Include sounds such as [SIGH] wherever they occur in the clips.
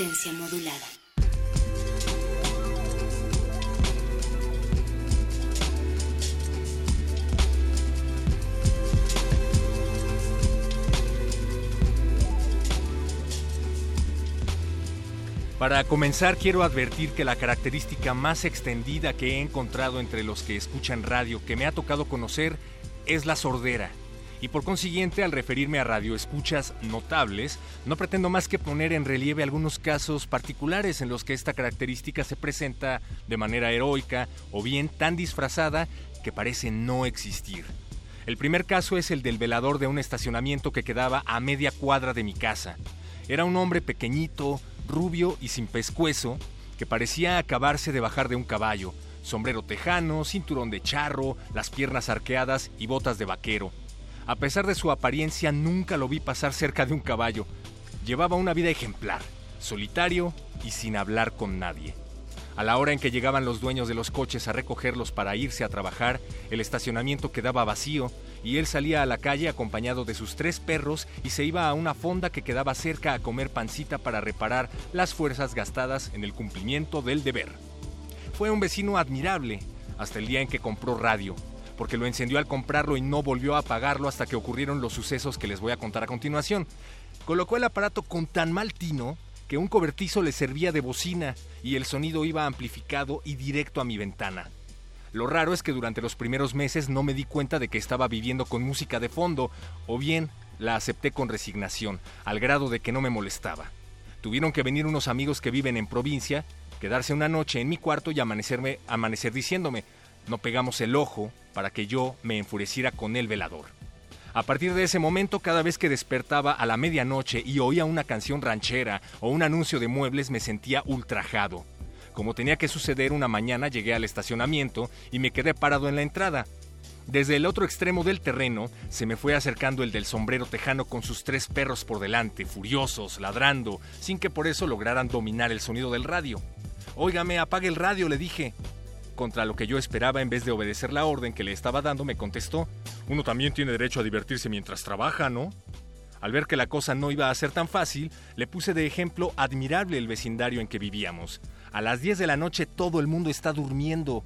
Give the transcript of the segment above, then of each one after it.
Modulada. Para comenzar, quiero advertir que la característica más extendida que he encontrado entre los que escuchan radio que me ha tocado conocer es la sordera. Y por consiguiente, al referirme a radioescuchas notables, no pretendo más que poner en relieve algunos casos particulares en los que esta característica se presenta de manera heroica o bien tan disfrazada que parece no existir. El primer caso es el del velador de un estacionamiento que quedaba a media cuadra de mi casa. Era un hombre pequeñito, rubio y sin pescuezo, que parecía acabarse de bajar de un caballo, sombrero tejano, cinturón de charro, las piernas arqueadas y botas de vaquero. A pesar de su apariencia, nunca lo vi pasar cerca de un caballo. Llevaba una vida ejemplar, solitario y sin hablar con nadie. A la hora en que llegaban los dueños de los coches a recogerlos para irse a trabajar, el estacionamiento quedaba vacío y él salía a la calle acompañado de sus tres perros y se iba a una fonda que quedaba cerca a comer pancita para reparar las fuerzas gastadas en el cumplimiento del deber. Fue un vecino admirable hasta el día en que compró radio, porque lo encendió al comprarlo y no volvió a apagarlo hasta que ocurrieron los sucesos que les voy a contar a continuación. Colocó el aparato con tan mal tino que un cobertizo le servía de bocina y el sonido iba amplificado y directo a mi ventana. Lo raro es que durante los primeros meses no me di cuenta de que estaba viviendo con música de fondo, o bien la acepté con resignación, al grado de que no me molestaba. Tuvieron que venir unos amigos que viven en provincia, quedarse una noche en mi cuarto y amanecerme, amanecer diciéndome, no pegamos el ojo para que yo me enfureciera con el velador. A partir de ese momento, cada vez que despertaba a la medianoche y oía una canción ranchera o un anuncio de muebles, me sentía ultrajado. Como tenía que suceder una mañana, llegué al estacionamiento y me quedé parado en la entrada. Desde el otro extremo del terreno se me fue acercando el del sombrero tejano con sus tres perros por delante, furiosos, ladrando, sin que por eso lograran dominar el sonido del radio. Óigame, apague el radio, le dije. Contra lo que yo esperaba, en vez de obedecer la orden que le estaba dando, me contestó, uno también tiene derecho a divertirse mientras trabaja, ¿no? Al ver que la cosa no iba a ser tan fácil, le puse de ejemplo admirable el vecindario en que vivíamos. A las 10 de la noche todo el mundo está durmiendo.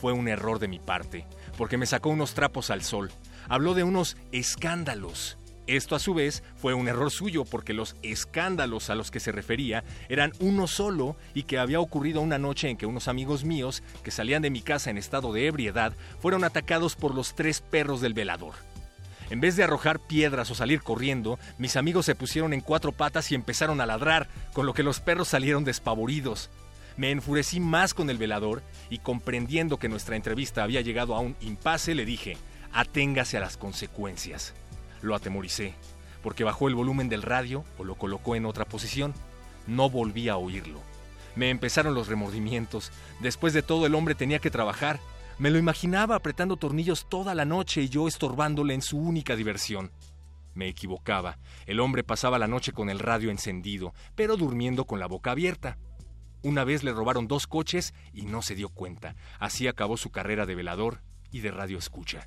Fue un error de mi parte, porque me sacó unos trapos al sol. Habló de unos escándalos. Esto a su vez fue un error suyo porque los escándalos a los que se refería eran uno solo y que había ocurrido una noche en que unos amigos míos que salían de mi casa en estado de ebriedad fueron atacados por los tres perros del velador. En vez de arrojar piedras o salir corriendo, mis amigos se pusieron en cuatro patas y empezaron a ladrar, con lo que los perros salieron despavoridos. Me enfurecí más con el velador y comprendiendo que nuestra entrevista había llegado a un impasse, le dije, aténgase a las consecuencias. Lo atemoricé, porque bajó el volumen del radio o lo colocó en otra posición. No volví a oírlo. Me empezaron los remordimientos. Después de todo el hombre tenía que trabajar. Me lo imaginaba apretando tornillos toda la noche y yo estorbándole en su única diversión. Me equivocaba. El hombre pasaba la noche con el radio encendido, pero durmiendo con la boca abierta. Una vez le robaron dos coches y no se dio cuenta. Así acabó su carrera de velador y de radio escucha.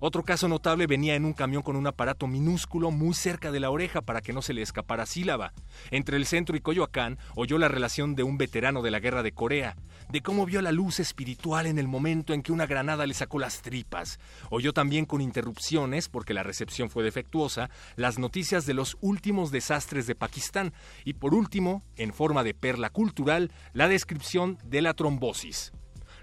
Otro caso notable venía en un camión con un aparato minúsculo muy cerca de la oreja para que no se le escapara sílaba. Entre el centro y Coyoacán oyó la relación de un veterano de la guerra de Corea, de cómo vio la luz espiritual en el momento en que una granada le sacó las tripas. Oyó también con interrupciones, porque la recepción fue defectuosa, las noticias de los últimos desastres de Pakistán y por último, en forma de perla cultural, la descripción de la trombosis.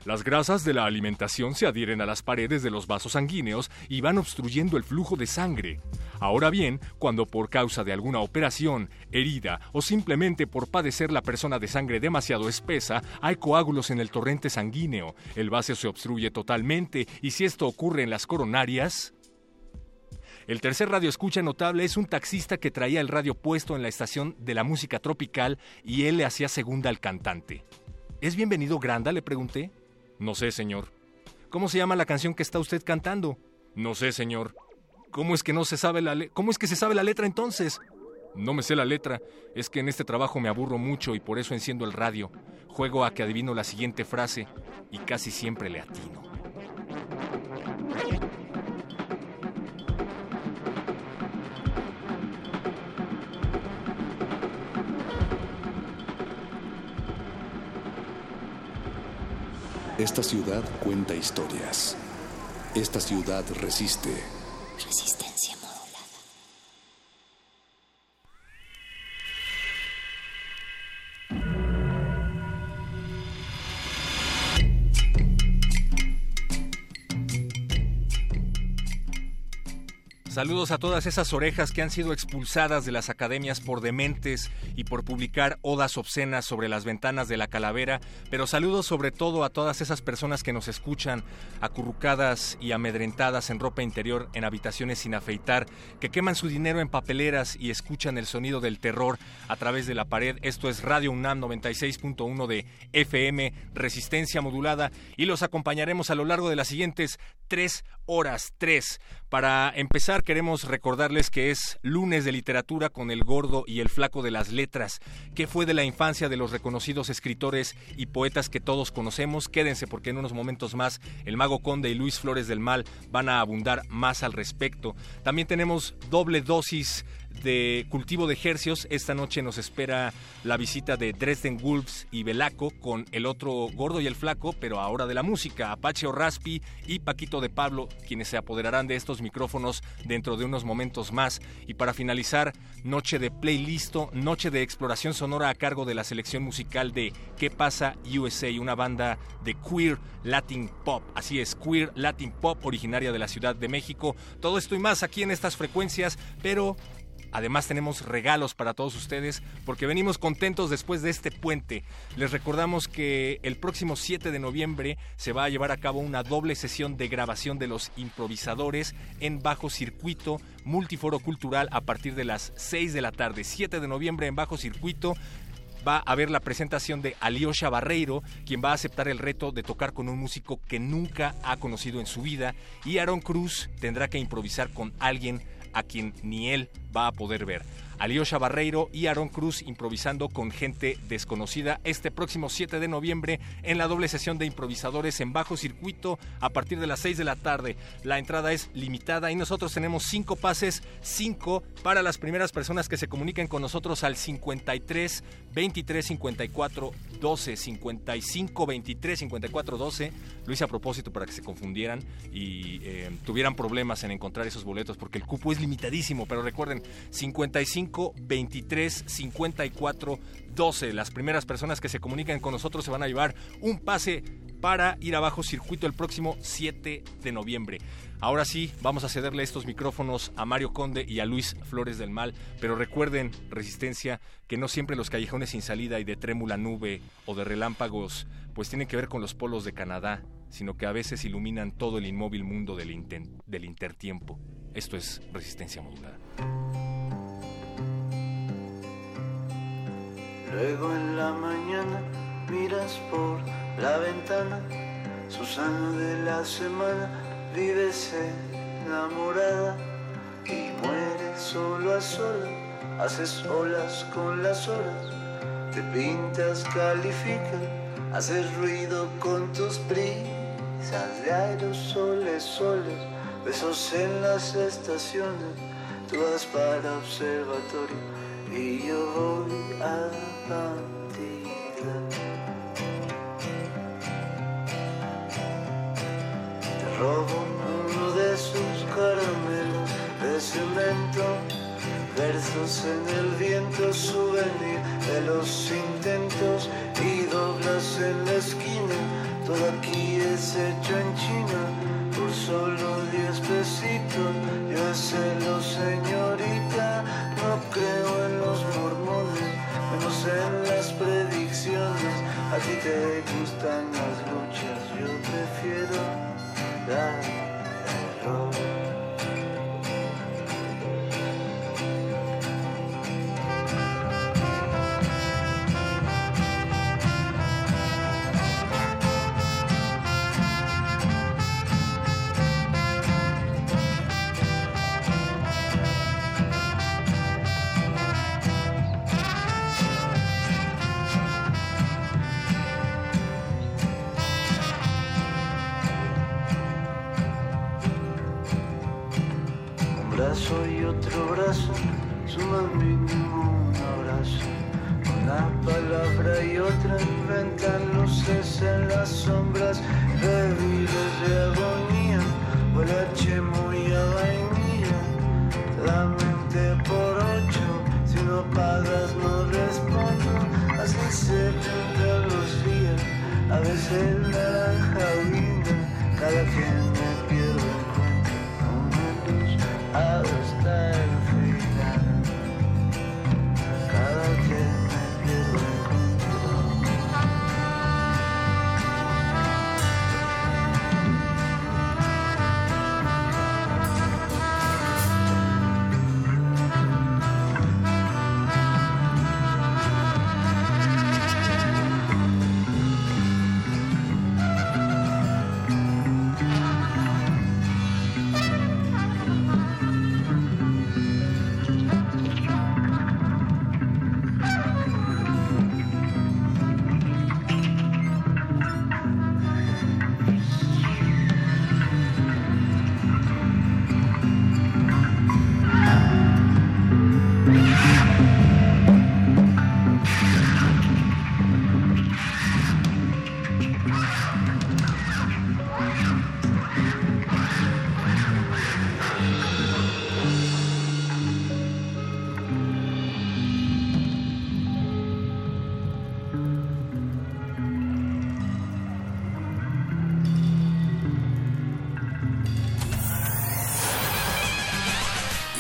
Las grasas de la alimentación se adhieren a las paredes de los vasos sanguíneos y van obstruyendo el flujo de sangre. Ahora bien, cuando por causa de alguna operación, herida o simplemente por padecer la persona de sangre demasiado espesa, hay coágulos en el torrente sanguíneo, el vaso se obstruye totalmente y si esto ocurre en las coronarias, el tercer radio escucha notable es un taxista que traía el radio puesto en la estación de la música tropical y él le hacía segunda al cantante. ¿Es bienvenido Granda? le pregunté. No sé, señor. ¿Cómo se llama la canción que está usted cantando? No sé, señor. ¿Cómo es que no se sabe la ¿Cómo es que se sabe la letra entonces? No me sé la letra, es que en este trabajo me aburro mucho y por eso enciendo el radio. Juego a que adivino la siguiente frase y casi siempre le atino. Esta ciudad cuenta historias. Esta ciudad resiste. Resistencia Saludos a todas esas orejas que han sido expulsadas de las academias por dementes y por publicar odas obscenas sobre las ventanas de la calavera, pero saludos sobre todo a todas esas personas que nos escuchan acurrucadas y amedrentadas en ropa interior en habitaciones sin afeitar, que queman su dinero en papeleras y escuchan el sonido del terror a través de la pared. Esto es Radio UNAM 96.1 de FM, resistencia modulada, y los acompañaremos a lo largo de las siguientes tres horas, tres. Para empezar, queremos recordarles que es lunes de literatura con el gordo y el flaco de las letras. ¿Qué fue de la infancia de los reconocidos escritores y poetas que todos conocemos? Quédense porque en unos momentos más el Mago Conde y Luis Flores del Mal van a abundar más al respecto. También tenemos doble dosis de cultivo de ejercios. Esta noche nos espera la visita de Dresden Wolves y Belaco con el otro gordo y el flaco, pero ahora de la música, Apache Raspi y Paquito de Pablo, quienes se apoderarán de estos micrófonos dentro de unos momentos más. Y para finalizar, noche de playlisto, noche de exploración sonora a cargo de la selección musical de ¿Qué pasa USA? Una banda de queer Latin pop. Así es, queer Latin pop originaria de la Ciudad de México. Todo esto y más aquí en estas frecuencias, pero Además tenemos regalos para todos ustedes porque venimos contentos después de este puente. Les recordamos que el próximo 7 de noviembre se va a llevar a cabo una doble sesión de grabación de los improvisadores en bajo circuito multiforo cultural a partir de las 6 de la tarde. 7 de noviembre en bajo circuito va a haber la presentación de Aliosha Barreiro, quien va a aceptar el reto de tocar con un músico que nunca ha conocido en su vida, y Aaron Cruz tendrá que improvisar con alguien a quien ni él va a poder ver. Aliosha Barreiro y Aaron Cruz improvisando con gente desconocida este próximo 7 de noviembre en la doble sesión de improvisadores en bajo circuito a partir de las 6 de la tarde. La entrada es limitada y nosotros tenemos cinco pases, cinco para las primeras personas que se comuniquen con nosotros al 53 23 54 12 55 23 54 12. Lo hice a propósito para que se confundieran y eh, tuvieran problemas en encontrar esos boletos porque el cupo es limitadísimo, pero recuerden 55 23 54 12. Las primeras personas que se comunican con nosotros se van a llevar un pase para ir abajo circuito el próximo 7 de noviembre. Ahora sí, vamos a cederle estos micrófonos a Mario Conde y a Luis Flores del Mal, pero recuerden, resistencia, que no siempre los callejones sin salida y de trémula nube o de relámpagos, pues tienen que ver con los polos de Canadá, sino que a veces iluminan todo el inmóvil mundo del, del intertiempo. Esto es resistencia modulada. Luego en la mañana miras por la ventana, Susana de la semana, vives enamorada y mueres solo a solas, haces olas con las horas, te pintas, calificas, haces ruido con tus prisas de aerosoles, soles, besos en las estaciones, todas para observatorio y yo voy a Te robo uno de sus caramelos de cemento, versos en el viento, souvenir de los intentos y doblas en la esquina. Todo aquí es hecho en China por solo diez pesitos. Yo celo, señorita, no creo en los mormones, menos en las predicciones. A ti te gustan las luchas, yo prefiero dar.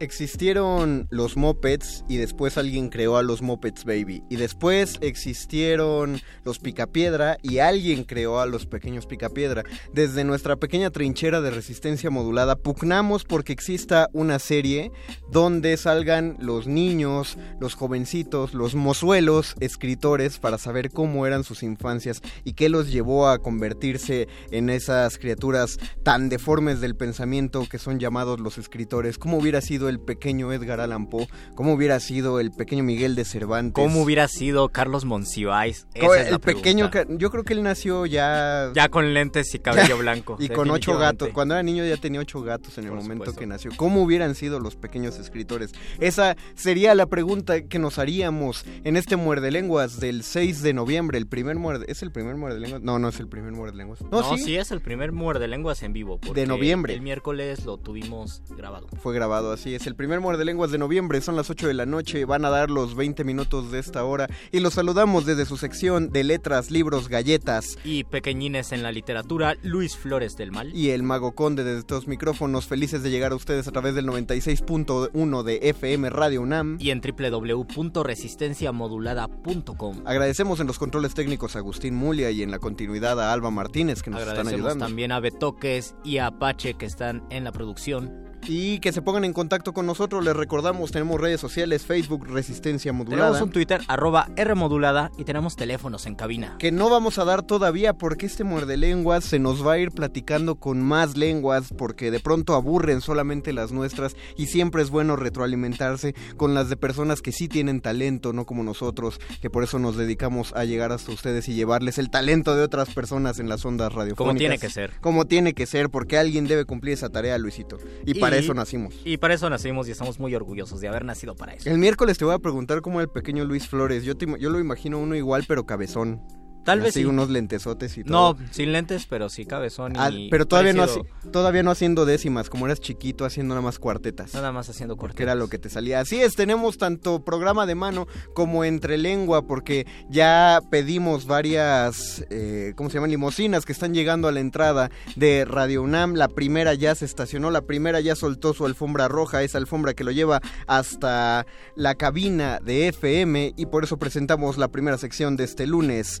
Existieron los mopeds y después alguien creó a los mopeds baby. Y después existieron los picapiedra y alguien creó a los pequeños picapiedra. Desde nuestra pequeña trinchera de resistencia modulada pugnamos porque exista una serie donde salgan los niños, los jovencitos, los mozuelos escritores para saber cómo eran sus infancias y qué los llevó a convertirse en esas criaturas tan deformes del pensamiento que son llamados los escritores. ¿Cómo hubiera sido el pequeño Edgar Allan Poe? ¿Cómo hubiera sido el pequeño Miguel de Cervantes? ¿Cómo hubiera sido Carlos Monsiváis? Co- Esa es el la pequeño, yo creo que él nació ya Ya con lentes y cabello blanco. [LAUGHS] y con ocho gatos. Cuando era niño ya tenía ocho gatos en el Por momento supuesto. que nació. ¿Cómo hubieran sido los pequeños escritores? Esa sería la pregunta que nos haríamos en este muerde lenguas del 6 de noviembre. El primer muerde, ¿es el primer muerde lenguas? No, no es el primer muerde lenguas. No, No, sí, sí. es el primer muerde lenguas en vivo. De noviembre. El miércoles lo tuvimos grabado. fue grabado así es el primer Muerde Lenguas de noviembre, son las 8 de la noche, van a dar los 20 minutos de esta hora y los saludamos desde su sección de letras, libros, galletas. Y pequeñines en la literatura, Luis Flores del Mal. Y el Mago Conde desde estos micrófonos, felices de llegar a ustedes a través del 96.1 de FM Radio UNAM. Y en www.resistenciamodulada.com. Agradecemos en los controles técnicos a Agustín Mulia y en la continuidad a Alba Martínez que nos están ayudando. también a Betoques y a Apache que están en la producción y que se pongan en contacto con nosotros. Les recordamos, tenemos redes sociales, Facebook Resistencia Modulada. Tenemos un Twitter, arroba R Modulada, y tenemos teléfonos en cabina. Que no vamos a dar todavía porque este muerde lenguas se nos va a ir platicando con más lenguas porque de pronto aburren solamente las nuestras y siempre es bueno retroalimentarse con las de personas que sí tienen talento, no como nosotros, que por eso nos dedicamos a llegar hasta ustedes y llevarles el talento de otras personas en las ondas radiofónicas. Como tiene que ser. Como tiene que ser, porque alguien debe cumplir esa tarea, Luisito. Y, para eso nacimos. Y para eso nacimos y estamos muy orgullosos de haber nacido para eso. El miércoles te voy a preguntar cómo el pequeño Luis Flores. Yo, yo lo imagino uno igual, pero cabezón. Tal vez sí. unos lentesotes y todo. No, sin lentes, pero sí cabezón ah, pero todavía no, todavía no haciendo décimas, como eras chiquito haciendo nada más cuartetas. Nada más haciendo cuartetas. Que era lo que te salía. Así es, tenemos tanto programa de mano como entre lengua, porque ya pedimos varias, eh, ¿cómo se llaman? Limosinas que están llegando a la entrada de Radio UNAM. La primera ya se estacionó, la primera ya soltó su alfombra roja, esa alfombra que lo lleva hasta la cabina de FM y por eso presentamos la primera sección de este lunes.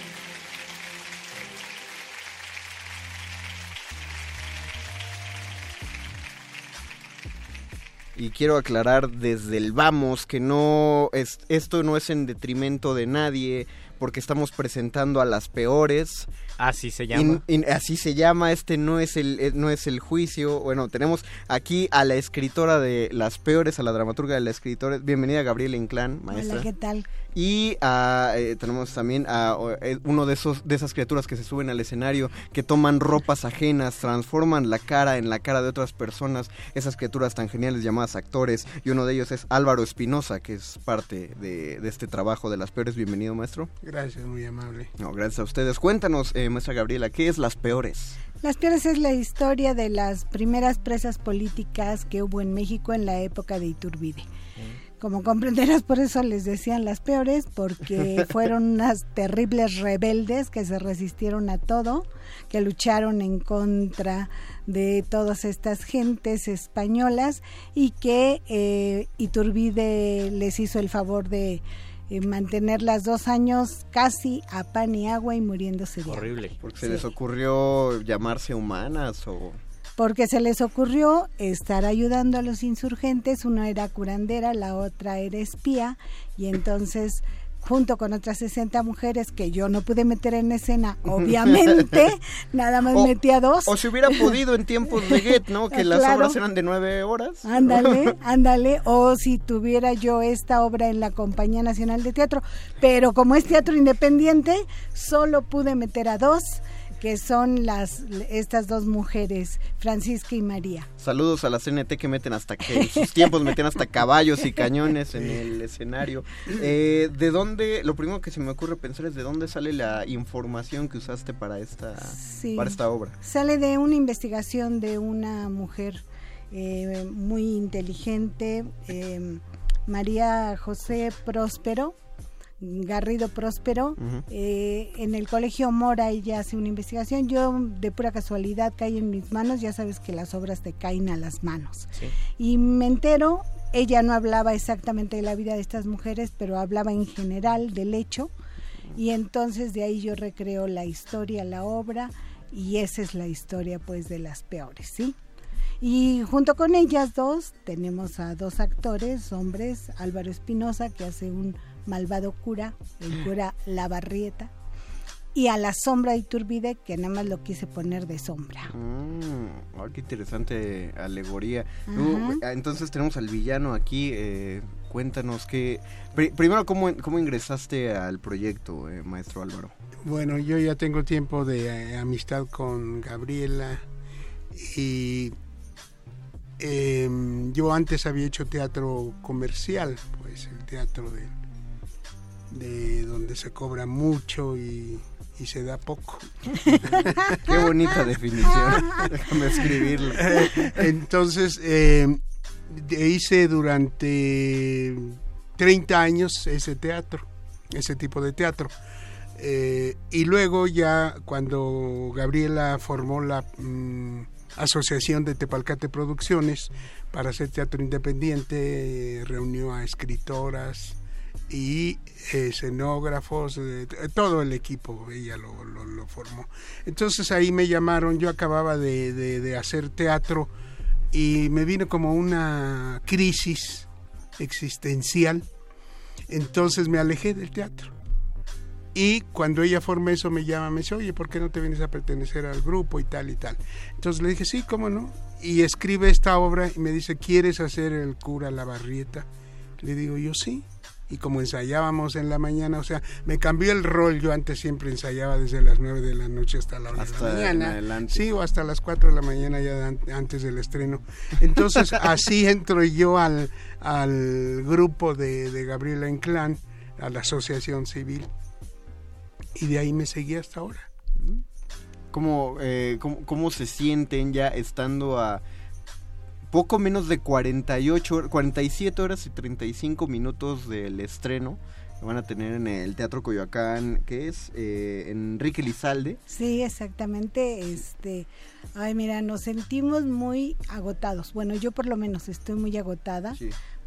Y quiero aclarar desde el vamos que no es, esto no es en detrimento de nadie porque estamos presentando a las peores. Así se llama. así se llama, este no es el eh, no es el juicio. Bueno, tenemos aquí a la escritora de las peores, a la dramaturga de la escritora. Bienvenida Gabriela Inclán, maestra. Hola, ¿qué tal? Y eh, tenemos también a eh, uno de esos de esas criaturas que se suben al escenario, que toman ropas ajenas, transforman la cara en la cara de otras personas, esas criaturas tan geniales llamadas actores. Y uno de ellos es Álvaro Espinosa, que es parte de, de este trabajo de las peores. Bienvenido, maestro. Gracias, muy amable. No, gracias a ustedes. Cuéntanos, eh, maestra Gabriela, ¿qué es Las Peores? Las Peores es la historia de las primeras presas políticas que hubo en México en la época de Iturbide. Como comprenderás, por eso les decían las peores, porque [LAUGHS] fueron unas terribles rebeldes que se resistieron a todo, que lucharon en contra de todas estas gentes españolas y que eh, Iturbide les hizo el favor de eh, mantener las dos años casi a pan y agua y muriéndose de Horrible. Porque se les ocurrió llamarse humanas o... Porque se les ocurrió estar ayudando a los insurgentes, una era curandera, la otra era espía, y entonces junto con otras 60 mujeres que yo no pude meter en escena, obviamente, [LAUGHS] nada más metí a dos. O si hubiera podido en tiempos de Get, ¿no? [LAUGHS] Que las obras eran de nueve horas. Ándale, [LAUGHS] ándale. O si tuviera yo esta obra en la Compañía Nacional de Teatro, pero como es teatro independiente, solo pude meter a dos que son las estas dos mujeres, Francisca y María. Saludos a la CNT que meten hasta que en sus tiempos meten hasta caballos y cañones en el escenario. Eh, ¿De dónde? Lo primero que se me ocurre pensar es de dónde sale la información que usaste para esta para esta obra. Sale de una investigación de una mujer eh, muy inteligente, eh, María José Próspero Garrido Próspero. Eh, en el colegio Mora ella hace una investigación. Yo de pura casualidad caí en mis manos, ya sabes que las obras te caen a las manos. Y me entero, ella no hablaba exactamente de la vida de estas mujeres, pero hablaba en general del hecho. Y entonces de ahí yo recreo la historia, la obra, y esa es la historia pues de las peores, ¿sí? Y junto con ellas dos tenemos a dos actores, hombres, Álvaro Espinosa, que hace un malvado cura, el cura Lavarrieta, y a la sombra de Iturbide, que nada más lo quise poner de sombra. Mm, qué interesante alegoría. entonces tenemos al villano aquí. Eh, cuéntanos que... primero, ¿cómo, ¿cómo, ingresaste al proyecto, eh, maestro Álvaro? Bueno, yo ya tengo tiempo de eh, amistad con Gabriela y eh, yo antes había hecho teatro comercial, pues el teatro de, de donde se cobra mucho y, y se da poco. [LAUGHS] Qué bonita definición. Déjame escribirlo. Entonces, eh, hice durante 30 años ese teatro, ese tipo de teatro. Eh, y luego ya cuando Gabriela formó la mm, Asociación de Tepalcate Producciones para hacer teatro independiente, eh, reunió a escritoras y eh, escenógrafos, eh, t- todo el equipo, ella lo, formó. Entonces ahí me llamaron, yo acababa de, de- de hacer teatro y me vino como una crisis existencial, entonces me alejé del teatro. Y cuando ella forma eso me llama, me dice, oye, ¿por qué no te vienes a pertenecer al grupo y tal y tal? Entonces le dije, sí, ¿cómo no? Y escribe esta obra y me dice, ¿quieres hacer el cura La Barrieta? Le digo, yo sí. Y como ensayábamos en la mañana, o sea, me cambió el rol. Yo antes siempre ensayaba desde las 9 de la noche hasta la 1 de Hasta la en mañana. adelante. Sí, o hasta las 4 de la mañana ya an- antes del estreno. Entonces [LAUGHS] así entro yo al, al grupo de, de Gabriela Inclán, a la asociación civil. Y de ahí me seguí hasta ahora. ¿Cómo, eh, cómo, cómo se sienten ya estando a poco menos de 48, hor- 47 horas y 35 minutos del estreno que van a tener en el Teatro Coyoacán, que es eh, Enrique Lizalde? Sí, exactamente. Este, ay, mira, nos sentimos muy agotados. Bueno, yo por lo menos estoy muy agotada.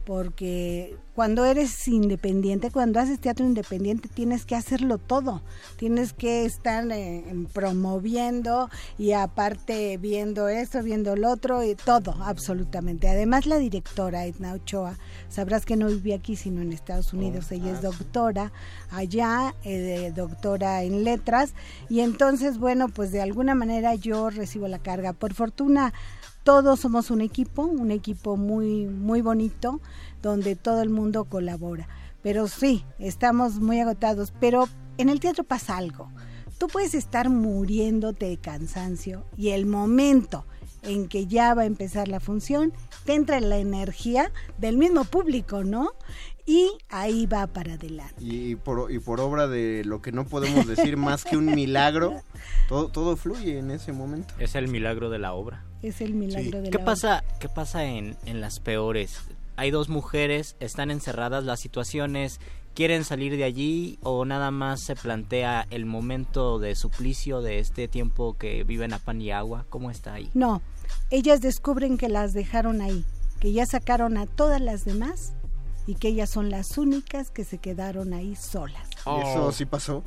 Porque cuando eres independiente, cuando haces teatro independiente, tienes que hacerlo todo. Tienes que estar eh, promoviendo y aparte viendo esto, viendo lo otro y todo, absolutamente. Además, la directora Edna Ochoa, sabrás que no vive aquí sino en Estados Unidos. Ella es doctora allá, eh, doctora en letras. Y entonces, bueno, pues de alguna manera yo recibo la carga. Por fortuna, todos somos un equipo, un equipo muy muy bonito donde todo el mundo colabora. Pero sí, estamos muy agotados, pero en el teatro pasa algo. Tú puedes estar muriéndote de cansancio y el momento en que ya va a empezar la función, te entra la energía del mismo público, ¿no? Y ahí va para adelante. Y por, y por obra de lo que no podemos decir más que un milagro, [LAUGHS] todo, todo fluye en ese momento. Es el milagro de la obra. Es el milagro de ¿Qué la pasa, ¿Qué pasa en, en las peores? Hay dos mujeres, están encerradas las situaciones, quieren salir de allí o nada más se plantea el momento de suplicio de este tiempo que viven a pan y agua. ¿Cómo está ahí? No, ellas descubren que las dejaron ahí, que ya sacaron a todas las demás y que ellas son las únicas que se quedaron ahí solas. ¿Y eso sí pasó?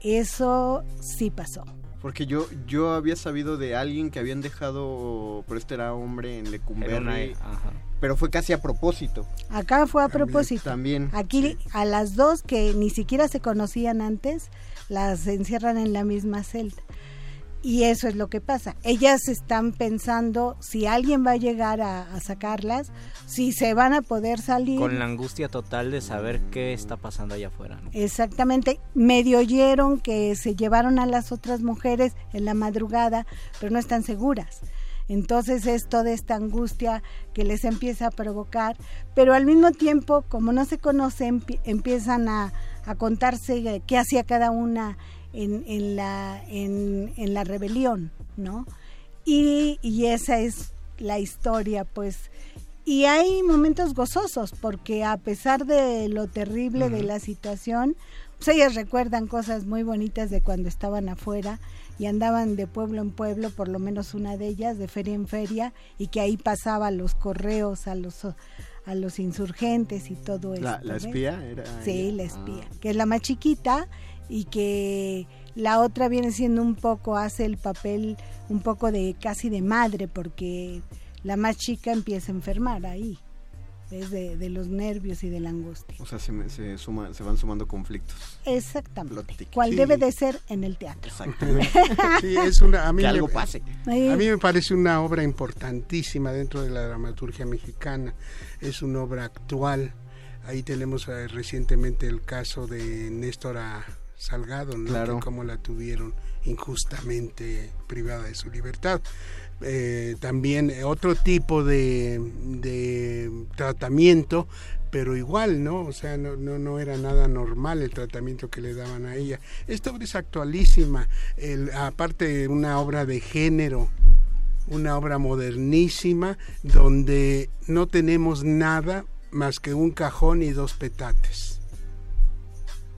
Eso sí pasó. Porque yo, yo había sabido de alguien que habían dejado, pero este era hombre en Lecumberri, pero fue casi a propósito. Acá fue a propósito. También. Aquí a las dos que ni siquiera se conocían antes, las encierran en la misma celda. Y eso es lo que pasa. Ellas están pensando si alguien va a llegar a, a sacarlas, si se van a poder salir. Con la angustia total de saber qué está pasando allá afuera. ¿no? Exactamente, medio oyeron que se llevaron a las otras mujeres en la madrugada, pero no están seguras. Entonces es toda esta angustia que les empieza a provocar, pero al mismo tiempo, como no se conocen, empie- empiezan a, a contarse eh, qué hacía cada una en, en la, en, en la rebelión, ¿no? Y, y esa es la historia, pues. Y hay momentos gozosos, porque a pesar de lo terrible de la situación, pues ellas recuerdan cosas muy bonitas de cuando estaban afuera y andaban de pueblo en pueblo, por lo menos una de ellas, de feria en feria, y que ahí pasaba los correos a los a los insurgentes y todo eso. ¿La, la espía era Sí, ella? la espía, que es la más chiquita y que la otra viene siendo un poco, hace el papel un poco de casi de madre, porque la más chica empieza a enfermar ahí, ¿ves? De, de los nervios y de la angustia. O sea, se, me- se, suma- se van sumando conflictos. Exactamente. Cual Sí. debe de ser en el teatro. Exactamente. Sí, es una, a mí Que me- algo pase. Sí. A mí me parece una obra importantísima dentro de la dramaturgia mexicana. Es una obra actual. Ahí tenemos eh, recientemente el caso de Néstora Salgado, ¿no? Claro. Que cómo la tuvieron injustamente privada de su libertad. eh, también otro tipo de, de tratamiento, pero igual, ¿no? O sea, no, no, no era nada normal el tratamiento que le daban a ella. Esta obra es actualísima, el, aparte una obra de género, una obra modernísima, donde no tenemos nada más que un cajón y dos petates.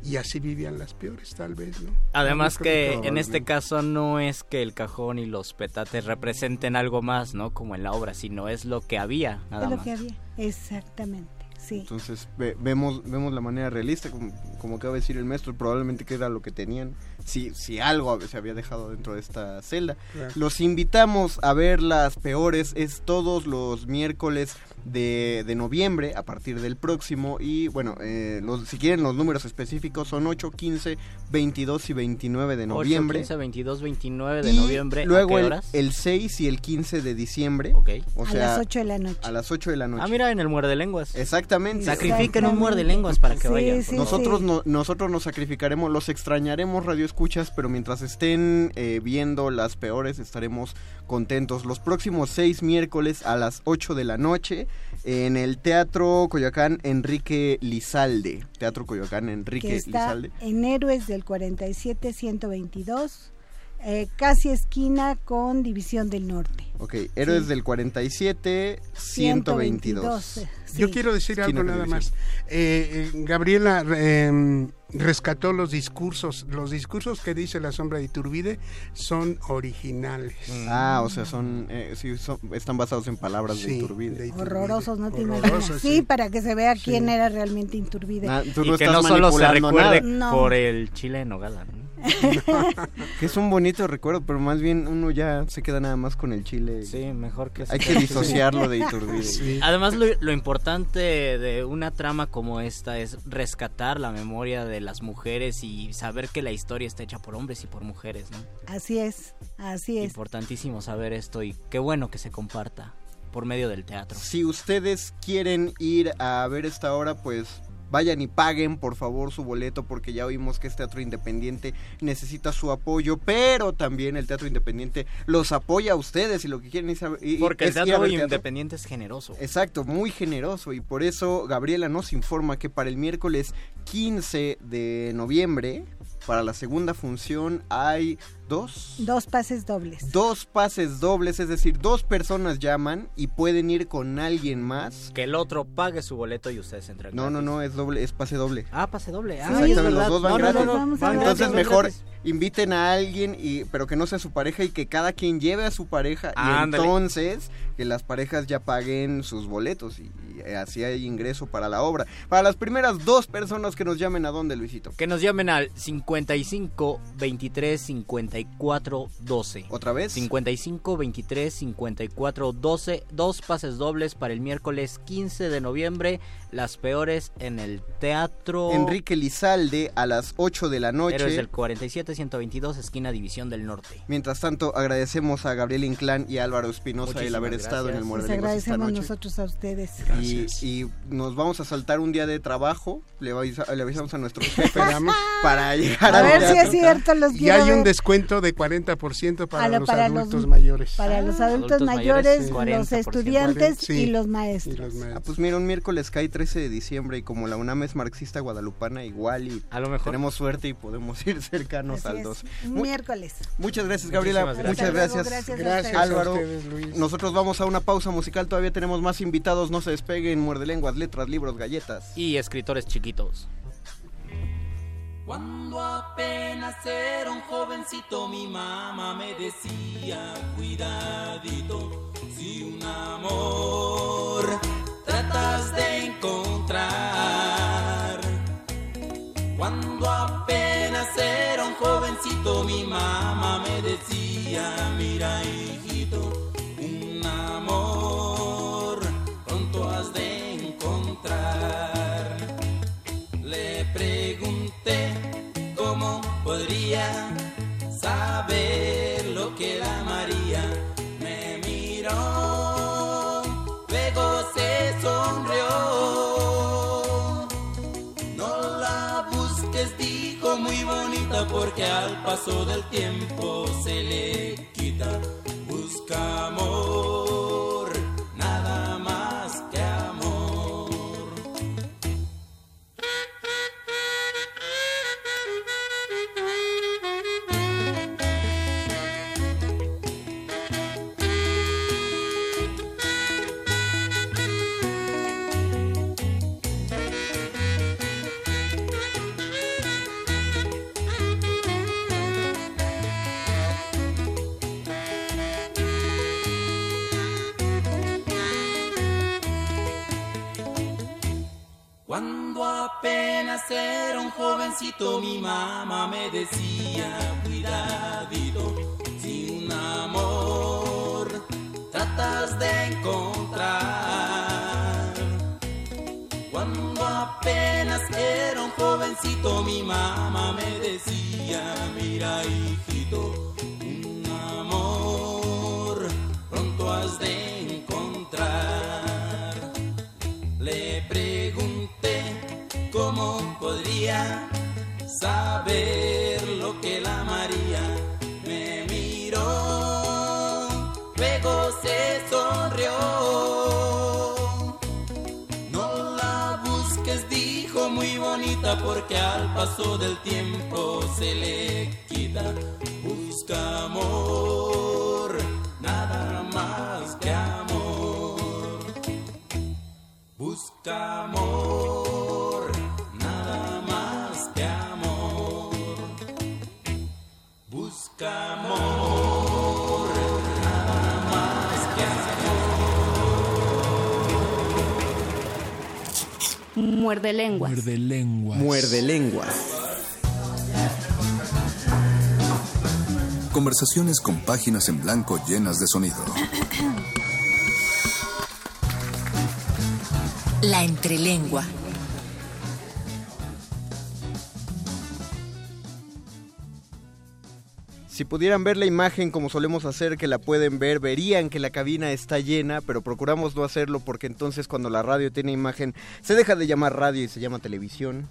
Y así vivían las peores, tal vez, ¿no? Además que en este caso no es que el cajón y los petates representen algo más, ¿no? Como en la obra, sino es lo que había, nada Es lo más. que había. Exactamente, sí. Entonces ve- vemos, vemos la manera realista, como, como acaba de decir el maestro, probablemente que era lo que tenían, si, si algo se había dejado dentro de esta celda. Claro. Los invitamos a ver las peores, es todos los miércoles de, de noviembre, a partir del próximo, y bueno, eh, los, si quieren los números específicos son 8, 15, 22 y 29 de 8, noviembre. 15, 22, 29 de Y noviembre. Luego ¿A qué el, horas? el 6 y el 15 de diciembre. Ok. O a sea, las 8 de la noche. a las 8 de la noche. Ah, mira, en el muerde lenguas. Exactamente. Sacrifiquen un muerde lenguas para que Sí, vayan. sí, nosotros, sí. no- nosotros nos sacrificaremos, los extrañaremos radio escuchas, pero mientras estén eh, viendo las peores estaremos contentos. Los próximos seis miércoles a las 8 de la noche en el Teatro Coyoacán Enrique Lizalde. Teatro Coyoacán Enrique que está Lizalde. en Héroes del 47-122, eh, casi esquina con División del Norte. Ok, Héroes Sí. del 47, 122. 122, sí. Yo quiero decir Esquina algo nada división. más. Eh, eh, Gabriela eh, rescató los discursos. Los discursos que dice La Sombra de Iturbide son originales. Ah, o sea, son, eh, sí, son- están basados en palabras de Sí, Iturbide. de Iturbide. Horrorosos, no te imaginas. Sí, para que se vea quién era realmente Inturbide. Ah, tú Y no que estás no solo se recuerde nada. No. por el chile en nogada. ¿no? [LAUGHS] Que es un bonito recuerdo, pero más bien uno ya se queda nada más con el chile. Sí, mejor que Hay que disociarlo de Iturbide. Sí. Además, lo, lo importante de una trama como esta es rescatar la memoria de las mujeres y saber que la historia está hecha por hombres y por mujeres, ¿no? Así es, así es. Importantísimo saber esto y qué bueno que se comparta por medio del teatro. Si ustedes quieren ir a ver esta obra, pues vayan y paguen por favor su boleto porque ya oímos que es teatro independiente necesita su apoyo, pero también el teatro independiente los apoya a ustedes y lo que quieren es, y- Porque el es teatro ver teatro. independiente es generoso. Exacto, muy generoso y por eso Gabriela nos informa que para el miércoles 15 de noviembre, para la segunda función, hay dos... Dos pases dobles. Dos pases dobles, es decir, dos personas llaman y pueden ir con alguien más. Que el otro pague su boleto y ustedes entren. No, no, no, es doble, es pase doble. Ah, pase doble. Ah, Exactamente, es los dos van No, gratis. no, no, Vamos a van gratis, Entonces mejor gratis. inviten a alguien y pero que no sea su pareja y que cada quien lleve a su pareja y Ándale. entonces que las parejas ya paguen sus boletos y, y así hay ingreso para la obra. Para las primeras dos personas que nos llamen a dónde Luisito. Que nos llamen al 55 23 54 12. Otra vez. 55 23 54 12. Dos pases dobles para el miércoles 15 de noviembre. Las peores en el teatro. Enrique Lizalde a las 8 de la noche. Héroes del 47 122, esquina División del Norte. Mientras tanto, agradecemos a Gabriel Inclán y a Álvaro Espinosa el haber estado en el gracias. Muerde Les Lenguas esta agradecemos noche. nosotros a ustedes. Y, Gracias. y nos vamos a saltar un día de trabajo, le, avisa- le avisamos a nuestros jefes para llegar A al ver si teatro. es cierto, los Y hay un ver. De 40% para los para los- adultos mayores. Para los Ah, adultos, adultos mayores, los 40%. estudiantes Sí. y los Y maestros. Ah, pues mira, un miércoles cae 13 de diciembre y como la UNAM es marxista guadalupana igual y A lo mejor. tenemos suerte y podemos ir cercanos Así al es, 2. un Mu- miércoles. Muchas gracias Gabriela, Muchísimas muchas gracias. Álvaro, a ustedes, Luis. Nosotros vamos a una pausa musical, todavía tenemos más invitados, no se despeguen, muerde lenguas, letras, libros, galletas. Y escritores chiquitos. Cuando apenas era un jovencito mi mamá me decía cuidadito si un amor tratas de encontrar. Cuando apenas era un jovencito mi mamá me decía mira hijito podría saber lo que la María me miró, luego se sonrió. No la busques, dijo muy bonita, porque al paso del tiempo se le quita. Busca apenas era un jovencito mi mamá me decía, cuidadito, sin amor tratas de encontrar. Cuando apenas era un jovencito mi mamá me decía, mira hijito, un amor pronto has de encontrar. Le podría saber lo que la María me miró, luego se sonrió. No la busques, dijo muy bonita, porque al paso del tiempo se le quita. Busca amor, nada más que amor. Busca amor, Muerde lenguas. Muerde lenguas. Muerde lenguas. Conversaciones con páginas en blanco llenas de sonido. La entrelengua. Si pudieran ver la imagen como solemos hacer, que la pueden ver, verían que la cabina está llena, pero procuramos no hacerlo porque entonces cuando la radio tiene imagen se deja de llamar radio y se llama televisión.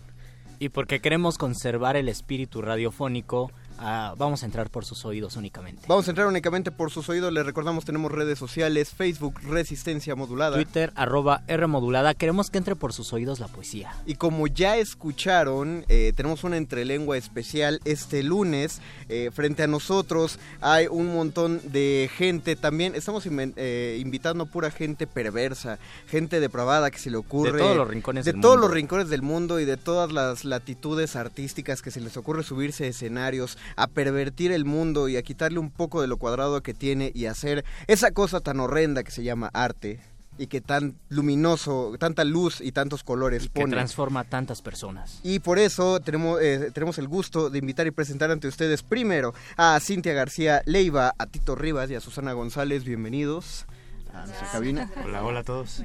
Y porque queremos conservar el espíritu radiofónico, vamos a entrar por sus oídos únicamente. Vamos a entrar únicamente por sus oídos, les recordamos tenemos redes sociales, Facebook Resistencia Modulada. Twitter, arroba R modulada. Queremos que entre por sus oídos la poesía. Y como ya escucharon, eh, tenemos una entrelengua especial este lunes. eh, frente a nosotros hay un montón de gente. También estamos eh, invitando pura gente perversa, gente depravada que se le ocurre. De todos los rincones de del todos mundo. los rincones del mundo y de todas las latitudes artísticas que se les ocurre subirse a escenarios, a pervertir el mundo y a quitarle un poco de lo cuadrado que tiene y hacer esa cosa tan horrenda que se llama arte y que tan luminoso, tanta luz y tantos colores Que pone. transforma a tantas personas. Y por eso tenemos, eh, tenemos el gusto de invitar y presentar ante ustedes primero a Cintia García Leiva, a Tito Rivas y a Susana González. Bienvenidos a nuestra cabina. Hola, hola a todos.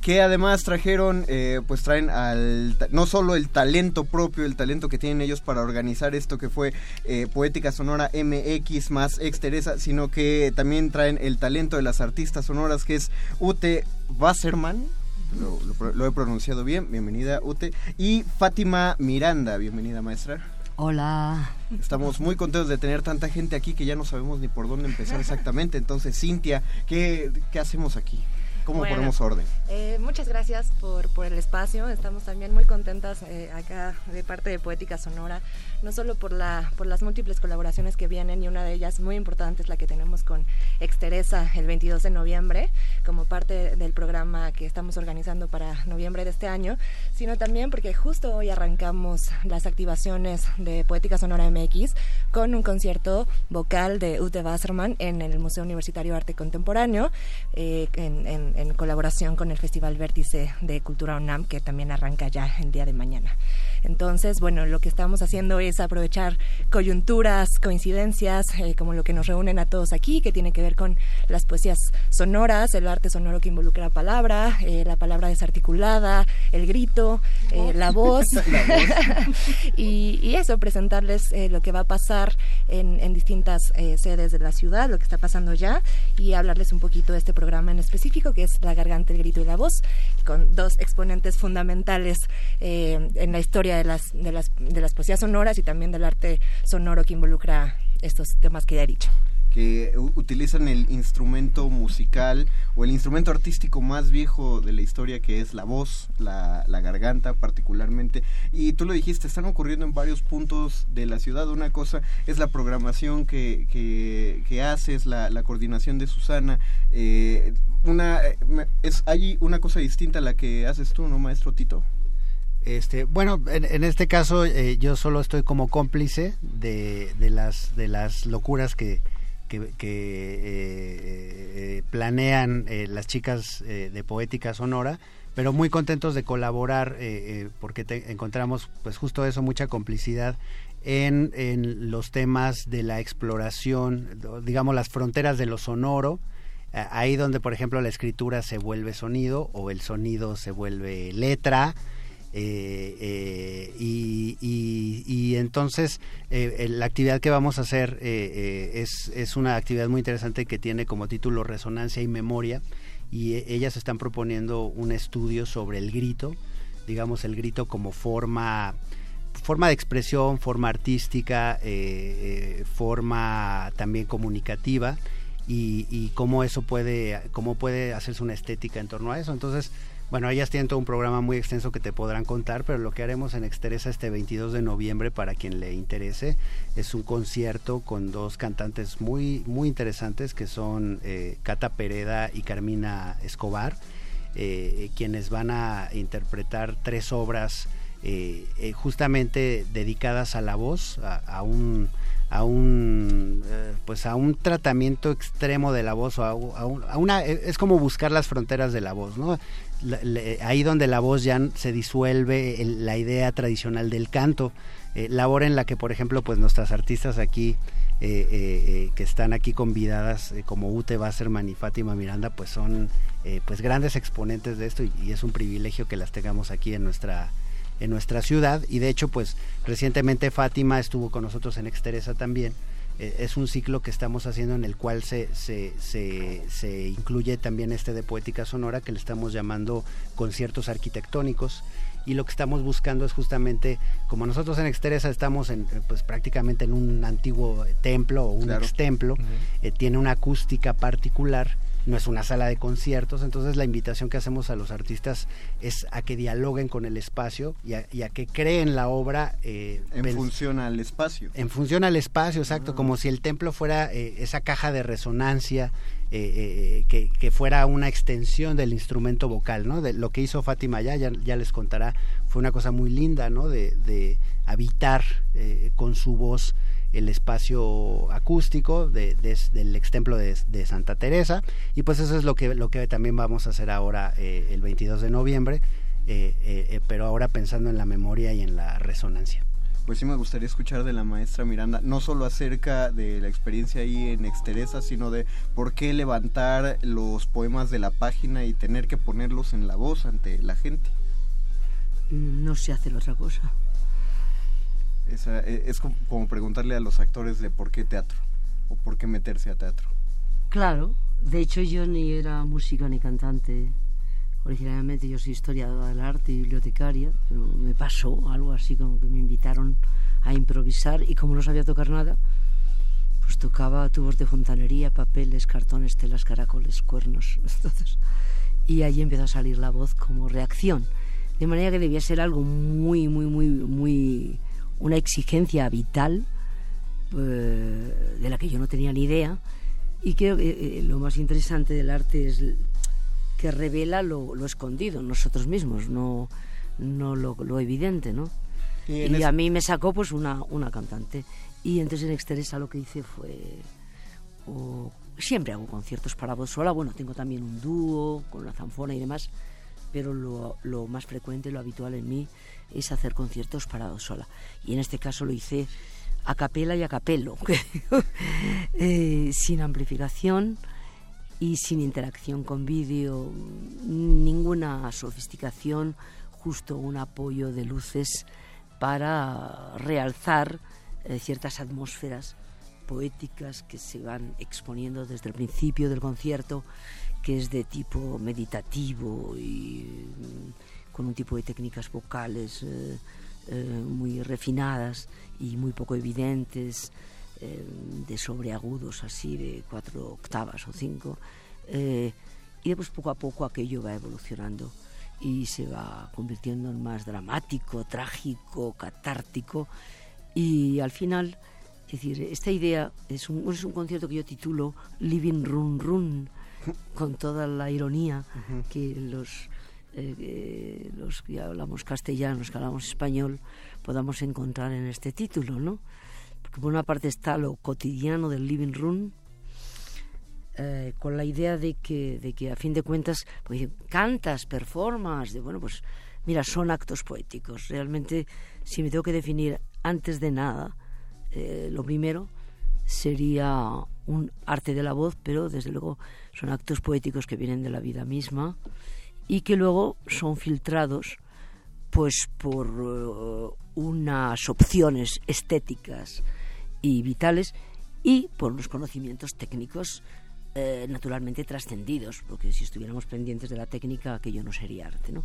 Que además trajeron, eh, pues traen al, no solo el talento propio, el talento que tienen ellos para organizar esto que fue eh, Poética Sonora MX más Ex Teresa, sino que también traen el talento de las artistas sonoras que es Ute Wasserman. Lo, lo pro- lo he pronunciado bien, bienvenida Ute. Y Fátima Miranda, bienvenida maestra. Hola. Estamos muy contentos de tener tanta gente aquí que ya no sabemos ni por dónde empezar exactamente. Entonces, Cintia, ¿qué, qué hacemos aquí? ¿Cómo Bueno, ponemos orden? eh, muchas gracias por, por el espacio. Estamos también muy contentas eh, acá de parte de Poética Sonora, no solo por, la, por las múltiples colaboraciones que vienen y una de ellas muy importante es la que tenemos con Exteresa el 22 de noviembre como parte del programa que estamos organizando para noviembre de este año, sino también porque justo hoy arrancamos las activaciones de Poética Sonora MX con un concierto vocal de Ute Wasserman en el Museo Universitario de Arte Contemporáneo eh, en, en- en colaboración con el Festival Vértice de Cultura UNAM que también arranca ya el día de mañana. Entonces, bueno, lo que estamos haciendo es aprovechar coyunturas, coincidencias, eh, como lo que nos reúnen a todos aquí, que tiene que ver con las poesías sonoras, el arte sonoro que involucra la palabra, eh, la palabra desarticulada, el grito, eh, la voz. [LAUGHS] [LAUGHS] y, y eso, presentarles lo que va a pasar en, en distintas sedes de la ciudad, lo que está pasando ya, y hablarles un poquito de este programa en específico, que es La Garganta, el Grito y la Voz, con dos exponentes fundamentales en la historia de las, de, las, de las poesías sonoras y también del arte sonoro que involucra estos temas que ya he dicho. que utilizan el instrumento musical o el instrumento artístico más viejo de la historia que es la voz, la, garganta particularmente. Y tú lo dijiste, están ocurriendo en varios puntos de la ciudad. Una cosa es la programación que, que, haces, la, la, coordinación de Susana. Eh, una, eh, es, hay una cosa distinta a la que haces tú, ¿no, maestro Tito? Este, bueno, en, este caso eh, yo solo estoy como cómplice de, de, las, de las locuras que, que, eh, planean eh, las chicas de Poética Sonora, pero muy contentos de colaborar porque encontramos pues justo eso, mucha complicidad en, en los temas de la exploración, digamos las fronteras de lo sonoro, ahí donde por ejemplo la escritura se vuelve sonido o el sonido se vuelve letra, eh, eh, y, entonces eh, la actividad que vamos a hacer es, es, una actividad muy interesante que tiene como título Resonancia y Memoria y ellas están proponiendo un estudio sobre el grito, digamos el grito como forma forma de expresión, forma artística, forma también comunicativa y, y, cómo eso puede, cómo puede hacerse una estética en torno a eso. Entonces, bueno, ellas tienen todo un programa muy extenso que te podrán contar, pero lo que haremos en Exteresa este 22 de noviembre, para quien le interese, es un concierto con dos cantantes muy, muy interesantes que son eh, Cata Pereda y Carmina Escobar, eh, quienes van a interpretar tres obras eh, justamente dedicadas a la voz, a, un a un pues a un tratamiento extremo de la voz o a, a, una es como buscar las fronteras de la voz no ahí donde la voz ya se disuelve la idea tradicional del canto, eh, labor en la que, por ejemplo, pues nuestras artistas aquí, eh, eh, que están aquí convidadas, como Ute Wasserman y Fátima Miranda, pues son pues grandes exponentes de esto y, y, es un privilegio que las tengamos aquí en nuestra en nuestra ciudad. Y de hecho pues recientemente Fátima estuvo con nosotros en Exteresa también eh, es un ciclo que estamos haciendo en el cual se, se, se, incluye también este de poética sonora que le estamos llamando conciertos arquitectónicos. Y lo que estamos buscando es justamente como nosotros en Exteresa estamos en, eh, pues prácticamente en un antiguo templo o un ex templo eh, tiene una acústica particular no es una sala de conciertos, entonces la invitación que hacemos a los artistas es a que dialoguen con el espacio y a, que creen la obra. Eh, en función al espacio. En función al espacio, exacto, ah. como si el templo fuera eh, esa caja de resonancia. Eh, que, que, fuera una extensión del instrumento vocal, ¿no? De lo que hizo Fátima ya, ya, ya les contará, fue una cosa muy linda, ¿no? De, de habitar con su voz el espacio acústico de, del ex templo de, Santa Teresa y pues eso es lo que, lo que también vamos a hacer ahora eh, el 22 de noviembre, eh, eh, pero ahora pensando en la memoria y en la resonancia. Pues sí me gustaría escuchar de la maestra Miranda, no solo acerca de la experiencia ahí en Exteresa, sino de por qué levantar los poemas de la página y tener que ponerlos en la voz ante la gente. No se hace la otra cosa. E, es como preguntarle a los actores de por qué teatro o por qué meterse a teatro. Claro, de hecho yo ni era música ni cantante. Originalmente yo soy historiadora del arte y bibliotecaria, pero me pasó algo así como que me invitaron a improvisar y como no sabía tocar nada, pues tocaba tubos de fontanería, papeles, cartones, telas, caracoles, cuernos. [LAUGHS] y ahí empezó a salir la voz como reacción. De manera que debía ser algo muy, muy, muy, muy una exigencia vital eh, de la que yo no tenía ni idea y creo que eh, lo más interesante del arte es que revela lo, escondido en nosotros mismos, no, no lo, evidente, ¿no? Y, a mí me sacó pues una, una cantante. Y entonces en Exteresa lo que hice fue... siempre hago conciertos para voz sola, bueno, tengo también un dúo con la zanfona y demás, pero lo, lo más frecuente, lo habitual en mí es hacer conciertos para sola. Y en este caso lo hice a capela y a capelo, [LAUGHS] eh, sin amplificación y sin interacción con vídeo, ninguna sofisticación, justo un apoyo de luces para realzar eh, ciertas atmósferas poéticas que se van exponiendo desde el principio del concierto, que es de tipo meditativo y con un tipo de técnicas vocales eh, eh, muy refinadas y muy poco evidentes, eh, de sobreagudos así, de cuatro octavas o cinco. Y después poco a poco aquello va evolucionando y se va convirtiendo en más dramático, trágico, catártico. Y al final, es decir, esta idea es un, es un concierto que yo titulo Living Run Run, con toda la ironía que los, eh, los que hablamos castellano, los que hablamos español, podamos encontrar en este título, ¿no? Porque por una parte está lo cotidiano del Living Room, eh, con la idea de que, de que a fin de cuentas, pues cantas, performas, de bueno, pues mira, son actos poéticos. Realmente, si me tengo que definir antes de nada, eh, lo primero sería un arte de la voz, pero desde luego son actos poéticos que vienen de la vida misma y que luego son filtrados pues por uh, unas opciones estéticas y vitales y por unos conocimientos técnicos eh, naturalmente trascendidos, porque si estuviéramos pendientes de la técnica aquello no sería arte, ¿no?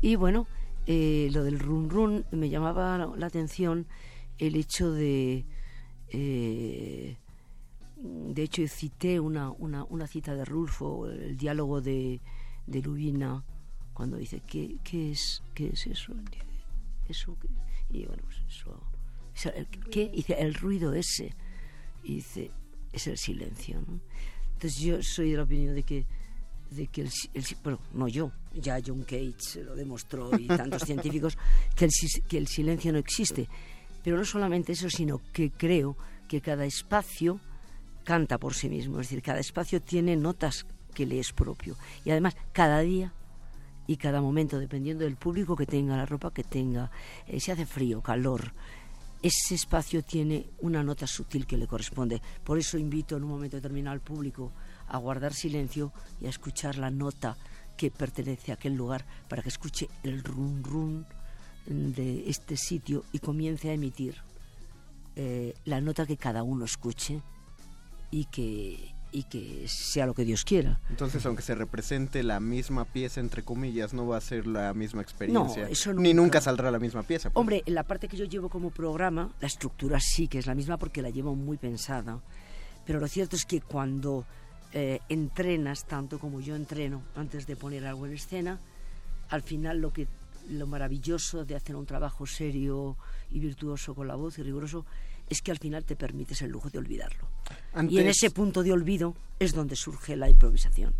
Y bueno, eh, lo del run run me llamaba la atención el hecho de eh, de hecho cité una, una, una, cita de Rulfo, el diálogo de, de Lubina, cuando dice, ¿qué, qué, es, qué es eso? Eso, y bueno, pues eso, el, ¿qué? Dice, el ruido ese. Y dice, es el silencio. ¿no? Entonces yo soy de la opinión de que, de que el, el, bueno, no yo, ya John Cage lo demostró y tantos [LAUGHS] científicos, que el, que el silencio no existe. Pero no solamente eso, sino que creo que cada espacio canta por sí mismo, es decir, cada espacio tiene notas que le es propio. Y además, cada día y cada momento, dependiendo del público que tenga, la ropa que tenga, eh, si hace frío, calor, ese espacio tiene una nota sutil que le corresponde. Por eso invito en un momento determinado al público a guardar silencio y a escuchar la nota que pertenece a aquel lugar para que escuche el run run de este sitio y comience a emitir eh, la nota que cada uno escuche y que, y que sea lo que Dios quiera. Entonces, aunque se represente la misma pieza, entre comillas, no va a ser la misma experiencia. No, eso nunca. Ni nunca saldrá la misma pieza. Pues. Hombre, en la parte que yo llevo como programa, la estructura sí que es la misma porque la llevo muy pensada. Pero lo cierto es que cuando eh, entrenas tanto como yo entreno antes de poner algo en escena, al final lo que lo maravilloso de hacer un trabajo serio y virtuoso con la voz y riguroso es que al final te permites el lujo de olvidarlo. Antes, y en ese punto de olvido es donde surge la improvisación.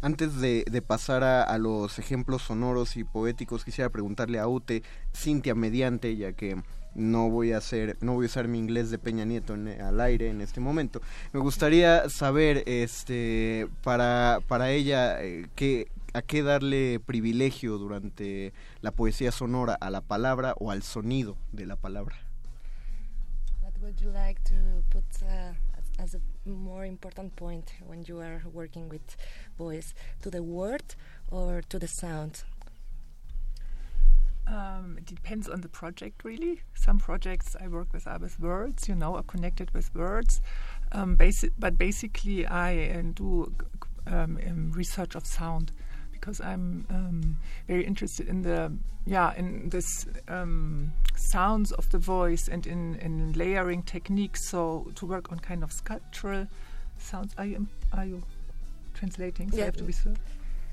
Antes de, de pasar a, a, los ejemplos sonoros y poéticos, quisiera preguntarle a Ute, Cintia Mediante, ya que no voy a hacer, no voy a usar mi inglés de Peña Nieto en, al aire en este momento. Me gustaría saber, este, para, para ella, eh, qué, a qué darle privilegio durante la poesía sonora, a la palabra o al sonido de la palabra. Would you like to put uh, as a more important point when you are working with voice to the word or to the sound? Um, it depends on the project, really. Some projects I work with are with words, you know, are connected with words. Um, basi- but basically, I uh, do um, research of sound because I'm um, very interested in the yeah in this um, sounds of the voice and in, in layering techniques. So to work on kind of sculptural sounds. Are you are you translating? So Yeah. I have to be slow.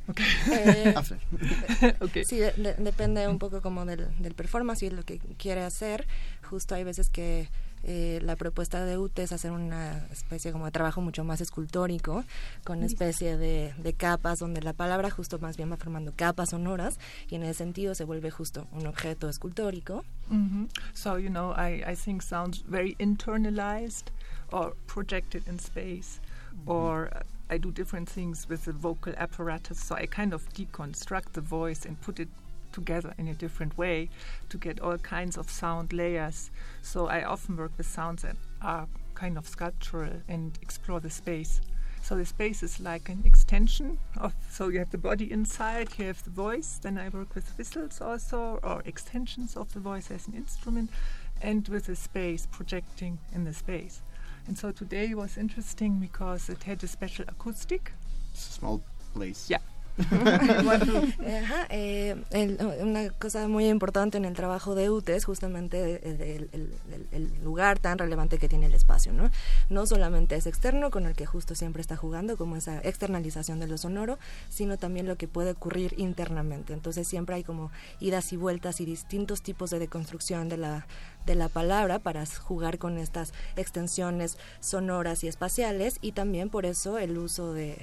Okay. Eh, [LAUGHS] After. [LAUGHS] okay. Sí, de- de- depende un poco como del, del performance y lo que quiere hacer. Justo hay veces que eh, la propuesta de UTE es hacer una especie como de trabajo mucho más escultórico, con una especie de, de capas, donde la palabra justo más bien va formando capas sonoras y en ese sentido se vuelve justo un objeto escultórico. hmm So you know, I, I think sounds very internalized or projected in space, or uh, I do different things with the vocal apparatus. So I kind of deconstruct the voice and put it together in a different way to get all kinds of sound layers. So I often work with sounds that are kind of sculptural and explore the space. So the space is like an extension of. So you have the body inside, you have the voice. Then I work with whistles also, or extensions of the voice as an instrument, and with the space projecting in the space. And so today was interesting because it had a special acoustic. It's a small place. Yeah. [LAUGHS] Ajá, eh, una cosa muy importante en el trabajo de UTE es justamente el lugar tan relevante que tiene el espacio, ¿no? No solamente es externo, con el que justo siempre está jugando, como esa externalización de lo sonoro, sino también lo que puede ocurrir internamente. Entonces siempre hay como idas y vueltas y distintos tipos de deconstrucción de la, de la palabra para jugar con estas extensiones sonoras y espaciales y también por eso el uso de,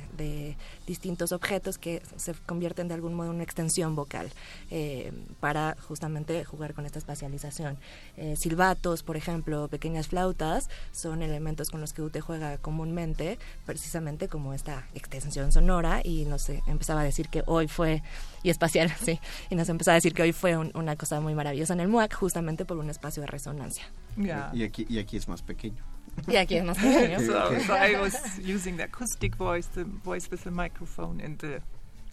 distintos objetos que se convierten de algún modo en una extensión vocal eh, para justamente jugar con esta espacialización. Eh, silbatos, por ejemplo, pequeñas flautas son elementos con los que UTE juega comúnmente precisamente como esta extensión sonora y nos eh, empezaba a decir que hoy fue y espacial, [LAUGHS] sí, y nos empezaba a decir que hoy fue un- una cosa muy maravillosa en el MUAC justamente por un espacio de resonancia. Yeah. Y aquí, y aquí es más pequeño. Y aquí es más [LAUGHS] pequeño. so, so I was using the acoustic voice, the voice with the microphone, and the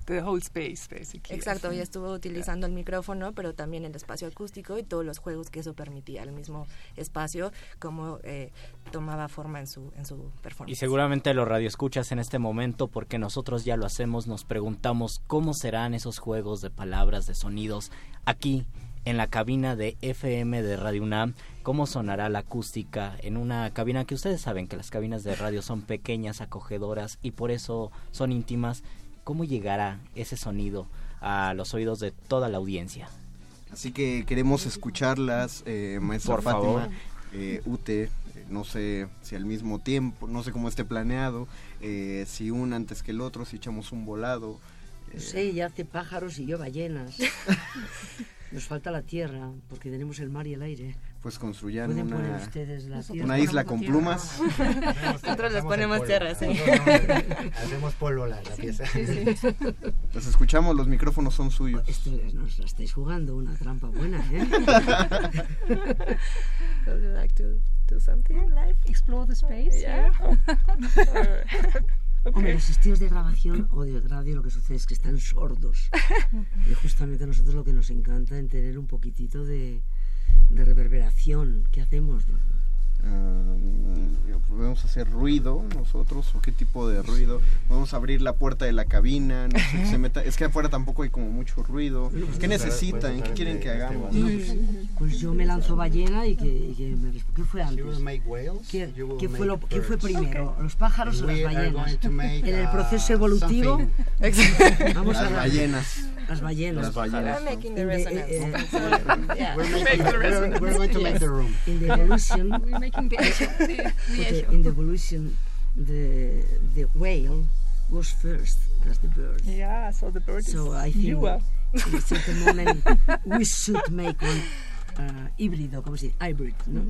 the whole space basically. Exacto, y estuvo utilizando el micrófono, pero también el espacio acústico y todos los juegos que eso permitía, el mismo espacio, como eh, tomaba forma en su, en su performance. Y seguramente los radioescuchas en este momento, porque nosotros ya lo hacemos, nos preguntamos cómo serán esos juegos de palabras, de sonidos, aquí en la cabina de FM de Radio UNAM, cómo sonará la acústica en una cabina que ustedes saben que las cabinas de radio son pequeñas, acogedoras y por eso son íntimas. ¿Cómo llegará ese sonido a los oídos de toda la audiencia? Así que queremos escucharlas, eh, maestra Por Fátima, favor. eh, Ute, eh, no sé si al mismo tiempo, no sé cómo esté planeado, eh, si un antes que el otro, si echamos un volado. No sé, ella hace pájaros y yo ballenas. [LAUGHS] Nos falta la tierra, porque tenemos el mar y el aire. Pues construyan una, poner ustedes la tierra. una isla con plumas. [LAUGHS] Nosotros les ponemos tierra, sí. Hacemos polvo la, la pieza. [LAUGHS] Los escuchamos, los micrófonos son suyos. Esto es- nos la estáis jugando, una trampa buena, ¿eh? [LAUGHS] Would you like to do something live? Explore the space, Yeah. Hombre, los estudios de grabación o de radio lo que sucede es que están sordos. [LAUGHS] y justamente a nosotros lo que nos encanta es tener un poquitito de, de reverberación. ¿Qué hacemos? Ah, podemos hacer ruido nosotros o qué tipo de ruido podemos abrir la puerta de la cabina no sé, que se meta es que afuera tampoco hay como mucho ruido qué necesitan qué quieren que hagamos No, pues, pues yo me lanzo ballena y que, y que me ¿Qué fue antes? will make whales, ¿Qué, qué fue, lo, qué fue primero? ¿Los pájaros o las ballenas? going to make, [LAUGHS] en el proceso evolutivo. Vamos a Las la- ballenas. Las ballenas. Las ballenas. I'm making the resonance. eh, eh. We're, [LAUGHS] we're, we're going to make the room. In the evolution, We're making the echo. The, the okay, in the evolution, the the whale was first. That's the bird. Yeah, so the bird So is I think you are. in a certain [LAUGHS] moment we should make one uh, híbrido, ¿cómo se dice? Hybrid, ¿no?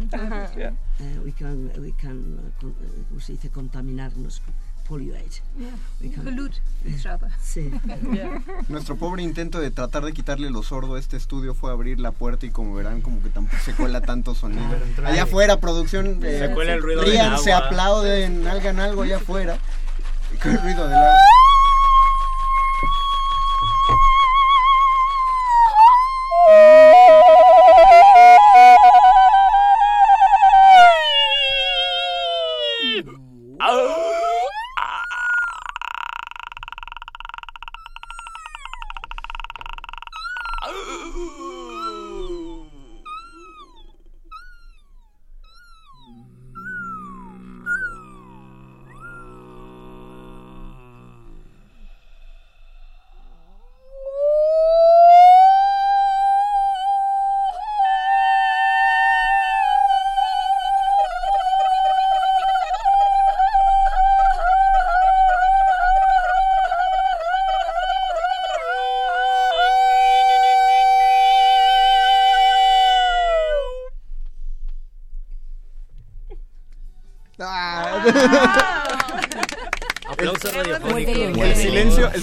Yeah. Uh, we can, we can, uh, con- uh, ¿cómo se dice? Contaminarnos, polluate. Yeah. We can- Pollute each other. Sí. [LAUGHS] nuestro pobre intento de tratar de quitarle lo sordo a este estudio fue abrir la puerta y como verán como que tampoco se cuela tanto sonido allá afuera producción eh, Se cuela el ruido del rían, se agua. aplauden hagan algo allá afuera [LAUGHS] con el ruido del agua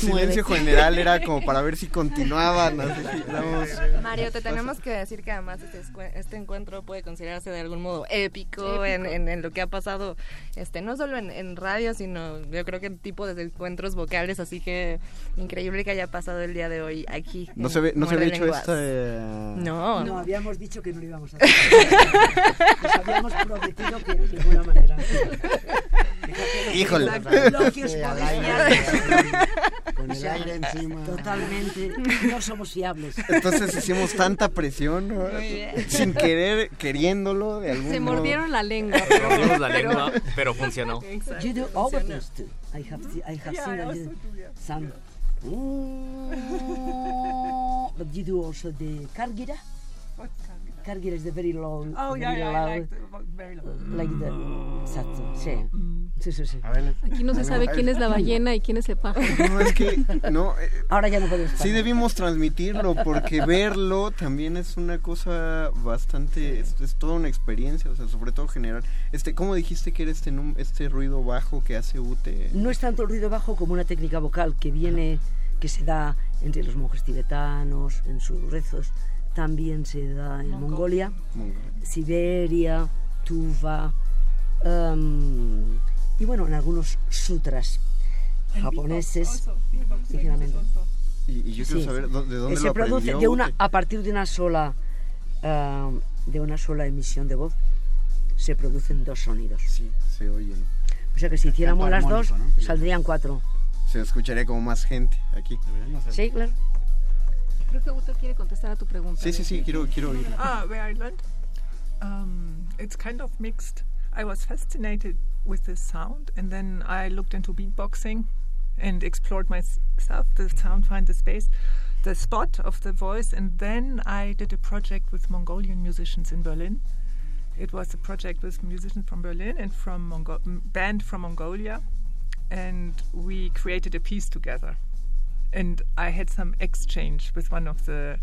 silencio el silencio general era como para ver si continuaban Mario, te tenemos que decir que además este, este encuentro puede considerarse de algún modo épico, En, en- en lo que ha pasado, este no solo en, en radio, sino yo creo que en tipo de encuentros vocales, así que increíble que haya pasado el día de hoy aquí. no se ve no se había hecho eh, No. No, habíamos dicho que no lo íbamos a hacer. [LAUGHS] Nos habíamos prometido que de ninguna manera. Híjole. Lo que os al podéis aire. imaginar. Con con el aire encima. Totalmente, no somos fiables. Entonces hicimos tanta presión, sin querer, queriéndolo de algún Se modo. mordieron la lengua. Se mordimos la lengua, pero funcionó. You do all of this too. I have, se- I have Yeah, seen I that also you do, yeah. some. but you do also the kargira. Kargira is the very low. Oh, yeah, very yeah, loud, I like the, very low. like the. Exacto, sí. Sí, sí, sí. Aquí no se sabe quién es la ballena y quién es el pájaro. No, es que, no, eh, Ahora ya no puedes. sí debimos transmitirlo, porque verlo también es una cosa bastante, es, es toda una experiencia, o sea, sobre todo generar, este, ¿cómo dijiste que era este, este ruido bajo que hace Ute? No es tanto el ruido bajo como una técnica vocal que viene, que se da entre los monjes tibetanos, en sus rezos, también se da en Mongolia, Siberia, Tuva, em, y bueno, en algunos sutras japoneses, ligeramente. Y, y yo quiero Sí. saber de dónde se lo produce de una a partir de una sola em, de una sola emisión de voz se producen dos sonidos. Sí, se oyen. O sea que si hiciéramos las dos saldrían cuatro. Se escucharía como más gente aquí. Sí, claro. Creo que Guto quiere contestar a tu pregunta. Sí, sí, sí, quiero, quiero oír. Ah, where I learned? Um, it's kind of mixed. I was fascinated with this sound, and then I looked into beatboxing and explored myself, the sound, find the space, the spot of the voice, and then I did a project with Mongolian musicians in Berlin. It was a project with musicians from Berlin and from Mongo- band from Mongolia, and we created a piece together. And I had some exchange with one of the.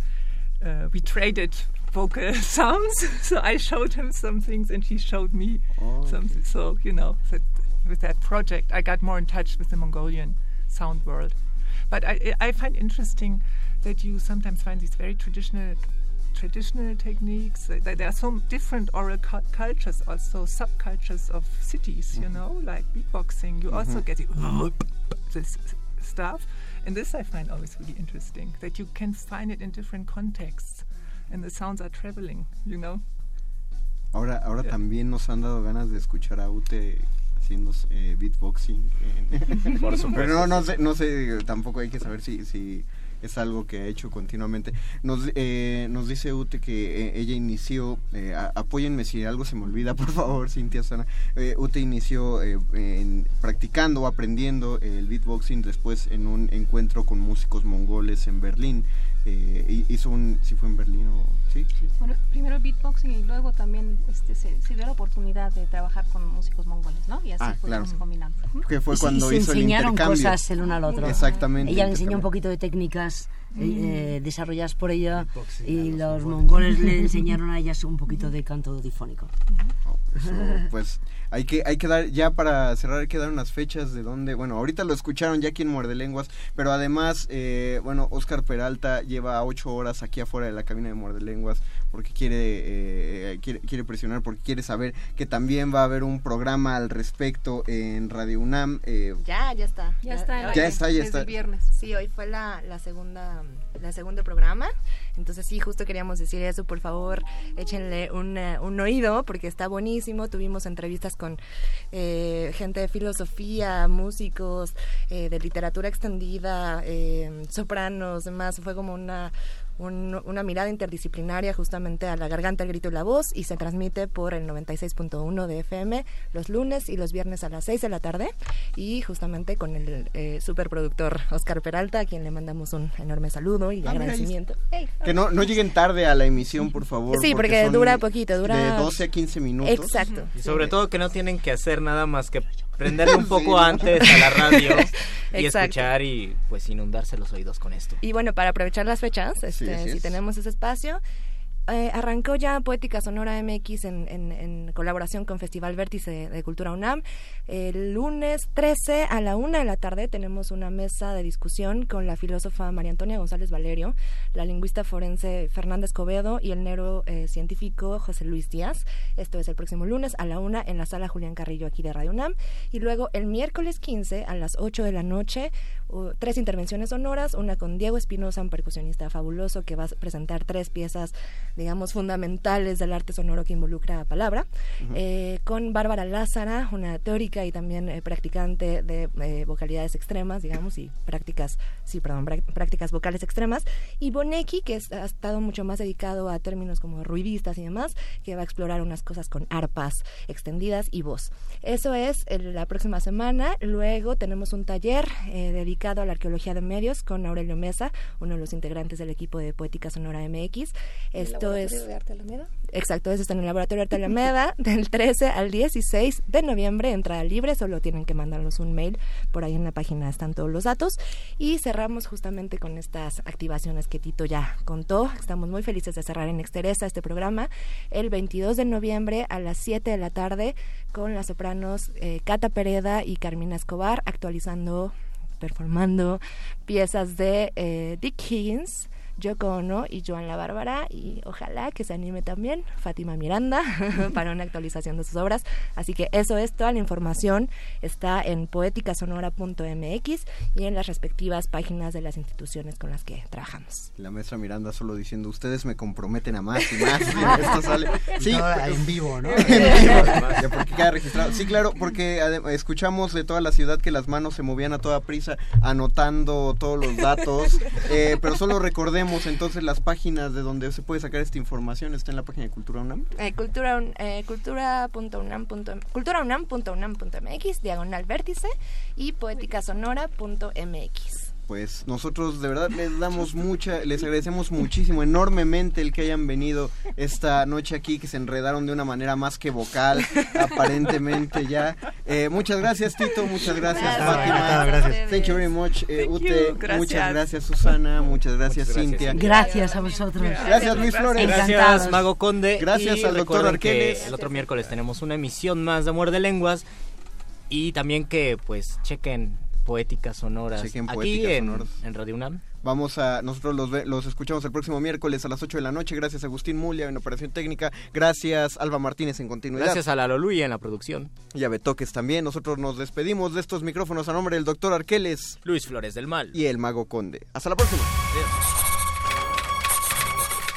Uh, we traded vocal [LAUGHS] sounds, [LAUGHS] so I showed him some things, and he showed me Oh, some. So you know, that with that project, I got more in touch with the Mongolian sound world. But I, I find interesting that you sometimes find these very traditional traditional techniques. There are so different oral cu- cultures, also subcultures of cities. You Mhm. know, like beatboxing. You also Mhm. get it, this stuff, and this I find always really interesting. That you can find it in different contexts, and the sounds are traveling. You know. Ahora, ahora Yeah. también nos han dado ganas de escuchar a Ute haciendo eh, beatboxing. en- [LAUGHS] [LAUGHS] Por supuesto. Pero no, no sé, no sé, tampoco hay que saber si, si es algo que ha hecho continuamente. Nos, eh, nos dice Ute que eh, ella inició, eh, apóyenme si algo se me olvida, [LAUGHS] por favor, Cintia Sana. Eh, Ute inició eh, en- practicando o aprendiendo el beatboxing después en un encuentro con músicos mongoles en Berlín. Hi- hizo un, si fue en Berlín o... ¿sí? Bueno, primero el beatboxing y luego también este, se, se dio la oportunidad de trabajar con músicos mongoles, ¿no? Y así Ah, fue claro. combinando. Que fue Y cuando y se hizo el enseñaron intercambio. cosas el uno al otro. Exactamente. Ella le enseñó un poquito de técnicas eh, eh, desarrolladas por ella y los mongoles le [LAUGHS] enseñaron a ellas un poquito de canto difónico. Eso, pues hay que hay que dar ya para cerrar hay que dar unas fechas de dónde bueno ahorita lo escucharon ya quien muerde lenguas pero además eh, bueno Oscar Peralta lleva ocho horas aquí afuera de la cabina de muerde lenguas porque quiere eh, quiere quiere presionar porque quiere saber que también va a haber un programa al respecto en Radio UNAM eh, Ya, ya está. Ya está Ya está, ya desde está. el viernes. Sí, hoy fue la, la segunda la segundo programa. Entonces sí, justo queríamos decir eso, por favor, échenle un, eh, un oído porque está buenísimo. Tuvimos entrevistas con eh, gente de filosofía, músicos, eh, de literatura extendida, eh, sopranos, demás. Fue como una un- una mirada interdisciplinaria justamente a la garganta, el grito y la voz y se transmite por el 96.1 de FM los lunes y los viernes a las 6 de la tarde y justamente con el eh, superproductor Oscar Peralta a quien le mandamos un enorme saludo y Ah, agradecimiento. Hey, que no no lleguen tarde a la emisión por favor Sí, porque son dura poquito, dura- de 12 a 15 minutos Exacto. Y sobre todo que no tienen que hacer nada más que prenderle un [LAUGHS] poco antes a la radio [LAUGHS] y Exacto. escuchar y pues inundarse los oídos con esto. Y bueno, para aprovechar las fechas, este, si es. tenemos ese espacio, eh, arrancó ya Poética Sonora MX en, en- en colaboración con Festival Vértice de Cultura UNAM. El lunes 13 a la una de la tarde tenemos una mesa de discusión con la filósofa María Antonia González Valerio, la lingüista forense Fernanda Escobedo y el neurocientífico José Luis Díaz. Esto es el próximo lunes a la una en la sala Julián Carrillo aquí de Radio UNAM. Y luego el miércoles 15 a las 8 de la noche uh, tres intervenciones sonoras, una con Diego Espinosa, un percusionista fabuloso que va a presentar tres piezas, digamos, fundamentales del arte sonoro que involucra a palabra, eh, con Bárbara Lázara, una teórica y también eh, practicante de eh, vocalidades extremas, digamos, y prácticas, sí, perdón, prá- prácticas vocales extremas, y Bonecki, que es- ha estado mucho más dedicado a términos como ruidistas y demás, que va a explorar unas cosas con arpas extendidas y voz. Eso es el- la próxima semana. Luego tenemos un taller eh, dedicado a la arqueología de medios con Aurelio Mesa, uno de los integrantes del equipo de Poética Sonora MX. Esto es... de Arte Alameda? Exacto, eso está en el Laboratorio de Arte Alameda [LAUGHS] del 13 al 16 de noviembre, entrada libre, solo tienen que mandarnos un mail, por ahí en la página están todos los datos. Y cerramos justamente con estas activaciones que Tito ya contó. Estamos muy felices de cerrar en Exteresa este programa el 22 de noviembre a las 7 de la tarde con las sopranos eh, Cata Pereda y Carmina Escobar actualizando, performando piezas de eh, Dick Higgins. Yoko Ono y Joan La Bárbara y ojalá que se anime también Fátima Miranda [LAUGHS] para una actualización de sus obras. Así que eso es toda la información está en poéticasonora.mx y en las respectivas páginas de las instituciones con las que trabajamos. La maestra Miranda solo diciendo, ustedes me comprometen a más y más. y esto sale. Y todo en vivo, ¿no? en vivo. Ya, porque queda registrado. Sí, claro, porque escuchamos de toda la ciudad que las manos se movían a toda prisa anotando todos los datos. Eh, pero solo recordemos entonces las páginas de donde se puede sacar esta información. Está en la página de Cultura UNAM. Eh, cultura, eh, cultura.unam. culturaunam.unam.mx, diagonal vértice y poéticasonora.mx. Pues nosotros de verdad les damos mucha, les agradecemos muchísimo, enormemente el que hayan venido esta noche aquí, que se enredaron de una manera más que vocal, aparentemente ya. Eh, muchas gracias Tito, muchas gracias Fátima. gracias. Thank you very much, eh, Ute. gracias. Muchas gracias Susana, muchas gracias Muchas Cintia. Gracias a vosotros. Gracias Luis Flores. Gracias. Mago Conde. Gracias Y al doctor Arqueles. El otro miércoles tenemos una emisión más de Muerde Lenguas. Y también que, pues, chequen Poéticas Sonoras. Chequen aquí en, Sonoras. en Radio UNAM. Vamos a, nosotros los, los escuchamos el próximo miércoles a las 8 de la noche. Gracias a Agustín Mulia en Operación Técnica. Gracias Alba Martínez en continuidad. Gracias a Lalo Luya en la producción. Y a Betoques también. Nosotros nos despedimos de estos micrófonos a nombre del doctor Arqueles Luis Flores del Mal. y el Mago Conde. Hasta la próxima.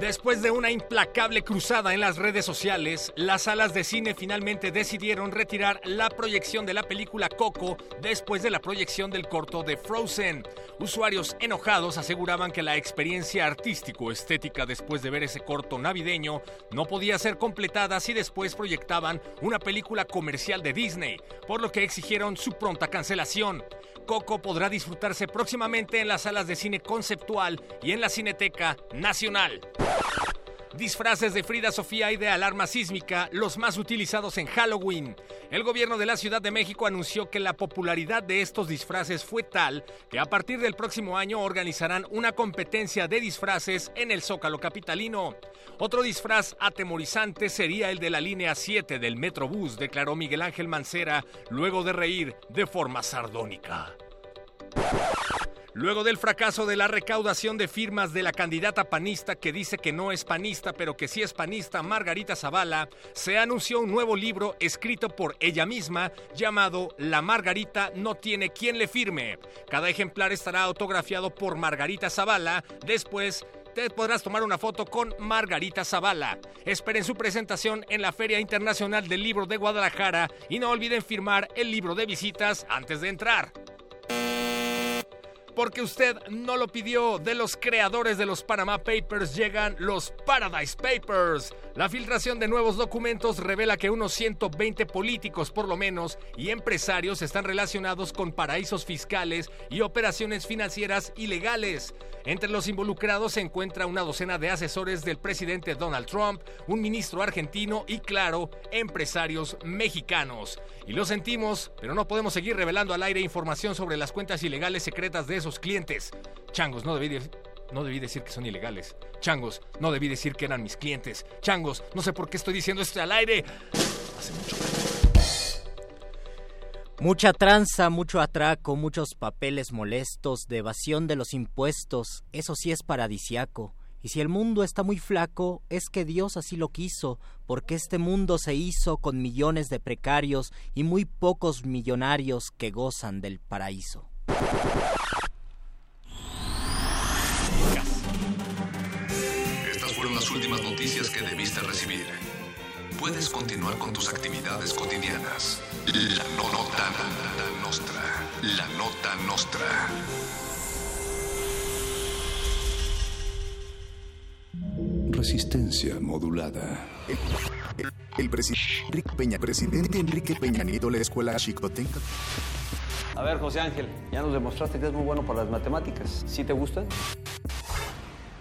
Después de una implacable cruzada en las redes sociales, las salas de cine finalmente decidieron retirar la proyección de la película Coco después de la proyección del corto de Frozen. Usuarios enojados aseguraban que la experiencia artístico-estética después de ver ese corto navideño no podía ser completada si después proyectaban una película comercial de Disney, por lo que exigieron su pronta cancelación. Coco podrá disfrutarse próximamente en las salas de cine conceptual y en la Cineteca Nacional. Disfraces de Frida Sofía y de alarma sísmica, los más utilizados en Halloween. El gobierno de la Ciudad de México anunció que la popularidad de estos disfraces fue tal que a partir del próximo año organizarán una competencia de disfraces en el Zócalo Capitalino. Otro disfraz atemorizante sería el de la línea 7 del Metrobús, declaró Miguel Ángel Mancera, luego de reír de forma sardónica. Luego del fracaso de la recaudación de firmas de la candidata panista que dice que no es panista pero que sí es panista, Margarita Zavala, se anunció un nuevo libro escrito por ella misma llamado La Margarita no tiene quien le firme. Cada ejemplar estará autografiado por Margarita Zavala. Después te podrás tomar una foto con Margarita Zavala. Esperen su presentación en la Feria Internacional del Libro de Guadalajara y no olviden firmar el libro de visitas antes de entrar porque usted no lo pidió. De los creadores de los Panama Papers llegan los Paradise Papers. La filtración de nuevos documentos revela que unos 120 políticos por lo menos y empresarios están relacionados con paraísos fiscales y operaciones financieras ilegales. Entre los involucrados se encuentra una docena de asesores del presidente Donald Trump, un ministro argentino y, claro, empresarios mexicanos. Y lo sentimos, pero no podemos seguir revelando al aire información sobre las cuentas ilegales secretas de esos clientes. Changos, no debí, decir que son ilegales. Changos, no debí decir que eran mis clientes. Changos, no sé por qué estoy diciendo esto al aire. Hace mucho Mucha tranza, mucho atraco, muchos papeles molestos, de evasión de los impuestos, eso sí es paradisiaco. Y si el mundo está muy flaco, es que Dios así lo quiso, porque este mundo se hizo con millones de precarios y muy pocos millonarios que gozan del paraíso. Estas fueron las últimas noticias que debiste recibir. Puedes continuar con tus actividades cotidianas. La no- nota nostra. La nota nostra. Resistencia modulada. El, presidente Enrique Peña, presidente Enrique Peña Nieto, la escuela Chicotenca. A ver, José Ángel, ya nos demostraste que es muy bueno para las matemáticas. ¿Sí te gustan?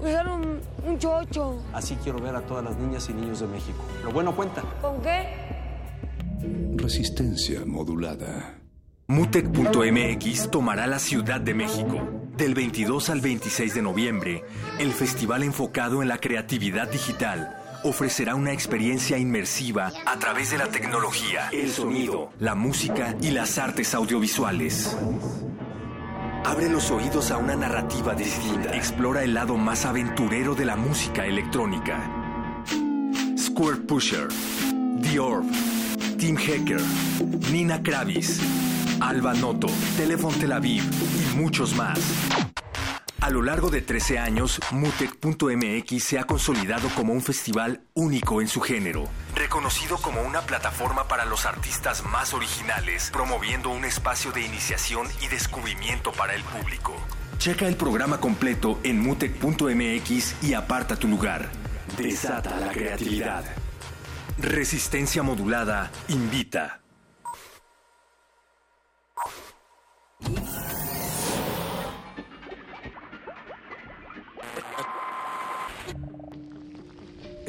usar un, un chocho. Así quiero ver a todas las niñas y niños de México. Lo bueno cuenta. ¿Con qué? Resistencia modulada. Mutec.mx tomará la Ciudad de México. Del 22 al 26 de noviembre, el festival enfocado en la creatividad digital ofrecerá una experiencia inmersiva a través de la tecnología, el sonido, la música y las artes audiovisuales. Abre los oídos a una narrativa distinta. Explora el lado más aventurero de la música electrónica. Square Pusher, The Orb, Tim Hacker, Nina Kravis, Alba Noto, Telephone Tel Aviv y muchos más. A lo largo de 13 años, Mutec.mx se ha consolidado como un festival único en su género, reconocido como una plataforma para los artistas más originales, promoviendo un espacio de iniciación y descubrimiento para el público. Checa el programa completo en mutec.mx y aparta tu lugar. Desata la creatividad. Resistencia modulada invita.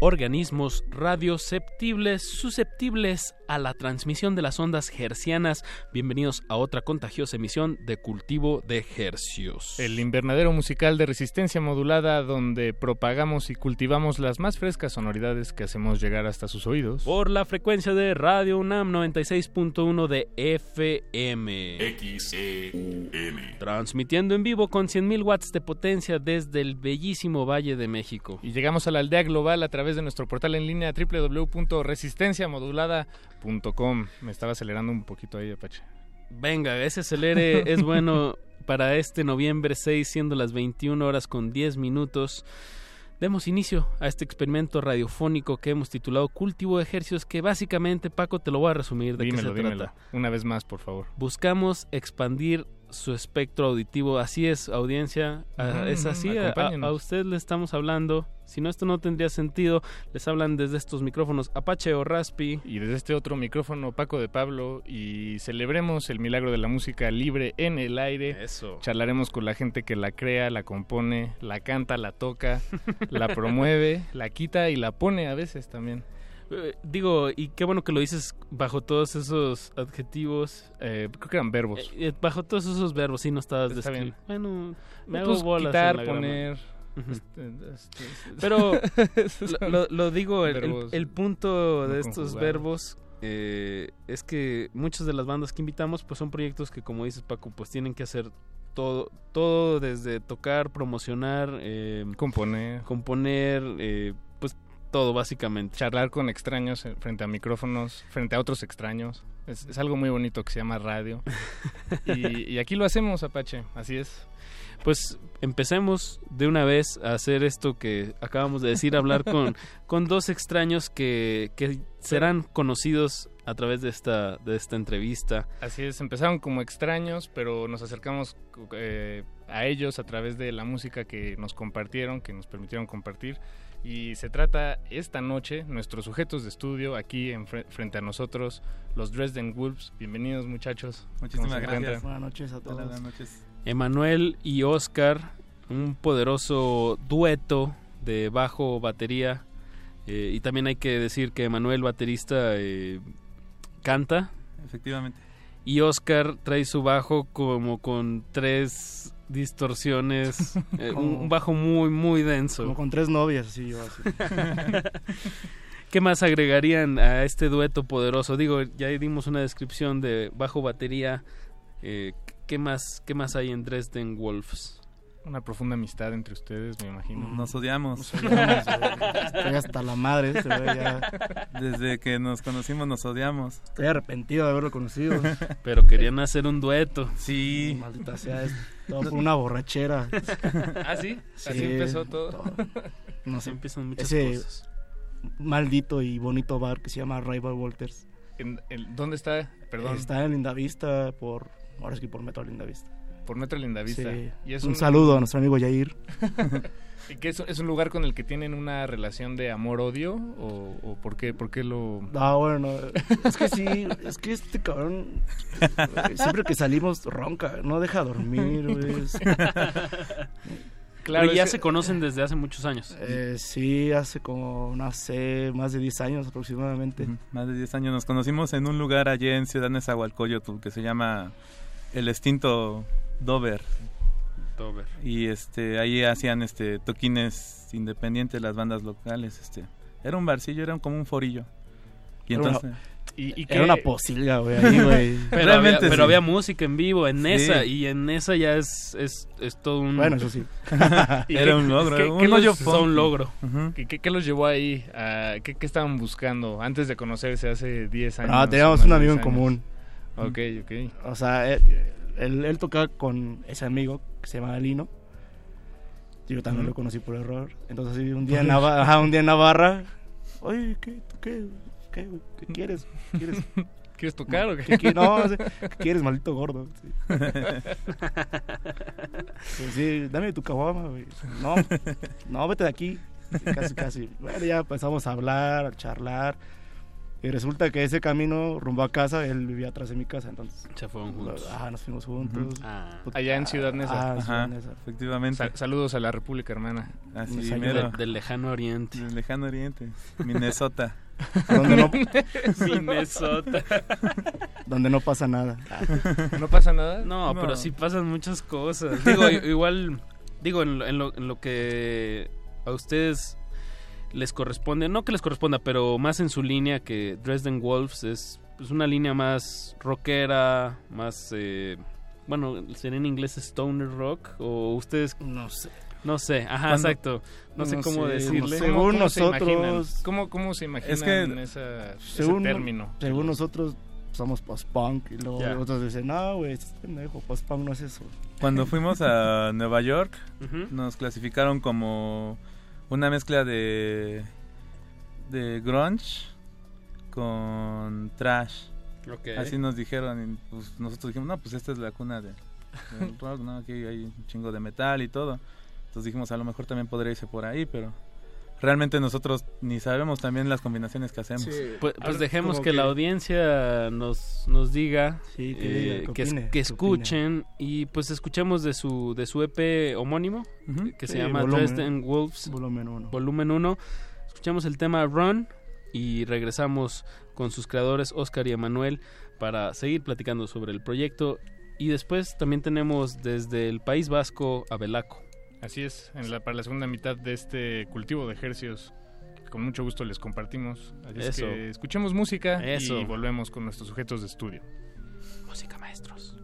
Organismos radioceptibles susceptibles a la transmisión de las ondas hercianas. Bienvenidos a otra contagiosa emisión de Cultivo de Hercios. El invernadero musical de resistencia modulada donde propagamos y cultivamos las más frescas sonoridades que hacemos llegar hasta sus oídos. Por la frecuencia de Radio UNAM 96.1 de FM. XEUM. Transmitiendo en vivo con 100.000 watts de potencia desde el bellísimo Valle de México. Y llegamos a la aldea global a través de nuestro portal en línea www.resistenciamodulada.com. Me estaba acelerando un poquito ahí, Apache. Venga, ese acelere [LAUGHS] es bueno para este noviembre 6, siendo las 21 horas con 10 minutos. Demos inicio a este experimento radiofónico que hemos titulado Cultivo de Ejercicios, que básicamente, Paco, te lo voy a resumir de dímelo, qué se dímelo. trata. Una vez más, por favor. Buscamos expandir su espectro auditivo. Así es, audiencia. a- Ujú, es así. A, a usted le estamos hablando. Si no, esto no tendría sentido. Les hablan desde estos micrófonos Apache o Raspi. Y desde este otro micrófono, Paco de Pablo, y celebremos el milagro de la música libre en el aire. Eso. Charlaremos con la gente que la crea, la compone, la canta, la toca, la promueve, [LAUGHS] la quita y la pone a veces también. Eh, digo, y qué bueno que lo dices bajo todos esos adjetivos. Eh, creo que eran verbos. Eh, eh, bajo todos esos verbos, sí, no estabas Está bien. Bueno, me Pues, hago bolas. quitar, en la grama. poner, Ujú. este, este, Pero [LAUGHS] lo, digo, el, el- verbos el punto no de estos conjugados. verbos eh, es que muchas de las bandas que invitamos pues son proyectos que como dices Paco pues tienen que hacer todo, todo desde tocar, promocionar, eh, componer, componer, eh, todo básicamente. charlar con extraños frente a micrófonos, frente a otros extraños. Es, es algo muy bonito que se llama radio. [LAUGHS] y, y aquí lo hacemos, Apache, así es. Pues empecemos de una vez a hacer esto que acabamos de decir, hablar con, [LAUGHS] con dos extraños que, que serán conocidos a través de esta, de esta entrevista. Así es, empezaron como extraños, pero nos acercamos eh, a ellos a través de la música que nos compartieron, que nos permitieron compartir. Y se trata esta noche, nuestros sujetos de estudio aquí en fre- frente a nosotros, los Dresden Wolves. Bienvenidos muchachos. ¿Cómo Muchísimas gracias. encuentran? Buenas noches a todos. Buenas noches. Emanuel y Oscar, un poderoso dueto de bajo batería. eh, y también hay que decir que Emanuel, baterista, eh, canta. Efectivamente. Y Oscar trae su bajo como con tres distorsiones. [LAUGHS] eh, un, bajo muy, muy denso. Como con tres novias, así yo así. [LAUGHS] ¿Qué más agregarían a este dueto poderoso? Digo, ya dimos una descripción de bajo batería. eh, ¿qué, más, ¿Qué más hay en Dresden Wolves? Una profunda amistad entre ustedes, me imagino. Nos odiamos. Nos odiamos, güey. Estoy hasta la madre, ya. Desde que nos conocimos nos odiamos. Estoy arrepentido de haberlo conocido. Pero querían hacer un dueto. Sí. Maldita sea, es todo por una borrachera. [LAUGHS] ¿Ah, sí? Así empezó todo. No sé. Empiezan muchas ese cosas. maldito y bonito bar que se llama Rival Walters. ¿En- en- ¿Dónde está? Perdón. Está en Lindavista por... Ahora sí por Metro Lindavista. Por Metro Lindavista. Sí. Y es un, saludo a nuestro amigo Yair. [LAUGHS] ¿Y que es, es un lugar con el que tienen una relación de amor-odio? ¿O, o por, qué, por qué lo...? Ah, bueno, es que sí, es que este cabrón, siempre que salimos ronca, no deja dormir, güey. [LAUGHS] Claro, Pero ya es se que- conocen desde hace muchos años. Eh, sí, hace como, no sé, más de 10 años aproximadamente. Más de 10 años. Nos conocimos en un lugar allí en Ciudad Nezahualcóyotl que se llama El Extinto Dover. Dover. Y este ahí hacían este toquines independientes las bandas locales. este Era un barcillo, era como un forillo. Y Era una- entonces... Y, y Era una posilga, güey, ahí, güey. [LAUGHS] Pero, había, pero sí. había música en vivo en Sí. esa y en esa ya es, es, es todo un... Bueno, eso sí. [LAUGHS] ¿Y Era un logro, ¿Qué, un qué los- hoyo es todo un funky. logro. Ujú. ¿Qué, qué- qué los llevó ahí? a- ¿qué, qué estaban buscando antes de conocerse hace 10 años? Ah, teníamos un amigo en 10 años? común. Ok, ok. O sea, él, él, él tocaba con ese amigo que se llama Lino. Yo también lo conocí por error. Entonces, así, un [LAUGHS] día en Navarra, ajá, un día en Navarra, oye, ¿qué, qué, qué? ¿Qué quieres? ¿Quieres, [LAUGHS] ¿Quieres tocar o qué? ¿Qué qui- no, sí, [LAUGHS] ¿qué quieres, maldito gordo? Sí. Pues sí, dame tu caguama, güey. No, no, vete de aquí. Casi, casi. Bueno, ya empezamos a hablar, a charlar. Y resulta que ese camino rumbo a casa, él vivía atrás de mi casa, entonces. Se fueron juntos. Ah, nos fuimos juntos. Ah. Allá en Ciudad Neza. Ah, Ciudad Ajá, Neza. efectivamente. Sa- saludos a la República Hermana. Así mero. Del, lejano oriente. Del lejano oriente. Minnesota. [LAUGHS] Donde no, [LAUGHS] Minnesota. [LAUGHS] donde no pasa nada. ¿No pasa nada? No, No. pero sí pasan muchas cosas. Digo, igual, digo, en, lo- en lo, en lo que a ustedes les corresponde, no que les corresponda, pero más en su línea que Dresden Wolves es pues, una línea más rockera, más, eh, bueno, sería en inglés stoner rock, o ustedes, No sé. no sé, ajá, Cuando- exacto, no, sé cómo sé, decirle. Según ¿Cómo se nosotros- imaginan? ¿Cómo, cómo se imaginan Es que- esa- ese Según, término? según nosotros somos post-punk y luego otros dicen, no, güey, estás pendejo, post-punk no es eso. Cuando fuimos a Nueva York, nos clasificaron como una mezcla de de grunge con trash. Así nos dijeron, y, pues, nosotros dijimos, no, pues esta es la cuna de, del [LAUGHS] rock, ¿no? Aquí hay un chingo de metal y todo. Entonces dijimos, a lo mejor también podría irse por ahí, pero realmente nosotros ni sabemos también las combinaciones que hacemos. Pues, pues dejemos que, la audiencia nos, nos diga, Sí, que eh, diga, que que, es- opine, que que escuchen y pues escuchemos de su de su EP homónimo Ujú. que se Sí, llama volumen. Dresden Wolves Volumen 1. volumen 1. Escuchamos el tema Run y regresamos con sus creadores Oscar y Emanuel para seguir platicando sobre el proyecto y después también tenemos desde el País Vasco a Belaco. Así es, en la, para la segunda mitad de este cultivo de ejercios, que con mucho gusto les compartimos. Así es que escuchemos música Eso. y volvemos con nuestros sujetos de estudio. Música maestros.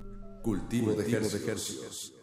Cultivo de ejercicios.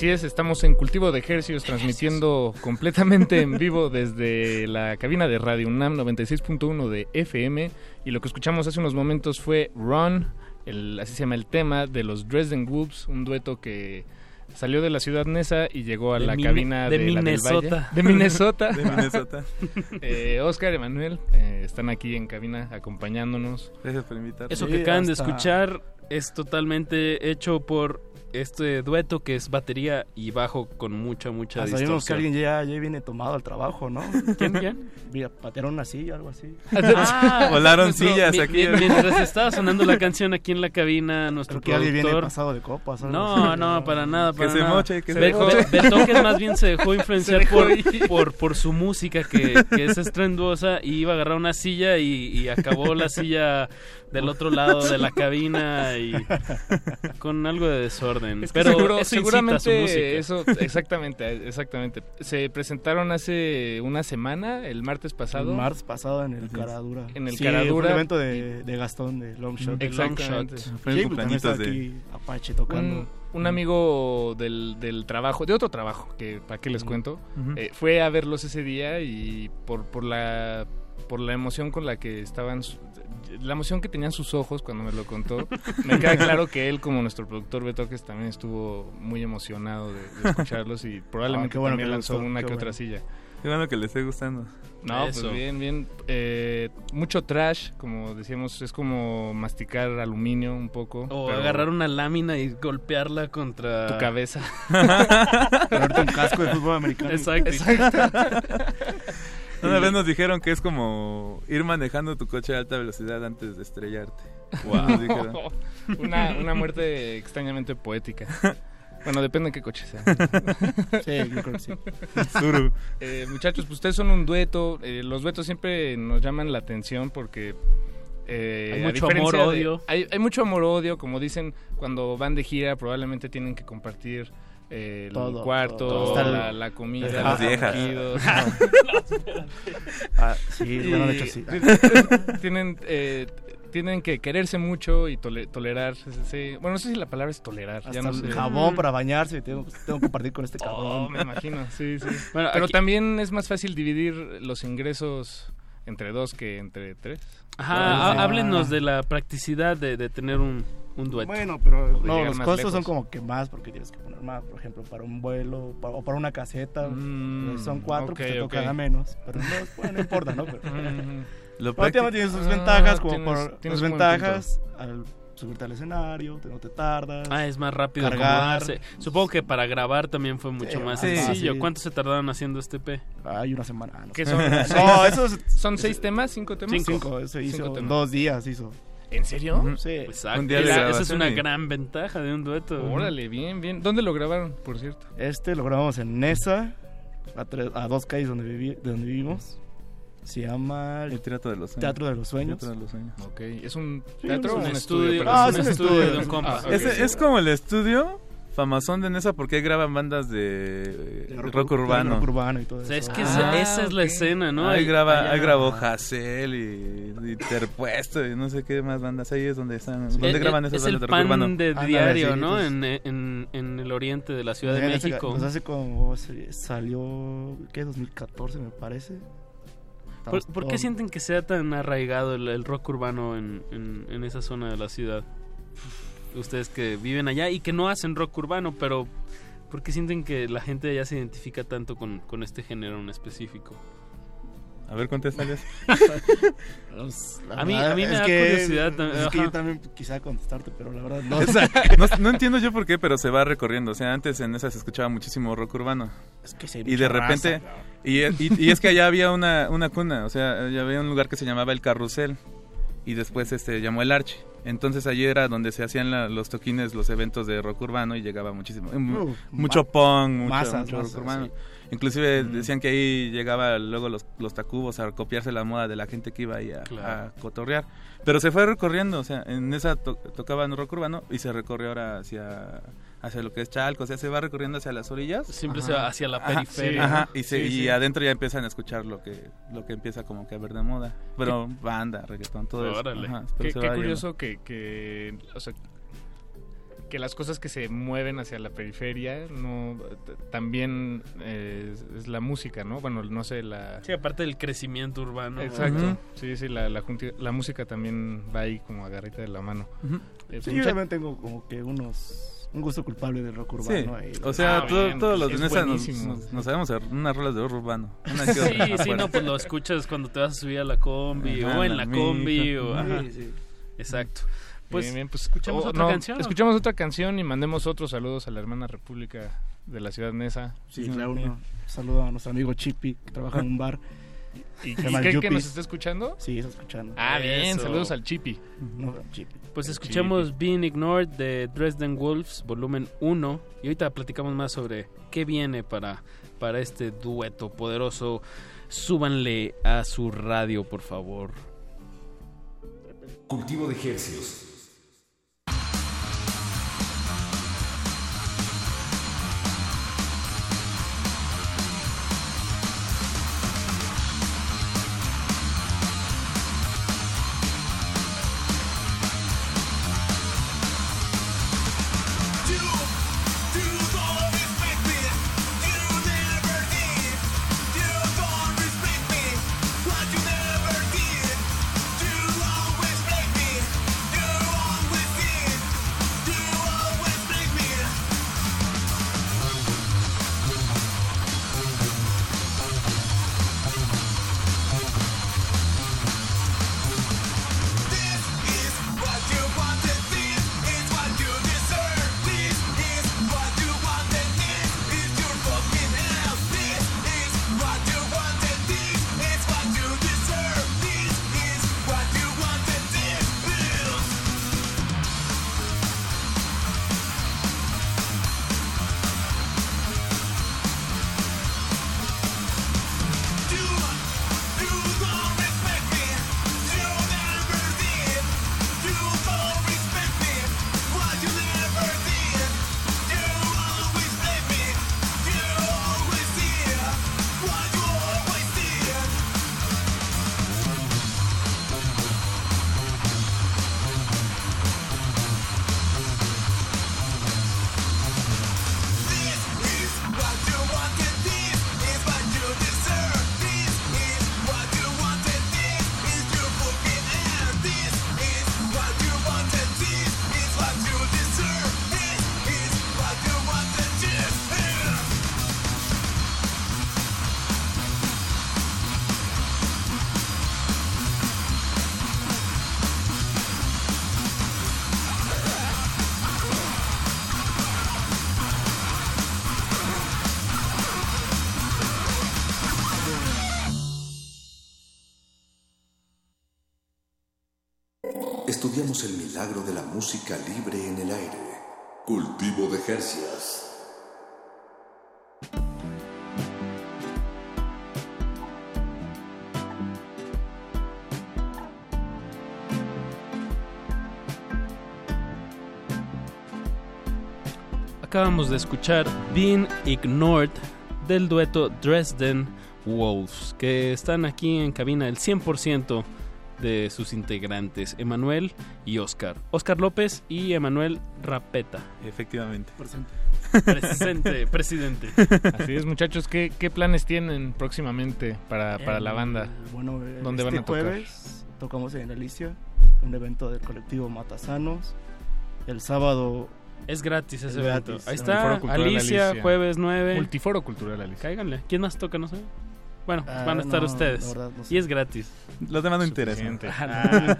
Así es, estamos en Cultivo de Ejercicios transmitiendo completamente en vivo desde la cabina de Radio UNAM 96.1 de FM y lo que escuchamos hace unos momentos fue Run, el, así se llama el tema de los Dresden Wolves, un dueto que salió de la ciudad Nesa y llegó a De la cabina de de, la del Minnesota. Valle. de Minnesota. [LAUGHS] De Minnesota. [LAUGHS] Eh, Oscar, Emanuel, eh, están aquí en cabina acompañándonos. Gracias por invitarme. Eso que acaban de escuchar es totalmente hecho por este dueto que es batería y bajo con mucha, mucha Ah, sabemos que distorsión. alguien ya, ya viene tomado al trabajo, ¿no? [LAUGHS] ¿Quién, quién? Mira, patearon una silla, algo así. [LAUGHS] Ah, Volaron nuestro- sillas mi- aquí. mi- Mientras estaba sonando la canción aquí en la cabina, nuestro Creo que alguien viene productor... pasado de copas. No, así. no, para nada, Que para se nada. moche, que se Be- moche. Be- Betoques más bien se dejó influenciar [LAUGHS] dejó por, por, por su música que, que es estrenduosa y iba a agarrar una silla y, y acabó la silla del otro lado de la cabina y con algo de desorden. Es que Pero seguro- seguramente eso, exactamente, exactamente. Se presentaron hace una semana, el martes pasado. El martes pasado en el Caradura. En el Sí, Caradura. Fue un evento de, de Gastón, de Longshot. Exactamente. Longshot. Fue el Sí, pues, cumpleañitos de- aquí Apache tocando. Un, un amigo del, del trabajo, de otro trabajo, que para qué les cuento, eh, fue a verlos ese día y por, por la por la emoción con la que estaban la emoción que tenían sus ojos cuando me lo contó me queda claro que él como nuestro productor Betoques también estuvo muy emocionado de, de escucharlos y probablemente qué bueno también lanzó gustó, una que bueno. otra silla Qué bueno que le esté gustando. no, Eso. pues bien, bien. Eh, mucho trash, como decíamos, es como masticar aluminio un poco. O pero agarrar una lámina y golpearla contra tu cabeza. [LAUGHS] Ponerte un casco de fútbol americano. Exacto. [LAUGHS] Una vez nos dijeron que es como ir manejando tu coche a alta velocidad antes de estrellarte. Dijeron. [LAUGHS] una, una muerte extrañamente poética. Bueno, depende de qué coche sea. [LAUGHS] Sí, yo creo que sí. Zuru. Eh, muchachos, pues ustedes son un dueto. Eh, los duetos siempre nos llaman la atención porque... eh, Hay mucho diferencia amor, de- odio. hay, hay mucho amor-odio, como dicen, cuando van de gira probablemente tienen que compartir el Todo, cuarto, todo. La, la comida, los viejas. ronquidos. [LAUGHS] Ah, sí, bueno, de hecho sí. tienen, eh, tienen que quererse mucho y tole- tolerar. sí. Bueno, no sé si la palabra es tolerar. Hasta ya no el sé. jabón para bañarse. Tengo, tengo que compartir con este Oh, cabrón. me imagino, sí, sí. [LAUGHS] Bueno, Pero aquí- también es más fácil dividir los ingresos entre dos que entre tres. Ajá, Ah. há- háblenos de la practicidad de, de tener un, un dueto. Bueno, pero no, los más costos son lejos. como que más porque tienes que poner más, por ejemplo, para un vuelo pa- o para una caseta. Mm, pues son cuatro, pues ok, te ok. tocará menos. Pero no, bueno, no importa, ¿no? Pero. [LAUGHS] Lo práctico- tiene sus Ah, ventajas, como tienes- por tienes sus ventajas al subirte al escenario, te- no te tardas. Ah, es más rápido Cargar. acomodarse. Supongo que para grabar también fue mucho Sí, más sí, sencillo. sí. ¿Cuánto se tardaron haciendo este P? Hay una semana. No, ¿Qué son? [LAUGHS] no, eso es ¿Son seis temas? ¿Cinco temas? cinco. Se hizo Cinco temas. dos días, hizo. ¿En serio? Sí. Exacto. Un día de Esa- esa es una y- gran ventaja de un dueto. Órale, bien, bien. ¿Dónde lo grabaron, por cierto? Este lo grabamos en Nesa, a, tres- a dos calles donde, viví, de donde vivimos. Se llama El Teatro de los Sueños. Teatro de los Sueños. Teatro de los Sueños. Ok, ¿es un Sí, teatro o un estudio. estudio? Ah, es es un un estudio estudio. de un compa. Ah, es como el estudio famosón de Nesa porque ahí graban bandas de, de rock, urbano. rock urbano y todo O sea, eso. es que Ah, esa, esa es la escena, ¿no? ahí, graba, allá- ahí grabó Hassel y, y Interpuesto y no sé qué más bandas. Ahí es donde están, donde Eh, graban esas es el bandas de rock urbano. pan de diario, ¿no? En, en, en el oriente de la Ciudad de México. Pues hace como se- salió, ¿qué? 2014 me parece. ¿Por, por qué sienten que sea tan arraigado el, el rock urbano en, en, en esa zona de la ciudad? Ustedes que viven allá y que no hacen rock urbano, pero ¿por qué sienten que la gente allá se identifica tanto con, con este género en específico? A ver, contéstales. [LAUGHS] Pues, A mí- a mí me da que- curiosidad también, Es que ajá. yo también quisiera contestarte, pero la verdad [LAUGHS] no. [LAUGHS] No, no entiendo yo por qué, pero se va recorriendo. O sea, antes en esa se escuchaba muchísimo rock urbano. Es que hay Y de repente, raza, y, y- y es que allá había una, una cuna, o sea, ya había un lugar que se llamaba El Carrusel. Y después este llamó El Arche. Entonces allí era donde se hacían la- los toquines, los eventos de rock urbano y llegaba muchísimo, mu- Uh, mucho punk, mucho, masas, mucho masas, rock urbano. sí. Inclusive decían que ahí llegaba luego los, los tacubos a copiarse la moda de la gente que iba ahí a, Claro. a cotorrear. Pero se fue recorriendo, o sea, en esa to- tocaban rock urbano y se recorrió ahora hacia hacia lo que es Chalco, o sea, se va recorriendo hacia las orillas. Siempre se va hacia la periferia. Ajá, y, se- Sí, y sí. adentro ya empiezan a escuchar lo que lo que empieza como que a ver de moda. Pero banda, reggaetón, todo eso. Órale. Ajá, pero Qué, qué curioso que, que, o sea, que las cosas que se mueven hacia la periferia no también eh, es, es la música, ¿no? Bueno, no sé, la... Sí, aparte del crecimiento urbano. Exacto. Sí, sí, la, la, la música también va ahí como agarrita de la mano. Eh, Sí, mucha- yo también tengo como que unos un gusto culpable del rock Sí, urbano. ahí. o sea, Ah, todo- bien, todos los es de Nesa nos, buenísimo. nos- nos sabemos hacer unas rolas de rock urbano. Una Sí, otra sí, afuera. no, pues lo escuchas cuando te vas a subir a la combi Ajá, o en la combi o... ajá. Sí, sí. Exacto. Pues, Bien, bien, pues escuchamos oh, otra no, canción. Escuchamos otra canción y mandemos otros saludos a la hermana República de la ciudad Nesa. Sí, claro. Un saludo a nuestro amigo Chippy, que trabaja en un bar. ¿Y Yuppie. que nos está escuchando? Sí, está escuchando. Ah, bien, Eso. saludos al Chipi. No, Chippy. Pues escuchamos Being Ignored de Dresden Wolves, volumen 1. Y ahorita platicamos más sobre qué viene para, para este dueto poderoso. Súbanle a su radio, por favor. Cultivo de hercios. De la música libre en el aire. Cultivo de hercios. Acabamos de escuchar Being Ignored del dueto Dresden Wolves, que están aquí en cabina el 100% de sus integrantes, Emanuel y Oscar. Oscar López y Emanuel Rapeta. Efectivamente. Presente, [LAUGHS] presidente. Así es, muchachos. ¿Qué, qué planes tienen próximamente para, para la Eh, banda? Bueno, eh, ¿Dónde este van a tocar? jueves tocamos en Alicia, un evento del colectivo Matasanos. El sábado Es gratis Es ese evento. gratis. Ahí está, Alicia, Alicia. jueves 9. Multiforo Cultural Alicia. Cáiganle. ¿Quién más toca? No sé. Bueno, Ah, van a estar no, ustedes. verdad, no sé. Y es gratis. Los demás no interesan. Ah,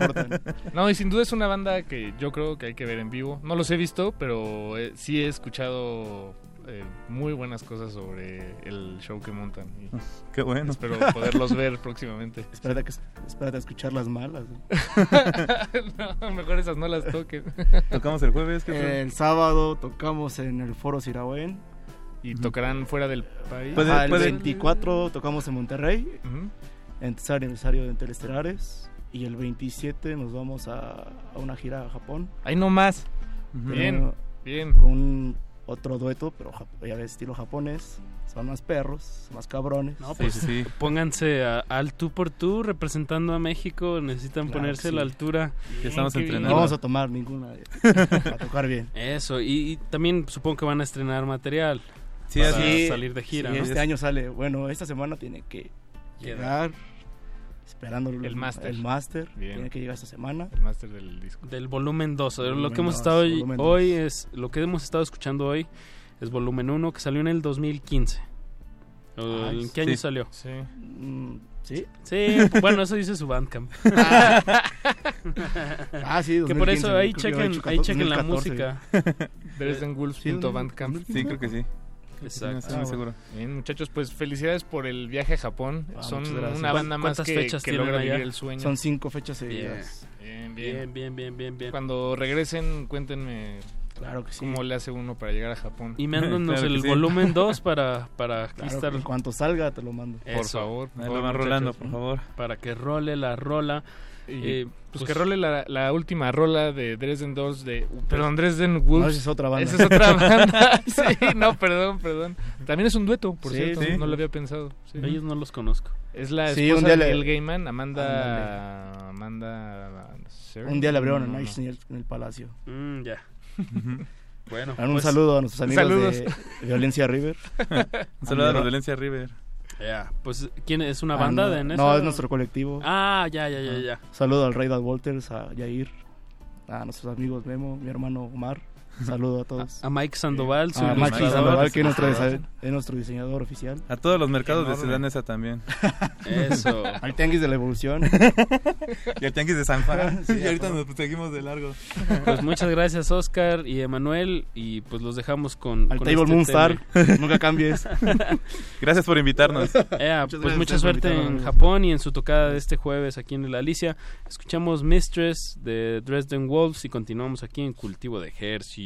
no. [LAUGHS] No, y sin duda es una banda que yo creo que hay que ver en vivo. No los he visto, pero eh, sí he escuchado eh, muy buenas cosas sobre el show que montan. y Qué bueno. Espero [LAUGHS] poderlos ver próximamente. Espérate, a que, espérate a escuchar las malas. [LAUGHS] no, mejor esas no las toques. Tocamos el jueves. ¿qué? El sábado tocamos en el Foro Sirahuén. ¿Y tocarán fuera del país? Ajá, Puede- el puede- 24 tocamos en Monterrey, Ujú. en tercer aniversario de Telestelares. Y el 27 nos vamos a, a una gira a Japón. Ahí nomás. Ujú. Bien, Pero bien. Un otro dueto, pero ya ves, estilo japonés. Son más perros, más cabrones. No, pues pónganse a- al tú por tú representando a México. Necesitan Claro ponerse a la sí. altura. Que estamos No entrenando. vamos a tomar ninguna. [LAUGHS] a tocar bien. Eso, y, y también supongo que van a estrenar material. Sí, para así- salir de gira. Sí, ¿no? este año sale. Bueno, esta semana tiene que llegar. Esperando El máster. El máster. Tiene que llegar esta semana. El máster del disco. Del volumen 2. Lo Volumen que hemos dos, estado hoy, hoy es lo que hemos estado escuchando hoy es volumen 1 que salió en el 2015. ¿O Ay, ¿En qué año sí. salió? Sí. Mm, ¿Sí? Sí, bueno, eso dice su Bandcamp. [LAUGHS] Ah, sí, Que por 2015, eso ahí chequen, ahí chequen la 2014. música. Dresdenwolves.bandcamp. Sí, creo que sí. Exacto. Estoy muy seguro. Bien, muchachos, pues felicidades por el viaje a Japón. Ah, Son muchas gracias. una banda más ¿Cuántas que, fechas que tienen logra vivir el sueño. Son cinco fechas seguidas. Bien, bien. Bien, bien, bien, bien, bien. Cuando regresen, cuéntenme Claro que sí. cómo le hace uno para llegar a Japón. Y mándanos [LAUGHS] Claro el sí. volumen [LAUGHS] 2 para, para aquí Claro, estar. en cuanto salga, te lo mando. Por Eso, favor. por lo van rolando, por favor. Para que role la rola. Y, Eh, pues, que role la, la última rola de Dresden Dolls de... Perdón, Dresden Wolves. No, esa es otra banda. Esa es otra [LAUGHS] banda. sí, no, perdón, perdón. También es un dueto, por Sí, cierto. sí. No lo había pensado. sí. Ellos no los conozco. Es la Sí, esposa un día de le- Neil Gaiman, Amanda... Amanda... Un día le abrieron No, a no, Nice en el, en el palacio. Mm, ya. [LAUGHS] bueno, un pues, saludo a nuestros amigos saludos. de Violencia River. [LAUGHS] Un saludo a la herma- Violencia River. Pues, ¿quién es una Ah, banda no, de en No, es nuestro colectivo. Ah, ya, ya, ya, ya. Saludo al Rey Dad Walters, a Yair, a nuestros amigos Memo, mi hermano Omar. [LAUGHS] Saludo a todos. A Mike Sandoval, su a ilustrador. Sandoval, que es nuestro, es nuestro diseñador oficial. A todos los mercados de. Ciudad Neza también. Eso. [LAUGHS] Al Tianguis de la Evolución. y al Tianguis de San Juan. [LAUGHS] Sí, y ahorita a nos seguimos de largo. Pues muchas gracias, Oscar y Emanuel. Y pues los dejamos con. Al con Table este Moonstar. Nunca cambies. Gracias por invitarnos. Ea, Muchas pues mucha suerte en. Japón y en su tocada de este jueves aquí en la Alicia. Escuchamos Mistress de Dresden Wolves y continuamos aquí en Cultivo de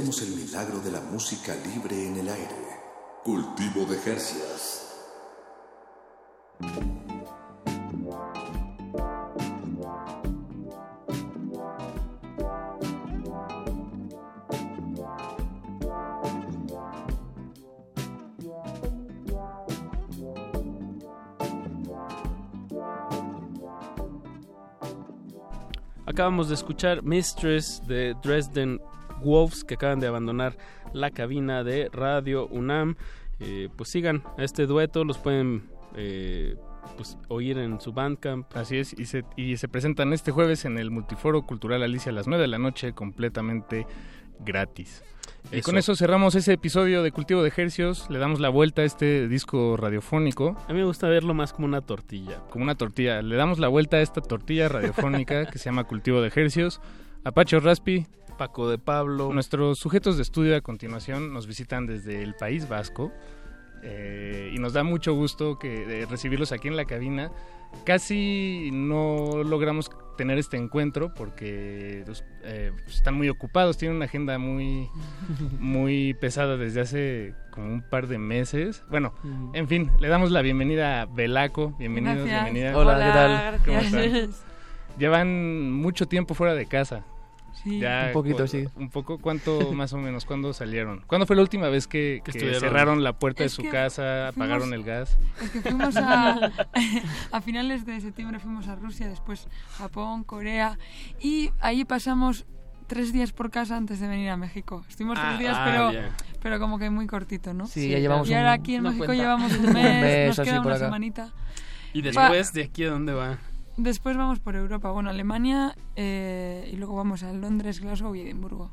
El milagro de la música libre en el aire. Cultivo de Jercias. Acabamos de escuchar Mistress de Dresden Wolves que acaban de abandonar la cabina de Radio UNAM. Eh, pues sigan a este dueto, los pueden eh, pues, oír en su Bandcamp. Así es, y se, y se presentan este jueves en el Multiforo Cultural Alicia a las 9 de la noche, completamente gratis. Y con eso cerramos ese episodio de Cultivo de Ejercios, le damos la vuelta a este disco radiofónico. A mí me gusta verlo más como una tortilla. Como una tortilla, le damos la vuelta a esta tortilla radiofónica [LAUGHS] que se llama Cultivo de Ejercios. Apache Raspi, Paco de Pablo. Nuestros sujetos de estudio a continuación nos visitan desde el País Vasco eh, y nos da mucho gusto que de recibirlos aquí en la cabina. Casi no logramos tener este encuentro porque pues, eh, pues, están muy ocupados, tienen una agenda muy, muy pesada desde hace como un par de meses. Bueno, en fin, le damos la bienvenida a Belaco. Bienvenidos, Gracias. bienvenida. Hola, Hola, ¿qué tal? ¿Cómo gracias. están? Llevan mucho tiempo fuera de casa. Sí. Un poquito, sí. Un poco, ¿cuánto [LAUGHS] más o menos? ¿Cuándo salieron? ¿Cuándo fue la última vez que, que estuvieron? cerraron la puerta Es de su que casa, apagaron fuimos- el gas? Es que fuimos a, [LAUGHS] a finales de septiembre fuimos a Rusia, después Japón, Corea y ahí pasamos tres días por casa antes de venir a México. Estuvimos Ah, tres días, ah, pero, bien. pero como que muy cortito, ¿no? Sí, ya llevamos Y ahora un- aquí en México cuenta. llevamos un [LAUGHS] Un mes, mes nos queda una acá. semanita. Y después de aquí, ¿a dónde va? Después vamos por Europa, bueno, Alemania eh, y luego vamos a Londres, Glasgow y Edimburgo.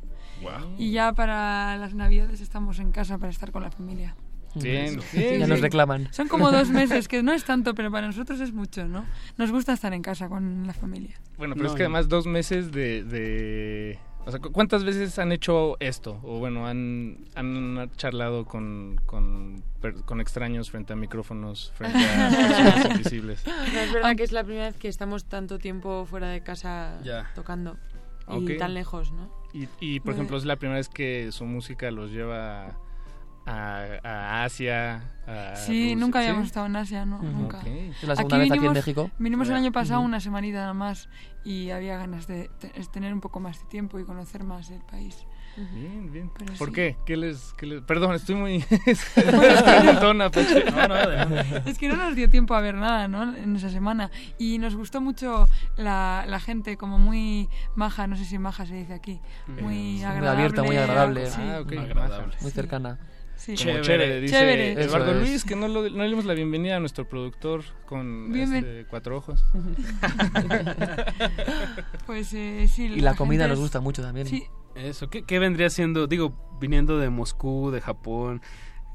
Y ya para las navidades estamos en casa para estar con la familia. Bien, ya nos reclaman. Son como dos [LAUGHS] meses, que no es tanto, pero para nosotros es mucho, ¿no? Nos gusta estar en casa con la familia. Bueno, pero No, es que además dos meses de, de... O sea, ¿cu- ¿cuántas veces han hecho esto? O bueno, han, han charlado con, con, con extraños frente a micrófonos, frente a [LAUGHS] personas invisibles. No, es verdad que es la primera vez que estamos tanto tiempo fuera de casa Ya. tocando. Ok. Y tan lejos, ¿no? Y, y, por Muy ejemplo, bien. es la primera vez que su música los lleva a, a Asia. a Sí, Rusia. nunca ¿Sí? habíamos estado en Asia, ¿no? Nunca. Ok. ¿Es la segunda vez aquí en México? Vinimos el año pasado una semanita nada más y había ganas de tener un poco más de tiempo y conocer más el país. Bien, bien. Pero ¿Por sí. qué? ¿Qué les, qué les- Perdón, estoy muy... [LAUGHS] [LAUGHS] preguntón, Apache. No, no, es que no nos dio tiempo a ver nada, ¿no? En esa semana. Y nos gustó mucho la, la gente, como muy maja, no sé si maja se dice aquí. Muy Muy agradable. abierta, muy agradable. Sí. Ah, ok. Agradable. Muy Sí. cercana. Sí. Como Chévere. chévere, dice Chévere. Eduardo es. Luis, que no, lo- no le dimos la bienvenida a nuestro productor con este, cuatro ojos. [LAUGHS] Pues eh, sí. Y la comida gente nos es- gusta mucho también. Sí, Eso, ¿qué, qué vendría siendo, digo, viniendo de Moscú, de Japón,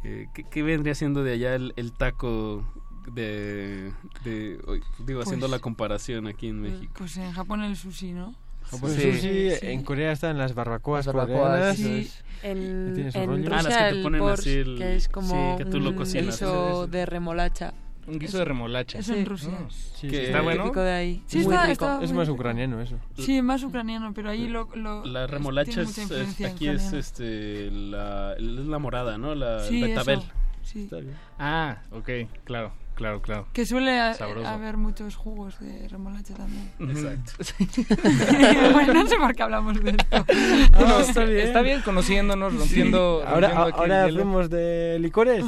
eh, ¿qué, qué vendría siendo de allá el, el taco de, de- digo, haciendo Pues- la comparación aquí en México? pues en Japón el sushi, ¿no? Japón Sí. sushi, Sí. en Corea están las barbacoas, Las barbacoas, coreanas. Sí. ¿Y tienes En, en Ah, las Rusia que te el ponen borscht, así el- que es como sí, que tú lo un cocinas. guiso de remolacha. Un guiso de remolacha. Es en Rusia. Mm. Sí, Que- sí. ¿Está bueno? De ahí. Sí, está- está Es más ucraniano eso. Sí, más ucraniano, pero ahí lo... lo La es- remolacha es, es- aquí es este la, es la morada, ¿no? La Sí, el betabel. eso, sí. Ah, ok, claro, claro, claro. Que suele ha- Sabroso. haber muchos jugos de remolacha también. Exacto. [LAUGHS] [LAUGHS] bueno, no sé por qué hablamos de esto. [LAUGHS] No, está bien. Está bien conociéndonos, rompiendo, Ahora, rompiendo ahora fuimos de licores.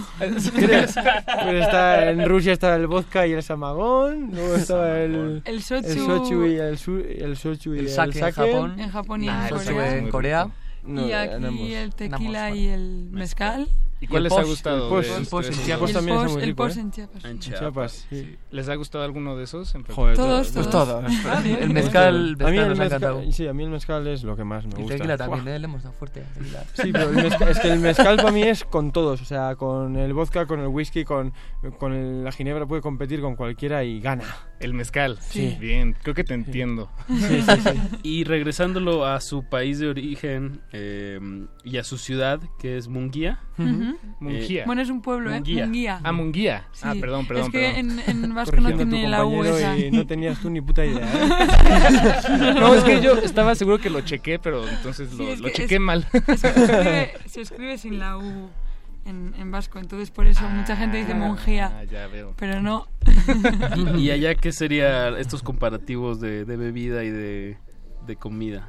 ¿Quieres? Pues está, en Rusia está el vodka y el samagón. Luego estaba el, El sochu. el sochu y el, su, el sochu y El el sake en Japón. En Japón y Ah, en Corea. en Corea. No, y aquí el tequila y el mezcal. ¿Y cuál el les ha gustado? el posh, de el posh en? Chiapas Y el también muy el rico, posh ¿eh? en Chiapas. En En Chiapas. Chiapas, sí. ¿Les ha gustado alguno de esos? en Joder, Todos, pues todos. todos. [LAUGHS] Ah. El mezcal, a mí mezcal el nos ha encantado. mezcal, sí, a mí el mezcal es lo que más me Y el gusta. tequila también. ¿eh? Le hemos dado fuerte. tequila. Sí, pero el mezcal- es que el mezcal para mí es con todos, o sea, con el vodka, con el whisky, con, con el- la ginebra puede competir con cualquiera y gana. El mezcal. Sí. Bien, creo que te entiendo. Sí, sí, sí. [LAUGHS] Y regresándolo a su país de origen eh, y a su ciudad, que es Munguía, Ujú. Mungía. Bueno, es un pueblo, ¿eh? Munguía. Munguía. Ah, Munguía. Sí. Ah, perdón, perdón. Es que perdón. en, en vasco no tiene la U esa. y no tenías tú ni puta idea. ¿eh? [LAUGHS] No, es que yo estaba seguro que lo chequé, pero entonces lo, Sí, lo chequé es- mal. es que se, escribe, se escribe sin la U en, en vasco, entonces por eso mucha gente dice Mungía. Ah, ya veo. Pero no. ¿Y, [LAUGHS] y allá qué sería estos comparativos de, de bebida y de, de comida?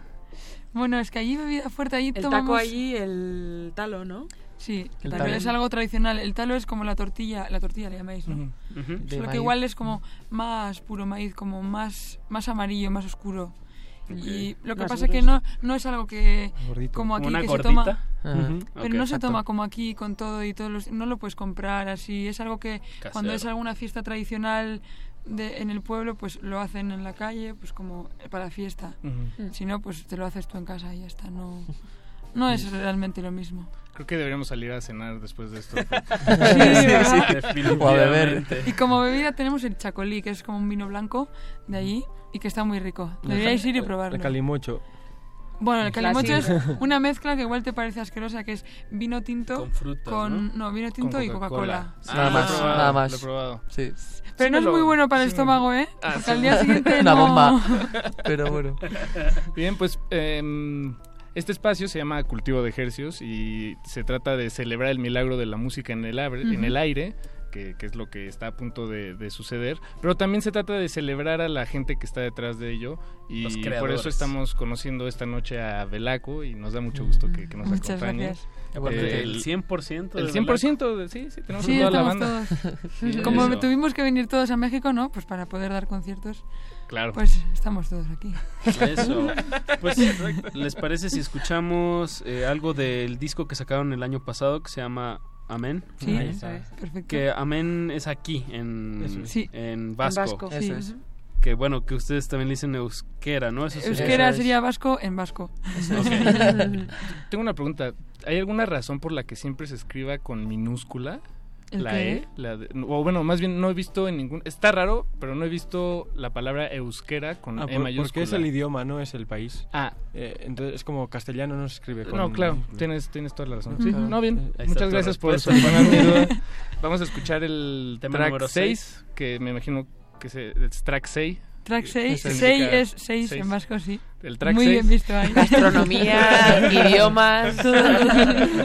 Bueno, es que allí bebida fuerte, allí El tomamos... taco allí, el talo, ¿no? Sí, El talo talo. es algo tradicional. El talo es como la tortilla, la tortilla le llamáis, ¿no? Ujú. De Solo que maíz. igual es como más puro maíz, como más, más amarillo, más oscuro. Y lo que Más pasa es que no, no es algo que Gordito. como aquí ¿Como una que gordita? se toma. Ujú. Ok, pero no se exacto. toma como aquí con todo y todos los no lo puedes comprar así es algo que cuando es Casero. alguna fiesta tradicional de, en el pueblo pues lo hacen en la calle pues como para fiesta Ujú. si no pues te lo haces tú en casa y ya está no no es realmente lo mismo Creo que deberíamos salir a cenar después de esto. [LAUGHS] Sí, ¿verdad? O a beber. y como bebida tenemos el chacolí que es como un vino blanco de allí y que está muy rico deberíais ir y probarlo El calimocho. bueno, el calimocho es [LAUGHS] una mezcla que igual te parece asquerosa, que es vino tinto Con frutas, con- no, vino tinto y Coca-Cola. Sí. Nada más, lo he probado, nada más. Lo he probado. Sí. Pero no es muy bueno para el estómago, ¿eh? Ah, Porque sí. al día siguiente Una no... bomba. [LAUGHS] Pero bueno. Bien, pues em, este espacio se llama Cultivo de Ejercios y se trata de celebrar el milagro de la música en el, abre- en Ujú. el aire, que, que es lo que está a punto de, de suceder, pero también se trata de celebrar a la gente que está detrás de ello y por eso estamos conociendo esta noche a Velaco y nos da mucho gusto que, que nos Muchas acompañe. gracias. Eh, el 100% de El 100%, de, sí, sí, tenemos Sí, toda la banda. todos. [LAUGHS] Sí, Como eso. tuvimos que venir todos a México, ¿no? Pues para poder dar conciertos. Claro. Pues estamos todos aquí. Eso. [LAUGHS] Pues, ¿les parece si escuchamos eh, algo del disco que sacaron el año pasado que se llama Amén? Sí, eso es, perfecto. Que Amén es aquí, en, es. Sí. en Vasco. vasco, sí. Eso es. Que bueno, que ustedes también le dicen euskera, ¿no? Eso Euskera sería vasco en vasco. [LAUGHS] Tengo una pregunta. ¿Hay alguna razón por la que siempre se escriba con minúscula? ¿El la qué? E, la de- o bueno, más bien no he visto en ningún... Está raro, pero no he visto la palabra euskera con Ah, E por- mayúscula. porque es el idioma, no es el país. Ah. Eh, entonces es como castellano no se escribe con... No, claro, tienes, tienes toda la razón. Sí, no, bien. Muchas gracias por duda. [LAUGHS] Vamos a escuchar el Tema track número 6, que me imagino que se- es track 6. Track 6, Que 6 significa es 6 seis. en vasco, sí. El track Muy seis. bien visto ahí. Gastronomía, [LAUGHS] idiomas.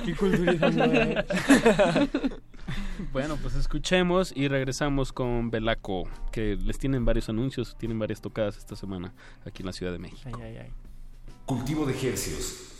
Qué culturizando, eh. [LAUGHS] [LAUGHS] Bueno, pues escuchemos y regresamos con Velaco, que les tienen varios anuncios, tienen varias tocadas esta semana aquí en la Ciudad de México. Ay, ay, ay. Cultivo de Hercios.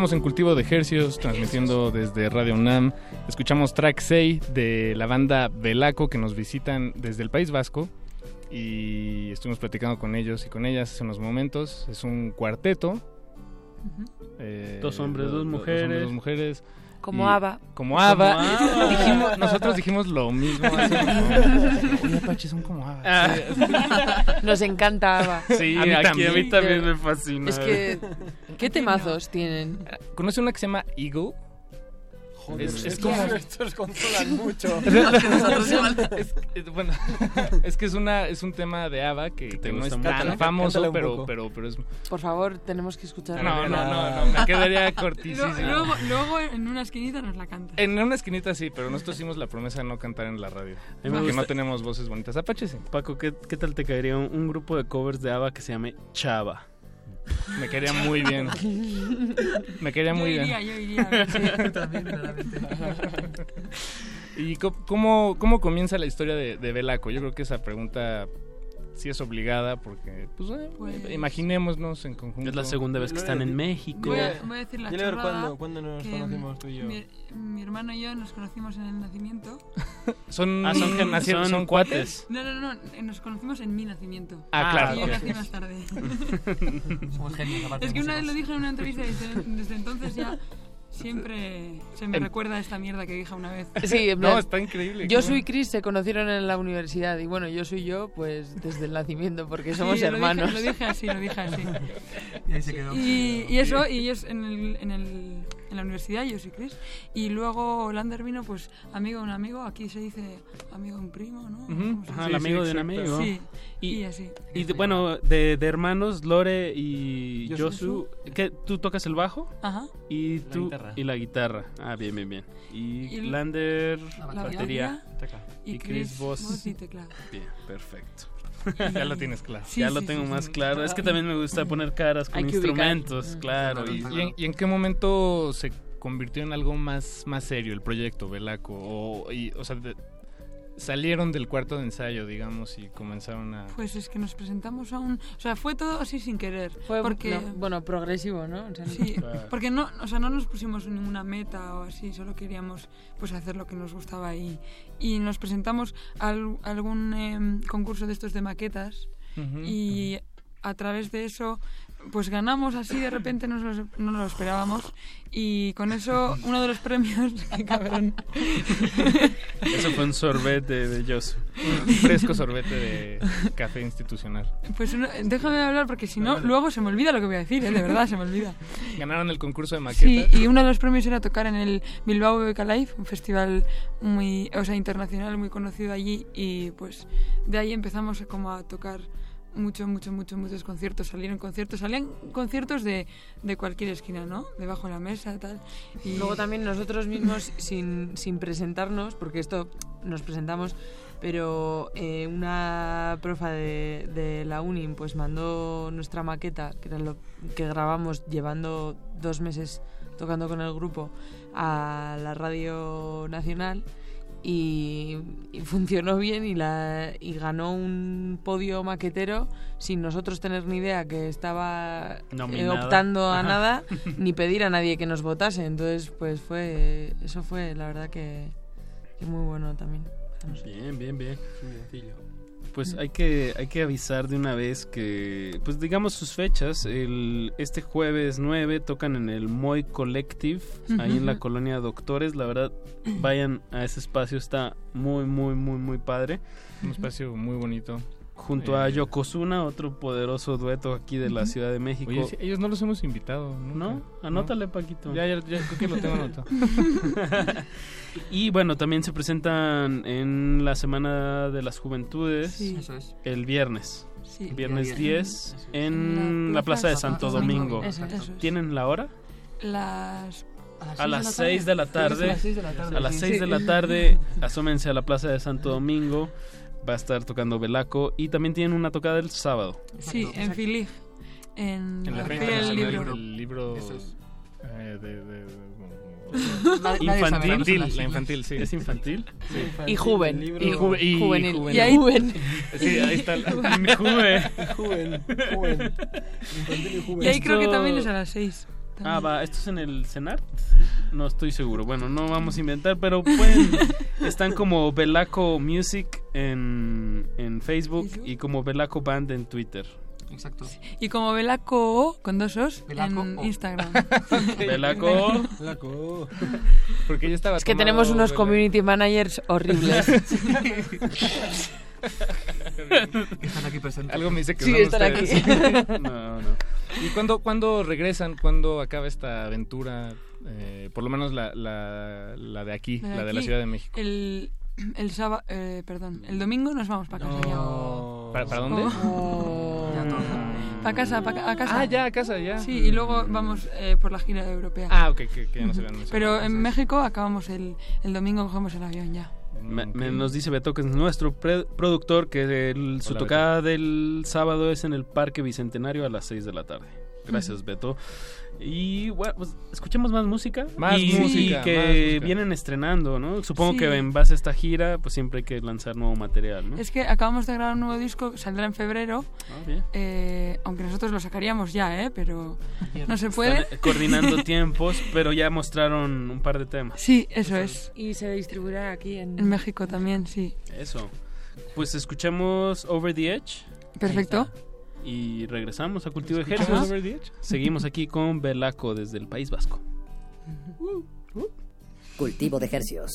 Estamos en Cultivo de Ejercios, transmitiendo desde Radio UNAM. Escuchamos track 6 de la banda Velaco que nos visitan desde el País Vasco. Y estuvimos platicando con ellos y con ellas hace unos momentos. Es un cuarteto. eh, Dos hombres, dos do- do- mujeres. dos mujeres. Como ABBA. Como. [LAUGHS] Dijimos- nosotros dijimos lo mismo. [LAUGHS] Oye, Apache, son como ABBA. Ah. Nos encanta ABBA. Sí, aquí a mí también me fascina. Es que, ¿qué temazos tienen? ¿Conoce una que se llama Eagle? Es, es como... Estos [LAUGHS] controlan mucho. Es- [LAUGHS] es- bueno, [LAUGHS] es que es una es un tema de ABBA que, que no es tan Cántale, famoso, pero, pero, pero es... Por favor, tenemos que escuchar. No, no, no, no, me quedaría cortísimo. Luego, luego en una esquinita nos la canta. En una esquinita sí, pero nosotros hicimos la promesa de no cantar en la radio. Porque no tenemos voces bonitas. Apache sí. Paco, ¿qué, qué tal te caería un, un grupo de covers de ABBA que se llame Chava? Me quedaría muy bien. Me quedaría muy yo bien. iría, yo iría. Sí, [LAUGHS] también, ¿Y cómo, cómo comienza la historia de, de Belaco? Yo creo que esa pregunta sí es obligada porque, pues, eh, Pues- imaginémonos en conjunto. Es la segunda vez que están en México. Voy a, voy a decir la chorrada cuándo- cuándo nos que conocimos tú y yo. Mi, mi hermano y yo nos conocimos en el nacimiento. [LAUGHS] Son, Ah, son nacieron- son son cuates. No, no, no, eh, nos conocimos en mi nacimiento. Ah, claro, Y yo nací más tarde. [LAUGHS] [LAUGHS] Somos genios, aparte Es que una vez lo dije en una entrevista y desde, desde entonces ya siempre se me Em- recuerda esta mierda que dije una vez. Sí, en [LAUGHS] plan, No, está increíble. Josu y Chris se conocieron en la universidad y bueno, yo soy yo pues desde el nacimiento porque somos Sí, lo dije- hermanos. Lo dije, así, lo dije así. [LAUGHS] Y ahí se quedó. Y, y eso, y ellos en, el, en, el, en la universidad, yo soy Chris. Y luego Lander vino, pues, amigo de un amigo. Aquí se dice amigo de un primo, ¿no? Ujú. ¿Cómo se Ajá, el amigo de un amigo. Sí, Y, y, así. y de- bueno, de, de hermanos, Lore y Josu. Josu, ¿qué, ¿tú tocas el bajo? Ajá. Y La tú guitarra. y la guitarra. Ah, bien, bien, bien. Y, Y Lander, la batería. batería. Y, Y Chris, Chris, voz. voz y teclado. [LAUGHS] Bien, perfecto. [LAUGHS] Ya lo tienes claro. Sí, ya sí, lo tengo sí, más sí. claro. Es que también me gusta poner caras con instrumentos, claro. Y, ¿Y en, y en qué momento se convirtió en algo más, más serio el proyecto Velaco? O, y, o sea, de- salieron del cuarto de ensayo, digamos, y comenzaron a... Pues es que nos presentamos a un... O sea, fue todo así sin querer. Fue porque... no, bueno, progresivo, ¿no? O sea, Sí, [LAUGHS] Claro. porque no, o sea, no nos pusimos ninguna meta o así, solo queríamos pues hacer lo que nos gustaba y, y nos presentamos a al- algún em, concurso de estos de maquetas y a través de eso pues ganamos así de repente no nos, lo- no lo esperábamos y con eso uno de los premios [LAUGHS] qué cabrón Eso fue un sorbete de Josu. Un fresco sorbete de café institucional. pues uno- déjame hablar porque si no luego se me olvida lo que voy a decir ¿eh? de verdad se me olvida Ganaron el concurso de Sí, maquetas. y uno de los premios era tocar en el Bilbao BBK Live, un festival muy, o sea, internacional muy conocido allí y pues de ahí empezamos como a tocar mucho, mucho, mucho, muchos conciertos. Salieron conciertos, salían conciertos de, de cualquier esquina, ¿no? Debajo de la mesa, tal. Y Luego también nosotros mismos, [LAUGHS] sin, sin presentarnos, porque esto nos presentamos, pero eh, una profa de, la uni pues mandó nuestra maqueta, que era lo que grabamos llevando dos meses tocando con el grupo, a la radio nacional. Y, y funcionó bien y, la, y ganó un podio maquetero sin nosotros tener ni idea que estaba eh, optando a Ajá. nada [LAUGHS] ni pedir a nadie que nos votase. Entonces, pues fue. Eso fue, la verdad, que, que muy bueno también. Bien, bien, bien. Pues hay que, hay que avisar de una vez que, pues digamos sus fechas. El, este jueves 9 tocan en el Moy Collective, ahí en la colonia Doctores. La verdad, vayan a ese espacio, está muy, muy, muy, muy padre. Un espacio muy bonito. Junto a Eh, Yokozuna, otro poderoso dueto aquí de la. Ciudad de México. Oye, ellos no los hemos invitado. nunca. ¿No? Anótale, Paquito. Ya, ya, ya creo que lo tengo anotado. [LAUGHS] [LAUGHS] y bueno, también se presentan en la Semana de las Juventudes Sí. Eso es. el viernes. Sí. Viernes Día 10 en En la la Plaza de Plaza Santo Santo Domingo. Eso, eso. ¿Tienen la hora? las... A las 6 de la tarde. a las seis de la tarde, A las sí. 6 de la tarde, asómense a la Plaza de Santo Domingo. Va a estar tocando Velaco y también tienen una tocada el sábado. Sí, en Filig. En, En la la Feria del Libro. del Libro Eso es. eh, de, de- [LAUGHS] sabe Infantil. siglas. la infantil, sí. ¿Es infantil? Y juven. libro- Y, Juve- y juvenil. juvenil. Y ahí juven. [LAUGHS] Sí, ahí está. el- Mi juve. Joven, joven. Infantil y joven. Y ahí creo que Esto- también es a las 6. Ah, va, ¿esto es en el CENART? No estoy seguro. Bueno, no vamos a inventar, pero pueden. [LAUGHS] están como Belaco Music en, en Facebook y como Belaco Band en Twitter. Exacto. Y como Belaco con dos os Belaco en O. Instagram. [LAUGHS] Belaco. Belaco. Porque yo estaba Es que tenemos unos Belaco. community managers horribles. [LAUGHS] Están aquí presentes. Algo me dice que Sí, son están aquí. ustedes. [LAUGHS] No, no. ¿Y cuándo, cuándo regresan? ¿Cuándo acaba esta aventura? Eh, por lo menos la, la, la de aquí, la de la aquí, Ciudad de México. El, el sábado, eh, perdón, el domingo nos vamos para casa ya. ¿Para, para dónde? Para casa, pa- a casa. Ah, ya, a casa, ya. Sí, y luego vamos eh, por la gira europea. Ah, ok, que, que ya no se vean. Pero en México acabamos el, el domingo, cogemos el avión ya. Me- me- nos dice Beto que es nuestro pre- productor que el- su Hola, tocada del sábado es en el Parque Bicentenario a las 6 de la tarde. Gracias. Beto. Y bueno, pues escuchemos más música. Más y, música, y que más música. vienen estrenando, ¿no? Supongo Sí. que en base a esta gira, pues siempre hay que lanzar nuevo material, ¿no? Es que acabamos de grabar un nuevo disco, saldrá en febrero. Ah, bien. eh, aunque nosotros lo sacaríamos ya, ¿eh? Pero no se puede. Están, eh, coordinando [LAUGHS] tiempos, pero ya mostraron un par de temas. Sí, eso es. Y se distribuirá aquí en... En México también, sí. Eso. Pues escuchamos Over the Edge. Perfecto. Y regresamos a Cultivo de ¿Escuchamos Ejércitos. Over the Edge? Seguimos aquí con Belaco desde el País Vasco. Cultivo de Hercios.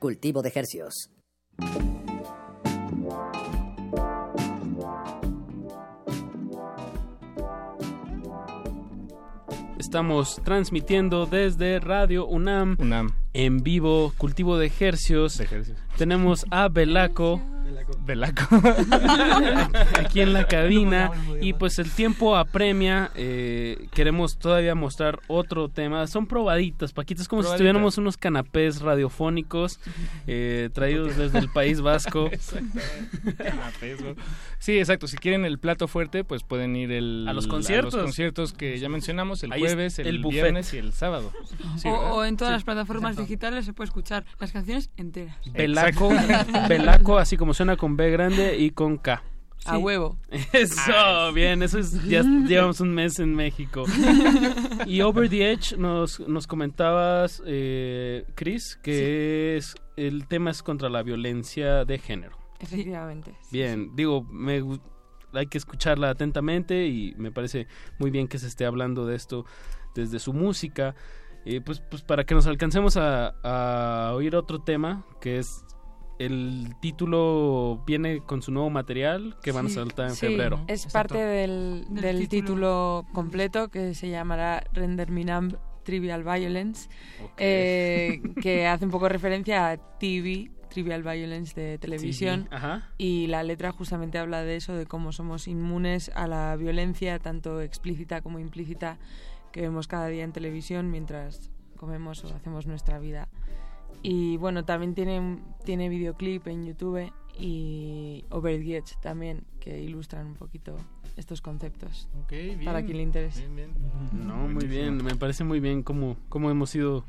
Cultivo de Hercios. Estamos transmitiendo desde Radio UNAM, en vivo, cultivo de ejercios. Tenemos a Belaco. Belaco. [LAUGHS] aquí en la cabina y pues el tiempo apremia eh, queremos todavía mostrar otro tema son probaditas paquitas como si estuviéramos unos canapés radiofónicos [LAUGHS] eh, traídos desde el País Vasco [LAUGHS] Canapés, ¿no? Sí, exacto. Si quieren el plato fuerte, pues pueden ir el, A los conciertos. conciertos que ya mencionamos, el Ahí jueves, el, viernes y el sábado. Sí, o, en todas Sí. las plataformas digitales se puede escuchar las canciones enteras. Belaco Belaco así como suena con B grande y con K A huevo. Eso, bien, eso es, ya [LAUGHS] llevamos un mes en México. y Over the Edge nos, nos comentabas, eh, Chris, que es el tema es contra la violencia de género. Efectivamente. Bien, digo, me, hay que escucharla atentamente y me parece muy bien que se esté hablando de esto desde su música. Eh, pues, pues para que nos alcancemos a, a oír otro tema, que es el título viene con su nuevo material que van a soltar en sí, febrero. Es parte del, Del del título. título. completo que se llamará Render Minam Trivial Violence, eh, que hace un poco referencia a TV, Trivial Violence de televisión. TV, ajá. Y la letra justamente habla de eso, de cómo somos inmunes a la violencia, tanto explícita como implícita, que vemos cada día en televisión mientras comemos o hacemos nuestra vida. Y bueno, también tiene, tiene videoclip en YouTube y Over the Edge también, que ilustran un poquito estos conceptos. Para bien. quien le interese. No, muy bien, me parece muy bien cómo, cómo hemos sido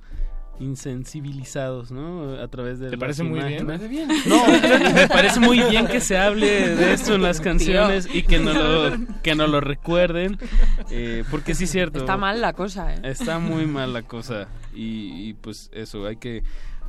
insensibilizados, ¿no? A través de ¿Te parece muy bien? imágenes. Me parece bien. No, me parece muy bien que se hable de esto en las canciones y que no lo, [LAUGHS] que no lo recuerden, eh, porque sí es cierto. Está mal la cosa, ¿eh? Está muy mal la cosa y, y, pues eso, hay que,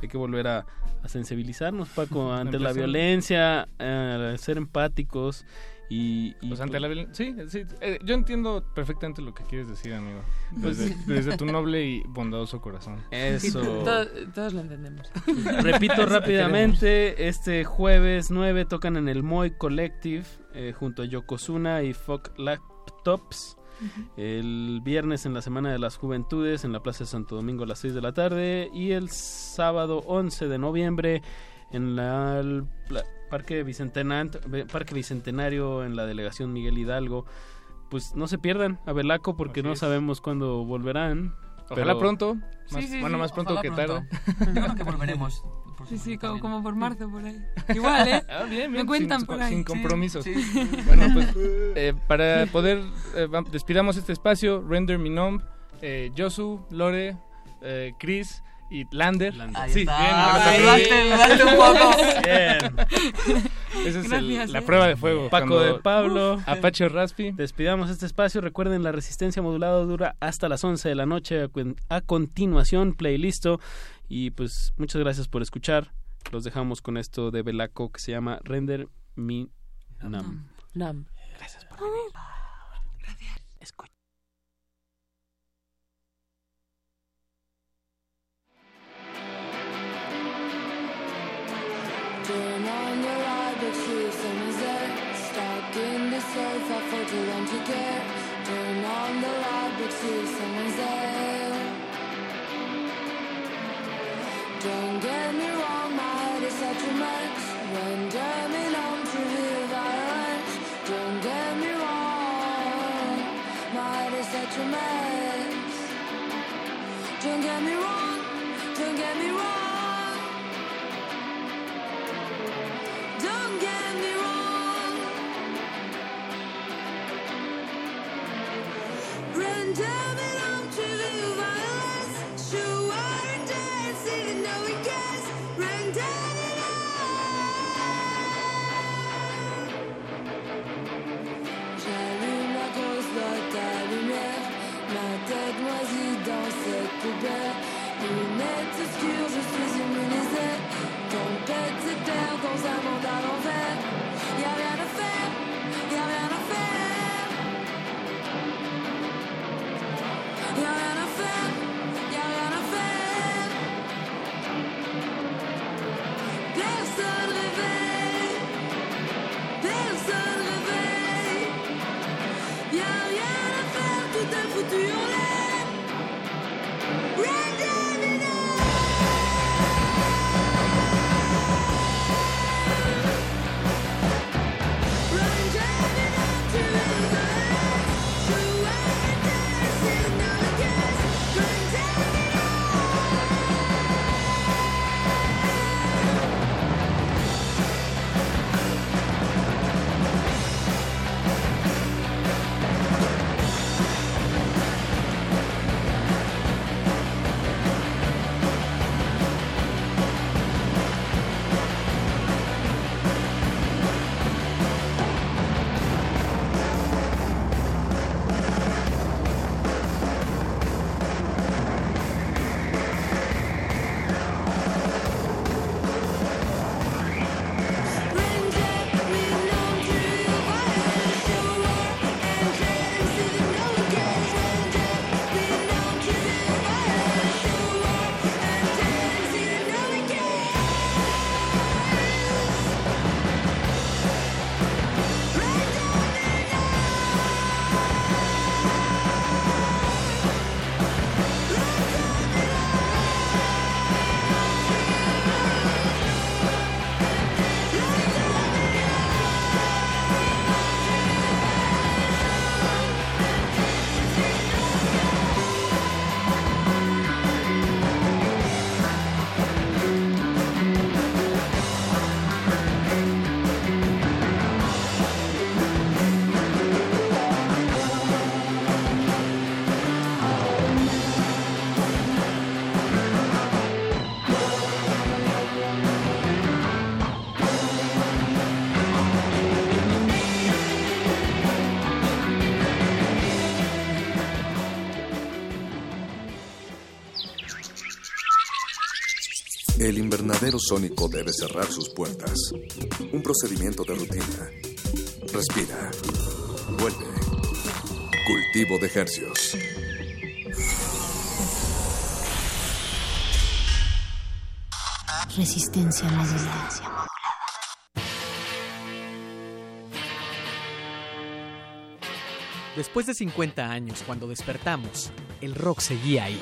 hay que volver a, a sensibilizarnos, Paco, [LAUGHS] ante la violencia, a ser empáticos y... y Pues ante pues- la Sí, sí. eh, yo entiendo perfectamente lo que quieres decir, amigo. Pues Desde, tu [LAUGHS] noble y bondadoso corazón. Eso. Todos, todos lo entendemos. [LAUGHS] Repito rápidamente, este jueves 9 tocan en el Moy Collective eh, junto a Yokozuna y Fuck Laptops. El viernes en la Semana de las Juventudes en la Plaza de Santo Domingo a las 6 de la tarde y el sábado 11 de noviembre en la, el Parque, Bicentenario, Parque Bicentenario en la Delegación Miguel Hidalgo. Pues no se pierdan a Belaco porque Así no es. sabemos cuándo volverán. Ojalá pero- pronto. Sí, Más- sí, bueno, sí, más pronto ojalá que pronto. tarde. [LAUGHS] Yo creo que volveremos. Sí, sí, como, como por marzo, por ahí. Igual, ¿eh? [LAUGHS] Ah, bien, Me bien, cuentan sin, por ahí. sin compromisos. Sí, sí. [LAUGHS] Bueno, pues [LAUGHS] eh, para poder eh, despidamos este espacio, Render Minom, eh, Josu, Lore, eh, Chris y Lander. Ahí sí, está. bien, me dudaste un poco. Bien. Esa es el- la eh. prueba de fuego. Paco cuando de Pablo. Apache Raspi. Despidamos este espacio. Recuerden, la resistencia modulada dura hasta las 11 de la noche. A continuación, playlisto. Y pues muchas gracias por escuchar. Los dejamos con esto de Belaco que se llama Render Mi Nam. Nam. Gracias por venir. Your Don't get me wrong, my head is such a mess. Don't get me wrong, mãos na mão da novela. Invernadero sónico debe cerrar sus puertas. Un procedimiento de rutina. Respira. Vuelve. Cultivo de hercios. Resistencia modulada. Después de 50 años, cuando despertamos, el rock seguía ahí.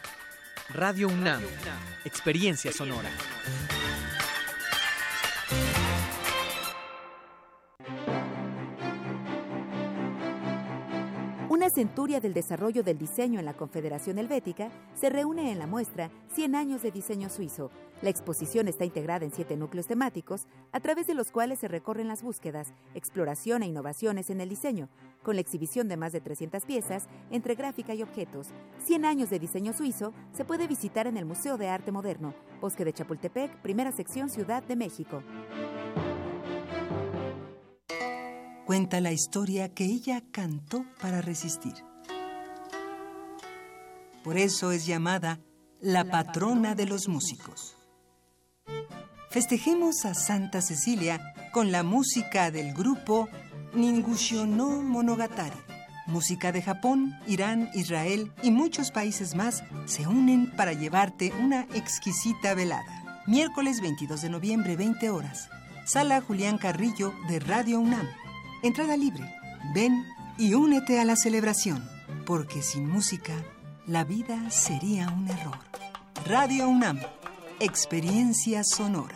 Radio UNAM, Experiencia Sonora. Una centuria del desarrollo del diseño en la Confederación Helvética se reúne en la muestra 100 años de diseño suizo. La exposición está integrada en siete núcleos temáticos, a través de los cuales se recorren las búsquedas, exploración e innovaciones en el diseño, con la exhibición de más de 300 piezas entre gráfica y objetos. 100 años de diseño suizo se puede visitar en el Museo de Arte Moderno, Bosque de Chapultepec, primera sección Ciudad de México. cuenta la historia que ella cantó para resistir. Por eso es llamada la patrona de los músicos. Festejemos a Santa Cecilia con la música del grupo Ningushono Monogatari. Música de Japón, Irán, Israel y muchos países más se unen para llevarte una exquisita velada. Miércoles 22 de noviembre, 20 horas. Sala Julián Carrillo de Radio UNAM. Entrada libre. Ven y únete a la celebración, porque sin música la vida sería un error. Radio UNAM, experiencia sonora.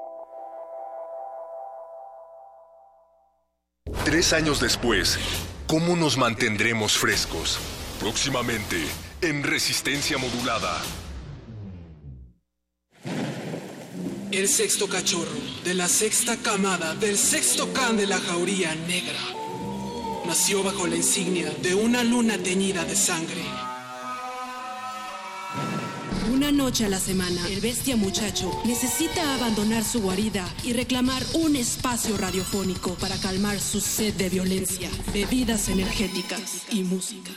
Años después, ¿cómo nos mantendremos frescos? Próximamente, en Resistencia Modulada. El sexto cachorro de la sexta camada del sexto can de la jauría negra nació bajo la insignia de una luna teñida de sangre. Una noche a la semana, el bestia muchacho necesita abandonar su guarida y reclamar un espacio radiofónico para calmar su sed de violencia, bebidas energéticas y música.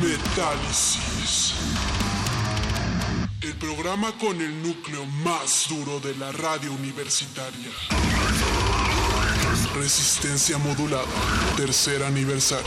Metálisis. El programa con el núcleo más duro de la radio universitaria. Resistencia modulada. Tercer aniversario.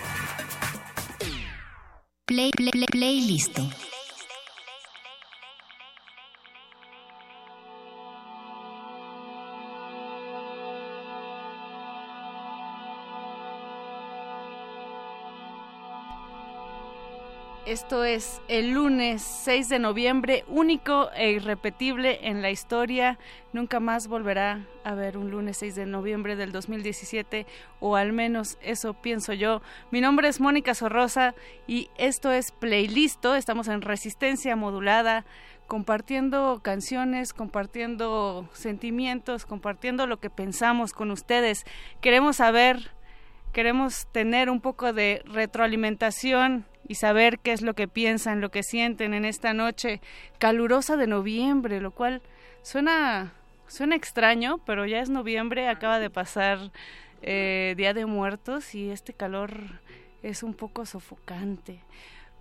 Play, play, play, playlist. Esto es el lunes 6 de noviembre, único e irrepetible en la historia. Nunca más volverá a haber un lunes 6 de noviembre del 2017, o al menos eso pienso yo. Mi nombre es Mónica Sorrosa y esto es Playlisto. Estamos en resistencia modulada compartiendo canciones, compartiendo sentimientos, compartiendo lo que pensamos con ustedes. Queremos saber, queremos tener un poco de retroalimentación y saber qué es lo que piensan, lo que sienten en esta noche calurosa de noviembre, lo cual suena suena extraño, pero ya es noviembre, acaba de pasar eh, Día de Muertos y este calor es un poco sofocante.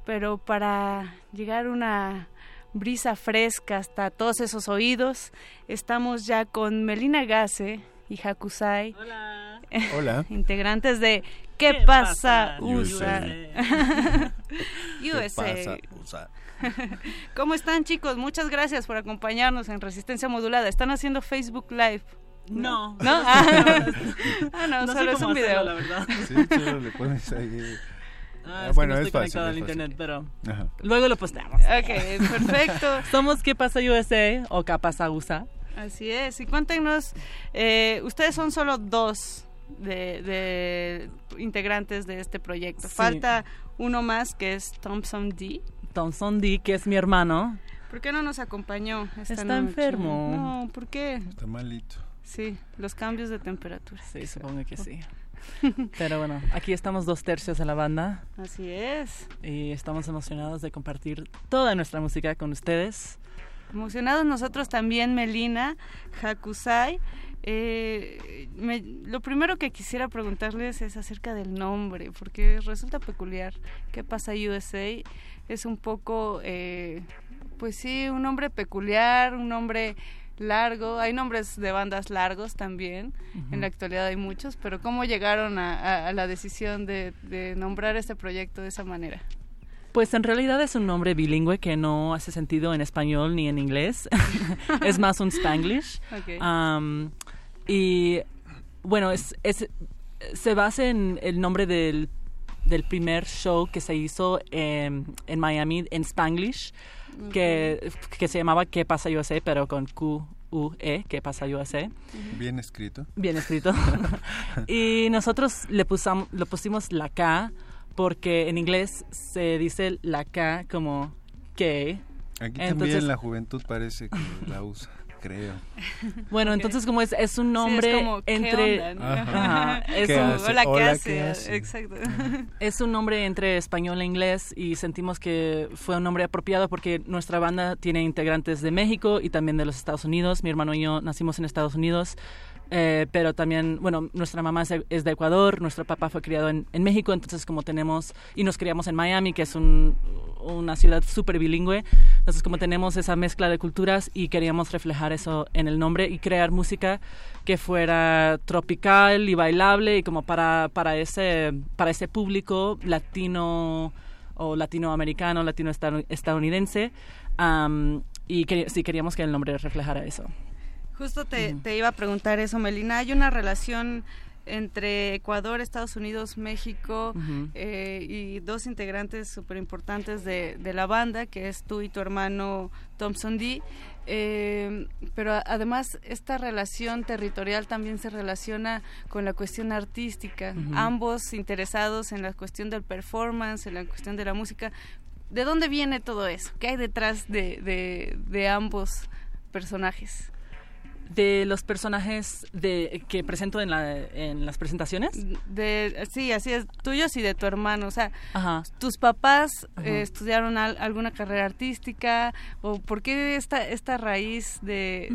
Pero para llegar una brisa fresca hasta todos esos oídos, estamos ya con Melina Gase y Hakusai. Hola. [LAUGHS] integrantes de ¿Qué, ¿Qué pasa, USA? [LAUGHS] ¿Qué USA. pasa, USA? [LAUGHS] ¿Cómo están chicos? Muchas gracias por acompañarnos en Resistencia Modulada. Están haciendo Facebook Live. No. ¿No? [LAUGHS] Ah, Ah, no, No sé solo es un video. hacerlo, la verdad. Sí, solo le pones ahí. Ah, Ah, es bueno, que no es estoy fácil, conectado es al fácil. internet, pero Ajá. luego lo posteamos. Ok, perfecto. Somos ¿Qué pasa USA o ¿Qué pasa USA? Así es. Y cuéntenos, eh, ustedes son solo dos de, de integrantes de este proyecto. Sí. Falta uno más que es Thompson D. Thompson D, que es mi hermano. ¿Por qué no nos acompañó esta Está noche? enfermo. No, ¿por qué? Está malito. Sí, los cambios de temperatura. Sí, supongo que sí. [LAUGHS] Pero bueno, aquí estamos dos tercios de la banda Así es. y estamos emocionados de compartir toda nuestra música con ustedes. Emocionados nosotros también, Melina, Hakusai. Eh, me- lo primero que quisiera preguntarles es acerca del nombre, porque resulta peculiar. ¿Qué pasa USA? Es un poco, eh, pues sí, un nombre peculiar, un nombre largo. Hay nombres de bandas largos también. En la actualidad hay muchos, pero ¿cómo llegaron a, a- a la decisión de, de nombrar este proyecto de esa manera? Pues en realidad es un nombre bilingüe que no hace sentido en español ni en inglés. [LAUGHS] es más un spanglish. [LAUGHS] Y bueno, es, es- se basa en el nombre del, del primer show que se hizo en, en Miami en spanglish, que, que se llamaba ¿Qué pasa USA? pero con Q-U-E, ¿Qué pasa USA? Bien escrito. Bien escrito. [LAUGHS] y nosotros le, pusam- le pusimos la K porque en inglés se dice la K como gay. Aquí Entonces- también la juventud parece que la usa, creo. [LAUGHS] Bueno, entonces como es, es un nombre como, ¿qué entre... onda, no? Ajá, [LAUGHS] es ¿Qué un- hace? Hola, ¿qué Hola, hace? ¿qué hace? Exacto. [LAUGHS] Es un nombre entre español e inglés y sentimos que fue un nombre apropiado porque nuestra banda tiene integrantes de México y también de los Estados Unidos. Mi hermano y yo nacimos en Estados Unidos, eh, pero también, bueno, nuestra mamá es de, Ecuador, nuestro papá fue criado en, en México, entonces como tenemos, y nos criamos en Miami, que es un- una ciudad súper bilingüe, entonces como tenemos esa mezcla de culturas y queríamos reflejar eso en el nombre y crear música que fuera tropical y bailable y como para, para, ese, para ese público latino o latinoamericano, latino estadounidense. am, y que, sí, queríamos que el nombre reflejara eso. Justo te, te iba a preguntar eso, Melina. ¿Hay una relación entre Ecuador, Estados Unidos, México eh, y dos integrantes súper importantes de, de la banda, que es tú y tu hermano Thompson D? Eh, pero además esta relación territorial también se relaciona con la cuestión artística. Ambos interesados en la cuestión del performance, en la cuestión de la música. ¿De dónde viene todo eso? ¿Qué hay detrás de, de, de ambos personajes? De los personajes de, que presento en, la, en las presentaciones. De, sí, así es, tuyos y de tu hermano. O sea, Ajá. tus papás eh, estudiaron al- alguna carrera artística o por qué esta, esta raíz de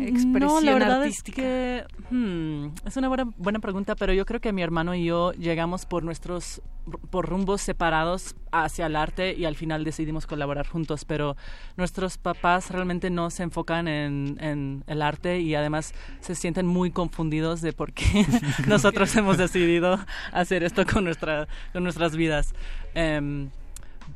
expresión Mm, no, la verdad artística. es que hmm, es una buena, buena pregunta, pero yo creo que mi hermano y yo llegamos por nuestros por rumbos separados hacia el arte y al final decidimos colaborar juntos, pero nuestros papás realmente no se enfocan en, en el arte y además se sienten muy confundidos de por qué [LAUGHS] nosotros hemos decidido hacer esto con nuestra con nuestras vidas. Em,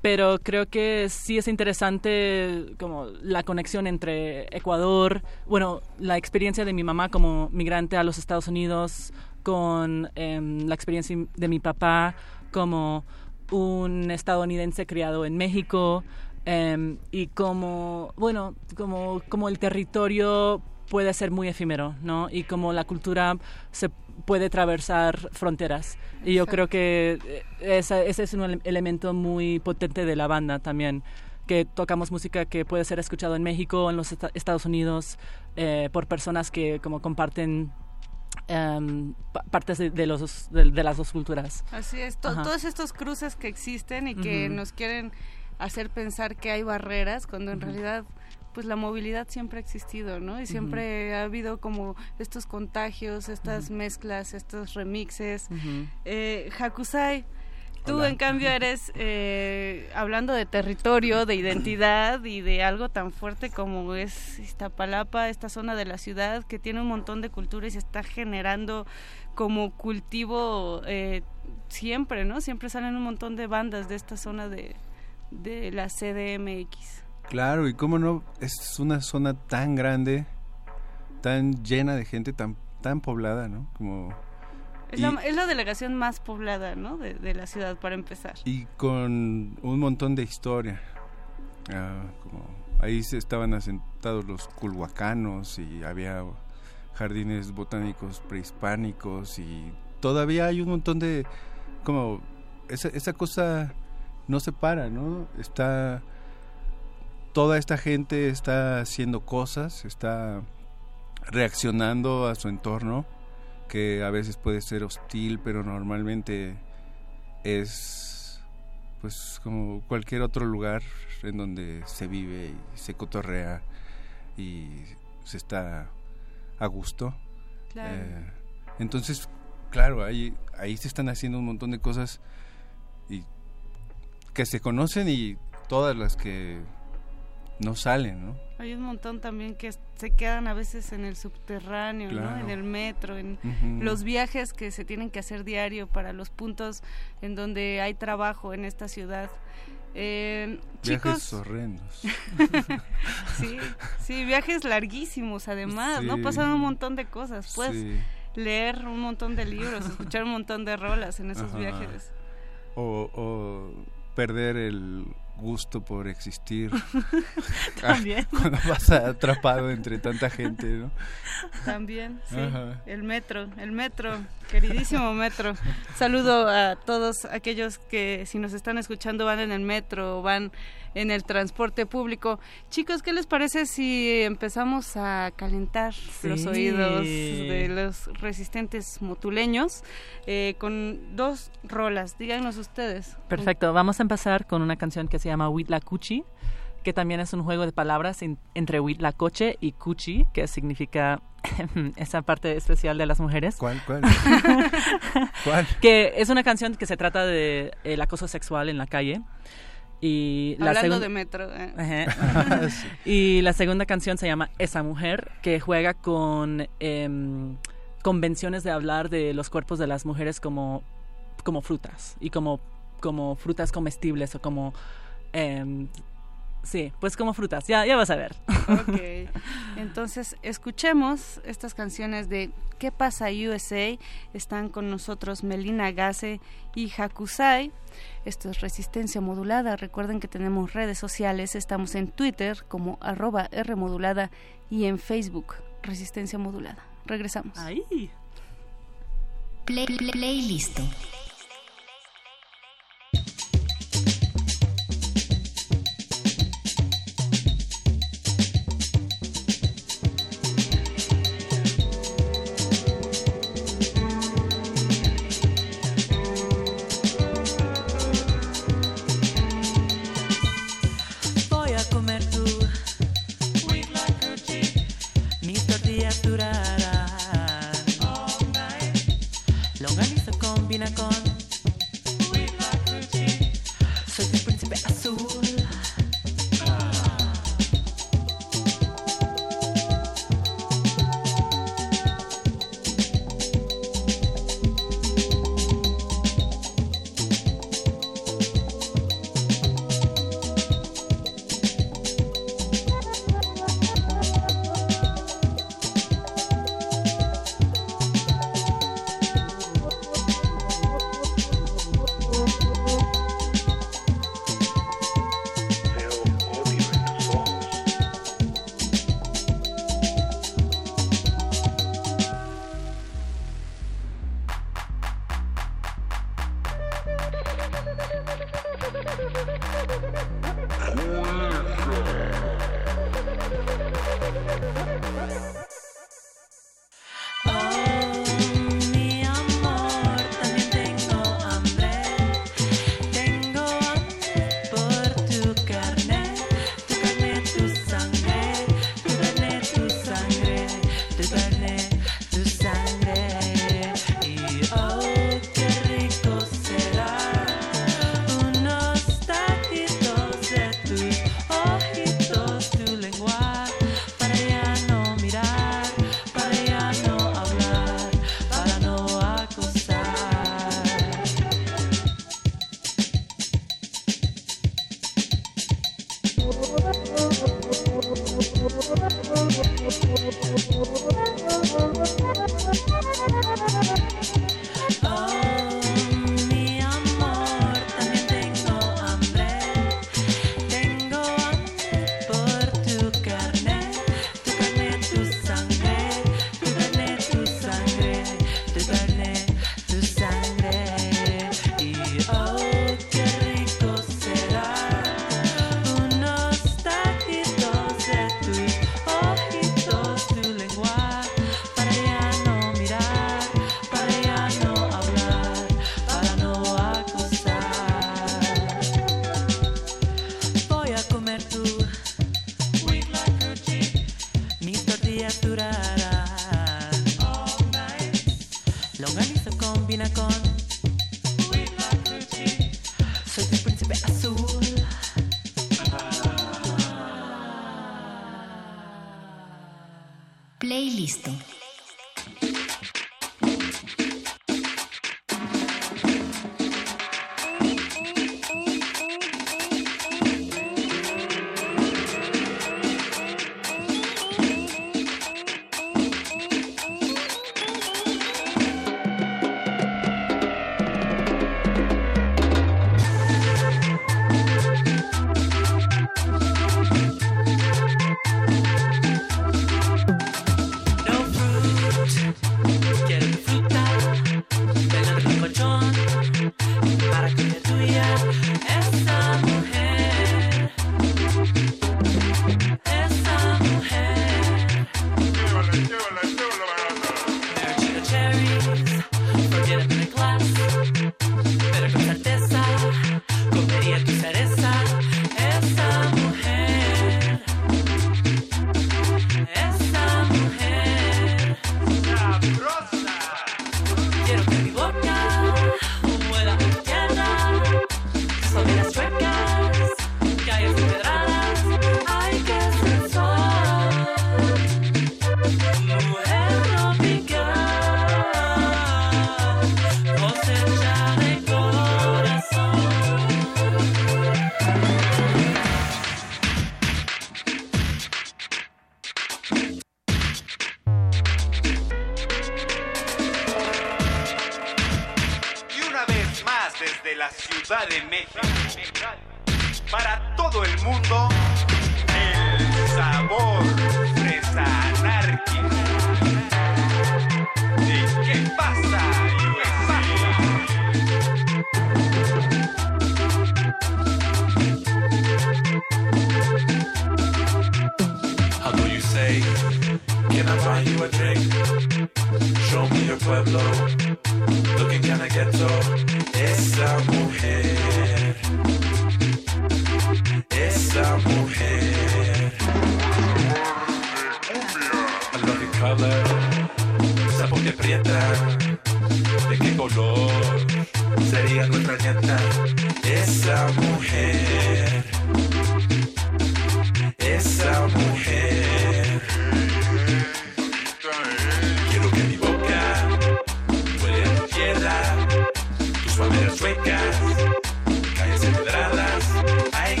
pero creo que sí es interesante como la conexión entre Ecuador, bueno, la experiencia de mi mamá como migrante a los Estados Unidos, con em, la experiencia de mi papá como un estadounidense criado en México em, y como, bueno, como, como el territorio puede ser muy efímero, ¿no? Y como la cultura se puede atravesar fronteras. Y yo creo que eh, esa- ese es un ele- elemento muy potente de la banda también. que tocamos música que puede ser escuchado en México, en los esta- Estados Unidos, eh, por personas que como comparten pa- partes de, de los, de, de las dos culturas. Así es, to- Ajá. todos estos cruces que existen y que nos quieren hacer pensar que hay barreras, cuando en realidad pues la movilidad siempre ha existido, ¿no? Y siempre ha habido como estos contagios, estas mezclas, estos remixes. Eh, Hakusai, tú Hola. en cambio eres, eh, hablando de territorio, de identidad y de algo tan fuerte como es Iztapalapa, esta zona de la ciudad que tiene un montón de cultura y se está generando como cultivo eh, siempre, ¿no? Siempre salen un montón de bandas de esta zona de, de la CDMX. Claro, y cómo no, es una zona tan grande, tan llena de gente, tan, tan poblada, ¿no? Como, Es, y, la, es la delegación más poblada, ¿no? De, de la ciudad, para empezar. y con un montón de historia. Ah, como ahí se estaban asentados los culhuacanos y había jardines botánicos prehispánicos y todavía hay un montón de como esa, esa cosa no se para, ¿no? Está toda esta gente está haciendo cosas, está reaccionando a su entorno que a veces puede ser hostil, pero normalmente es pues como cualquier otro lugar en donde se vive y se cotorrea y se está a gusto. Claro. Eh, entonces, claro, ahí, ahí se están haciendo un montón de cosas y que se conocen y todas las que no salen, ¿no? Hay un montón también que se quedan a veces en el subterráneo, ¿no? En el metro, en los viajes que se tienen que hacer diario para los puntos en donde hay trabajo en esta ciudad. Eh, Viajes chicos, horrendos. [LAUGHS] sí, sí, viajes larguísimos además, ¿no? Pasan un montón de cosas, puedes Sí. leer un montón de libros, escuchar un montón de rolas en esos Ajá. viajes. O, o perder el gusto por existir. [LAUGHS] También. [LAUGHS] Cuando vas atrapado entre tanta gente, ¿no? También, sí. Ajá. El metro, el metro, queridísimo metro. Saludo a todos aquellos que si nos están escuchando van en el metro o van en el transporte público. Chicos, ¿qué les parece si empezamos a calentar los oídos de los resistentes motuleños eh, con dos rolas? Díganos ustedes. Perfecto, vamos a empezar con una canción que se llama Huitlacuchi, que también es un juego de palabras en- entre Huitlacoche y Cuchi, que significa [LAUGHS] esa parte especial de las mujeres. ¿Cuál, cuál? [LAUGHS] ¿Cuál? Que es una canción que se trata de el acoso sexual en la calle. Y la Hablando segun- de metro. eh. [LAUGHS] [LAUGHS] Y la segunda canción se llama Esa Mujer, que juega con em, convenciones de hablar de los cuerpos de las mujeres como, como frutas y como, como frutas comestibles o como... em, sí, pues como frutas, ya, ya vas a ver. Ok, [LAUGHS] entonces escuchemos estas canciones de ¿Qué pasa USA? Están con nosotros Melina Gase y Hakusai. Esto es Resistencia Modulada. Recuerden que tenemos redes sociales. Estamos en Twitter como arroba Rmodulada y en Facebook Resistencia Modulada. Regresamos. Ahí. Play, play,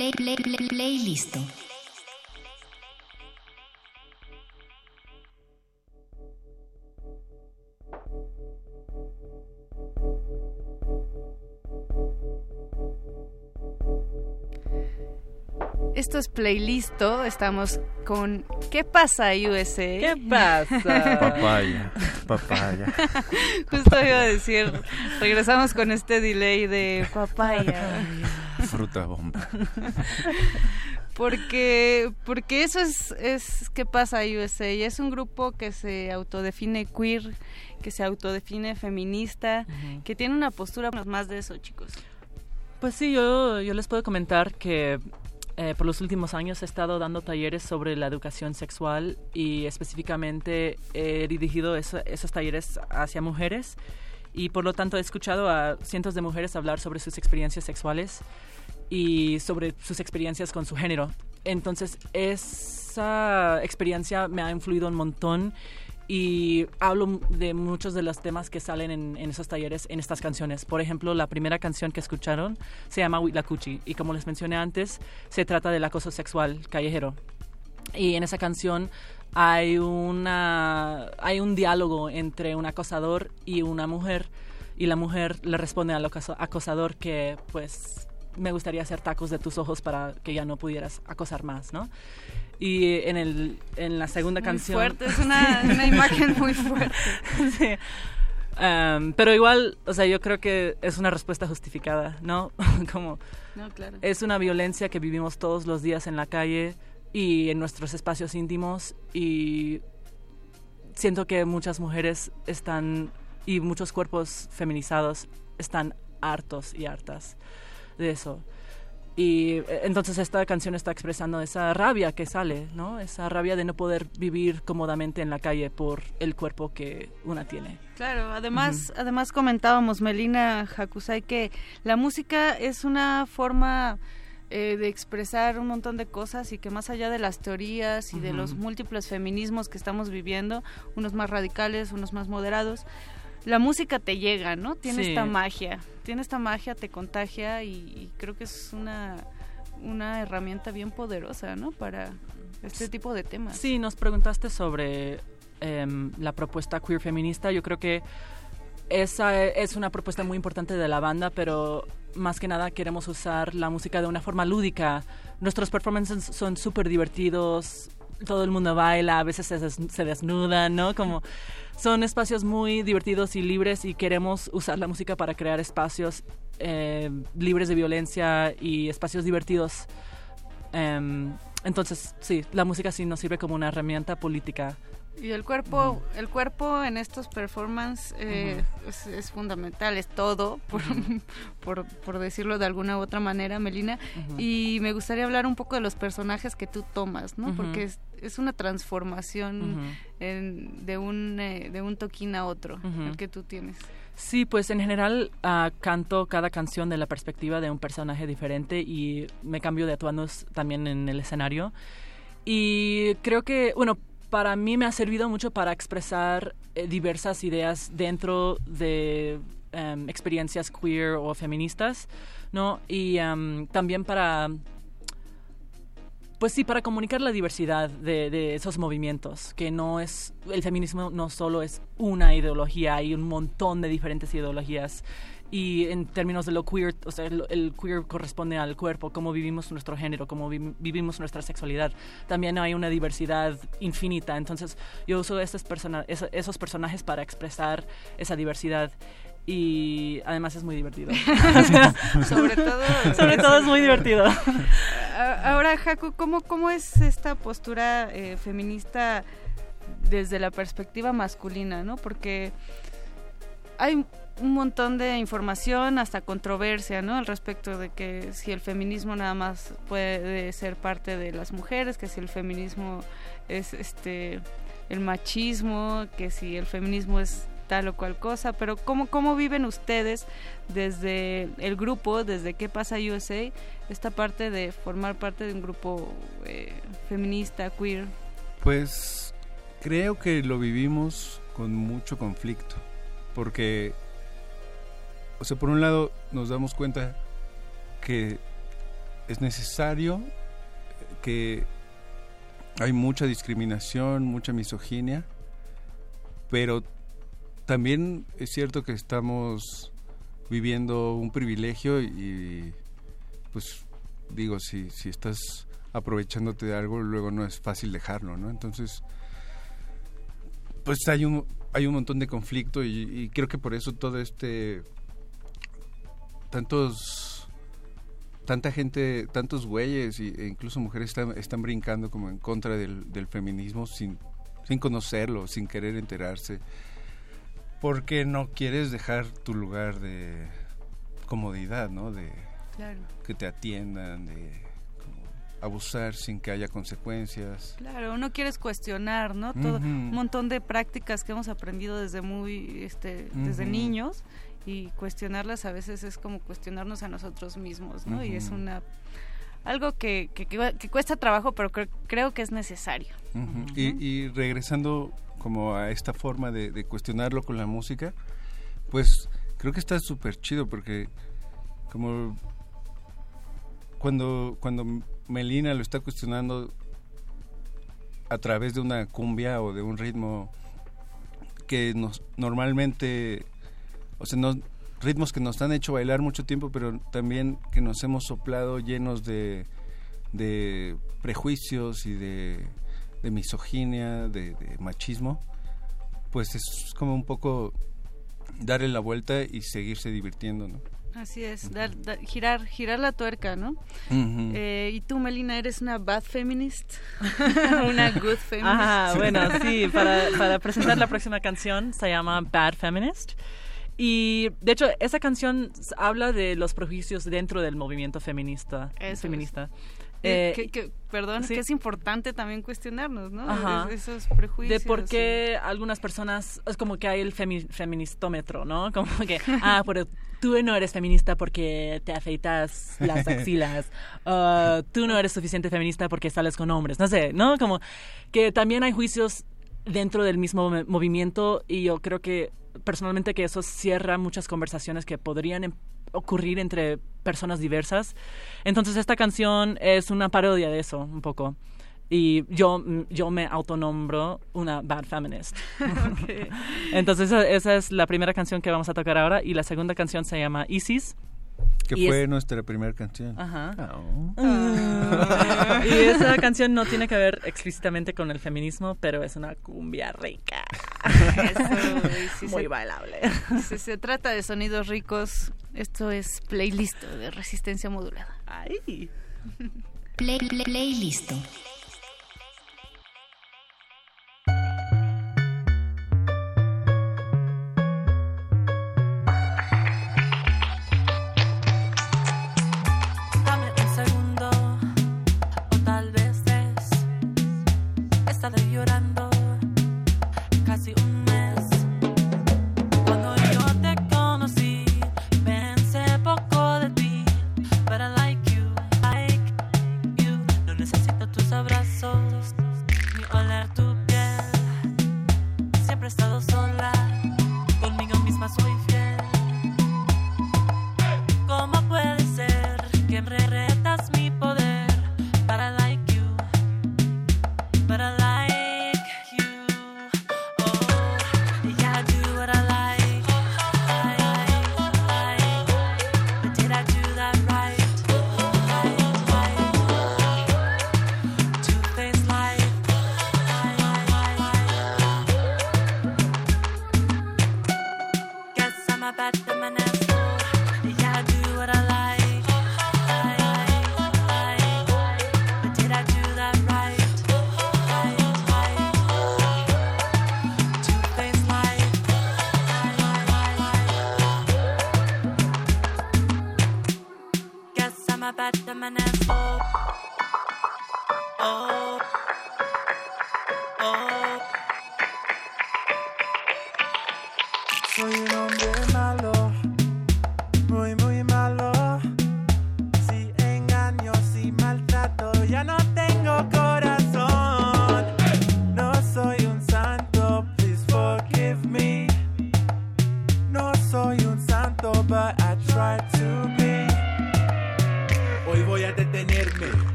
Play, play, play, playlist. Esto es Playlisto. Estamos con ¿Qué pasa, USA? ¿Qué pasa? [LAUGHS] Papaya, papaya. Justo iba a decir, regresamos con este delay de papaya. Fruta bomba. [LAUGHS] Porque, porque eso es, es ¿Qué pasa, USA? Es un grupo que se autodefine queer, que se autodefine feminista, que tiene una postura más de eso, chicos. Pues sí, yo, yo les puedo comentar que eh, por los últimos años he estado dando talleres sobre la educación sexual y específicamente he dirigido eso- esos talleres hacia mujeres y por lo tanto he escuchado a cientos de mujeres hablar sobre sus experiencias sexuales y sobre sus experiencias con su género. Entonces esa experiencia me ha influido un montón y hablo de muchos de los temas que salen en, esos talleres en estas canciones. Por ejemplo, la primera canción que escucharon se llama Huitlacuchi y como les mencioné antes, se trata del acoso sexual callejero. Y en esa canción hay una hay un diálogo entre un acosador y una mujer y la mujer le responde al acosador que pues me gustaría hacer tacos de tus ojos para que ya no pudieras acosar más, ¿no? Y en el en la segunda Muy canción fuerte, es una- una imagen muy fuerte. [LAUGHS] Sí. Um, pero igual, o sea, yo creo que es una respuesta justificada, ¿no? [LAUGHS] Como No, claro. es una violencia que vivimos todos los días en la calle y en nuestros espacios íntimos y siento que muchas mujeres están y muchos cuerpos feminizados están hartos y hartas de eso. Y eh, entonces esta canción está expresando esa rabia que sale, ¿no? Esa rabia de no poder vivir cómodamente en la calle por el cuerpo que una tiene. Claro, además, además comentábamos, Melina Hakusai, que la música es una forma eh, de expresar un montón de cosas y que más allá de las teorías y de los múltiples feminismos que estamos viviendo, unos más radicales, unos más moderados, la música te llega, ¿no? Tiene Sí. esta magia, tiene esta magia, te contagia y, y creo que es una, una herramienta bien poderosa, ¿no? Para este tipo de temas. Sí, nos preguntaste sobre em, la propuesta queer feminista. Yo creo que esa es una propuesta muy importante de la banda, pero más que nada queremos usar la música de una forma lúdica. Nuestros performances son súper divertidos, todo el mundo baila, a veces se, des- se desnudan, ¿no? Como son espacios muy divertidos y libres y queremos usar la música para crear espacios eh, libres de violencia y espacios divertidos. Em, entonces, sí, la música sí nos sirve como una herramienta política. Y el cuerpo, el cuerpo en estos performances eh, es, es fundamental, es todo, por, [LAUGHS] por, por decirlo de alguna u otra manera, Melina. Y me gustaría hablar un poco de los personajes que tú tomas, ¿no? Porque es, es una transformación en- de, un, eh, de un toquín a otro, el que tú tienes. Sí, pues en general ah, canto cada canción de la perspectiva de un personaje diferente y me cambio de atuendos también en el escenario. Y creo que, bueno, para mí me ha servido mucho para expresar eh, diversas ideas dentro de em, experiencias queer o feministas, ¿no? Y em, también para pues sí, para comunicar la diversidad de, de esos movimientos, que no es, el feminismo no solo es una ideología, hay un montón de diferentes ideologías. Y en términos de lo queer, o sea, el, el queer corresponde al cuerpo, cómo vivimos nuestro género, cómo vi- vivimos nuestra sexualidad. También hay una diversidad infinita. Entonces, yo uso estos persona esos personajes para expresar esa diversidad. Y además es muy divertido. [LAUGHS] Sobre todo... [LAUGHS] Sobre todo es muy divertido. Ahora, Jaco, ¿cómo, ¿cómo es esta postura eh, feminista desde la perspectiva masculina, no? Porque hay un montón de información, hasta controversia, ¿no? Al respecto de que si el feminismo nada más puede ser parte de las mujeres, que si el feminismo es este el machismo, que si el feminismo es tal o cual cosa, pero ¿cómo, cómo viven ustedes desde el grupo, desde qué pasa USA, esta parte de formar parte de un grupo eh, feminista, queer? Pues creo que lo vivimos con mucho conflicto, porque, o sea, por un lado nos damos cuenta que es necesario que hay mucha discriminación, mucha misoginia, pero también es cierto que estamos viviendo un privilegio y pues digo, si, si estás aprovechándote de algo, luego no es fácil dejarlo, ¿no? Entonces, pues hay un, hay un montón de conflicto y, y creo que por eso todo este tantos tanta gente, tantos güeyes y- e incluso mujeres están, están brincando como en contra del, del feminismo sin, sin conocerlo, sin querer enterarse, porque no quieres dejar tu lugar de comodidad, ¿no? De Claro. que te atiendan, de abusar sin que haya consecuencias. Claro, no quieres cuestionar, ¿no? Todo. Un montón de prácticas que hemos aprendido desde muy, este, desde niños y cuestionarlas a veces es como cuestionarnos a nosotros mismos, ¿no? Y es una algo que, que, cuesta trabajo, pero cre- creo que es necesario. Y regresando como a esta forma de, de cuestionarlo con la música, pues creo que está súper chido porque como cuando, cuando Melina lo está cuestionando a través de una cumbia o de un ritmo que nos normalmente, o sea, no, ritmos que nos han hecho bailar mucho tiempo, pero también que nos hemos soplado llenos de, de prejuicios y de, de misoginia, de, de machismo, pues es como un poco darle la vuelta y seguirse divirtiendo, ¿no? Así es, dar- dar- girar, girar la tuerca, ¿no? Eh, y tú, Melina, eres una bad feminist, [LAUGHS] una good feminist. Ah, bueno, [LAUGHS] sí, para, para presentar la próxima canción se llama Bad Feminist. Y de hecho, esa canción habla de los prejuicios dentro del movimiento feminista. Eso es. feminista. Eh, que, que- perdón, sí. que es importante también cuestionarnos, ¿no? Ajá. Es- esos prejuicios. De por qué algunas personas, es como que hay el femi- feministómetro, ¿no? Como que, ah, pero tú no eres feminista porque te afeitas las axilas, [LAUGHS] Ah, tú no eres suficiente feminista porque sales con hombres, no sé, ¿no? Como que también hay juicios dentro del mismo mo- movimiento y yo creo que personalmente que eso cierra muchas conversaciones que podrían em- ocurrir entre personas diversas. Entonces esta canción es una parodia de eso, un poco. Y yo, mm, yo me autonombro una bad feminist. [LAUGHS] [LAUGHS] Entonces esa, esa es la primera canción que vamos a tocar ahora y la segunda canción se llama Isis. Que Y fue es- nuestra primera canción. Ajá. Oh. Ah. y esa canción no tiene que ver explícitamente con el feminismo, pero es una cumbia rica. Eso, y si Muy se- bailable. Si se trata de sonidos ricos, esto es playlist de resistencia modulada. Ay. Play, play, playlist.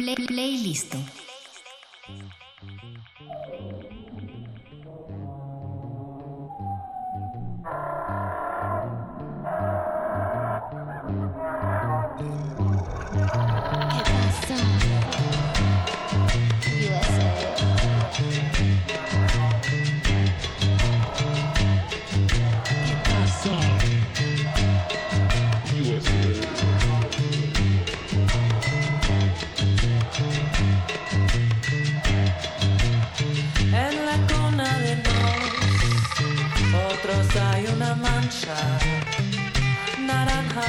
Play, playlist.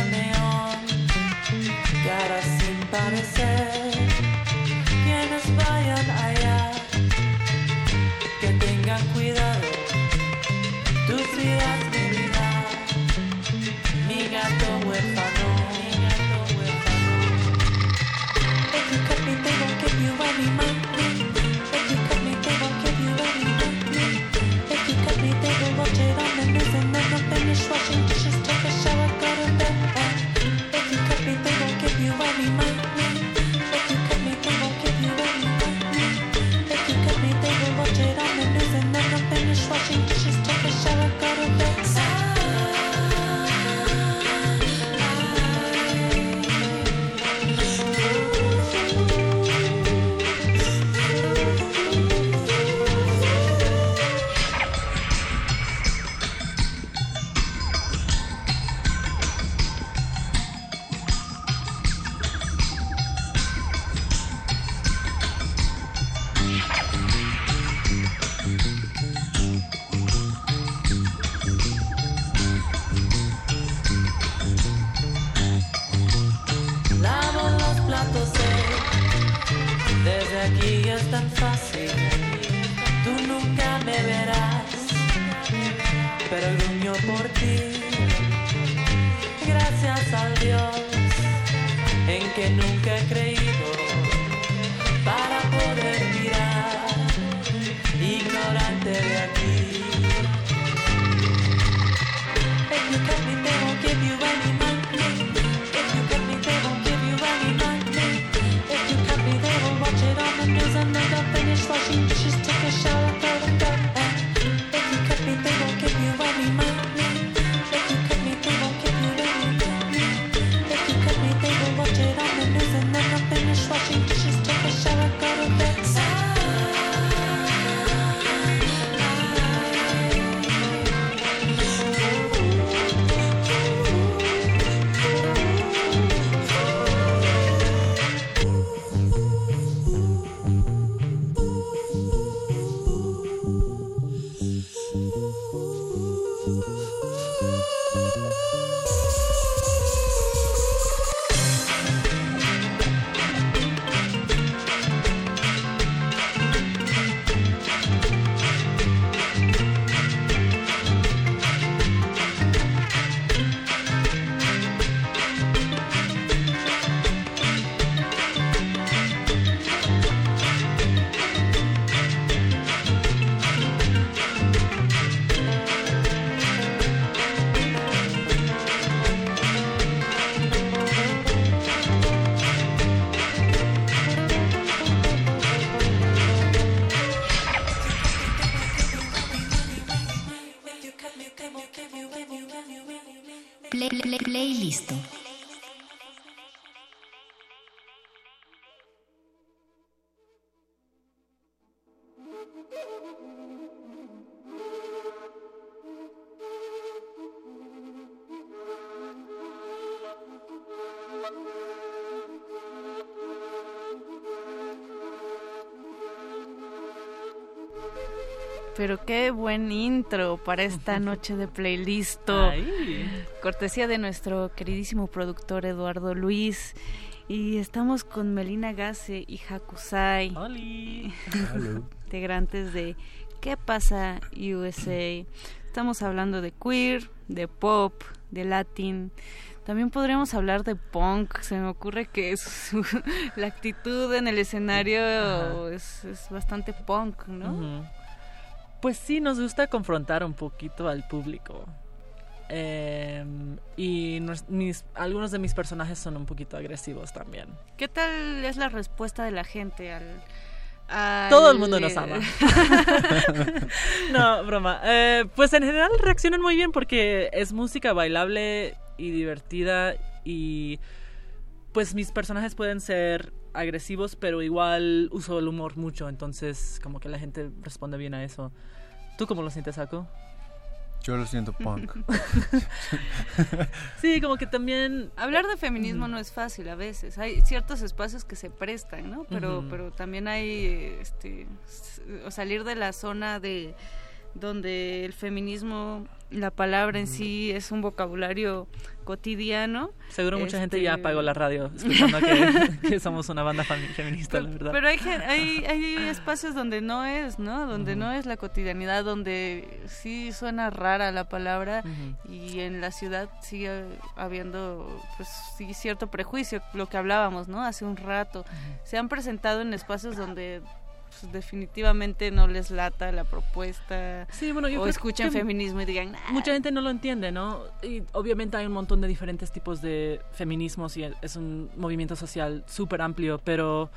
Naranja neón, cara sin parecer. Pero qué buen intro para esta [LAUGHS] noche de playlisto. Ay. Cortesía de nuestro queridísimo productor Eduardo Luis. Y estamos con Melina Gase y Hakusai. Integrantes de ¿Qué pasa USA? Estamos hablando de queer, de pop, de latin. También podríamos hablar de punk. Se me ocurre que su- [LAUGHS] la actitud en el escenario es, es bastante punk, ¿no? Ujú. Pues sí, nos gusta confrontar un poquito al público. Em, y nos- mis, algunos de mis personajes son un poquito agresivos también. ¿Qué tal es la respuesta de la gente al... al- Todo el mundo nos ama. [LAUGHS] [LAUGHS] no, broma. Eh, pues en general reaccionan muy bien porque es música bailable y divertida y pues mis personajes pueden ser agresivos, pero igual uso el humor mucho, entonces como que la gente responde bien a eso. ¿Tú cómo lo sientes, Saco? Yo lo siento punk. [LAUGHS] [LAUGHS] Sí, como que también... Hablar de feminismo no es fácil a veces. Hay ciertos espacios que se prestan, ¿no? Pero, pero también hay este, salir de la zona de donde el feminismo, la palabra en sí es un vocabulario cotidiano. Seguro mucha gente Este, ya apagó la radio [LAUGHS] escuchando que, que somos una banda feminista, la verdad. Pero hay, hay, hay espacios donde no es, ¿no? Donde no es la cotidianidad, donde sí suena rara la palabra y en la ciudad sigue habiendo, pues sí, cierto prejuicio, lo que hablábamos, ¿no? Hace un rato. Se han presentado en espacios donde pues, definitivamente no les lata la propuesta Sí, bueno, yo o escuchan feminismo y digan, "Nah". Mucha gente no lo entiende, ¿no? Y obviamente hay un montón de diferentes tipos de feminismos y es un movimiento social súper amplio, pero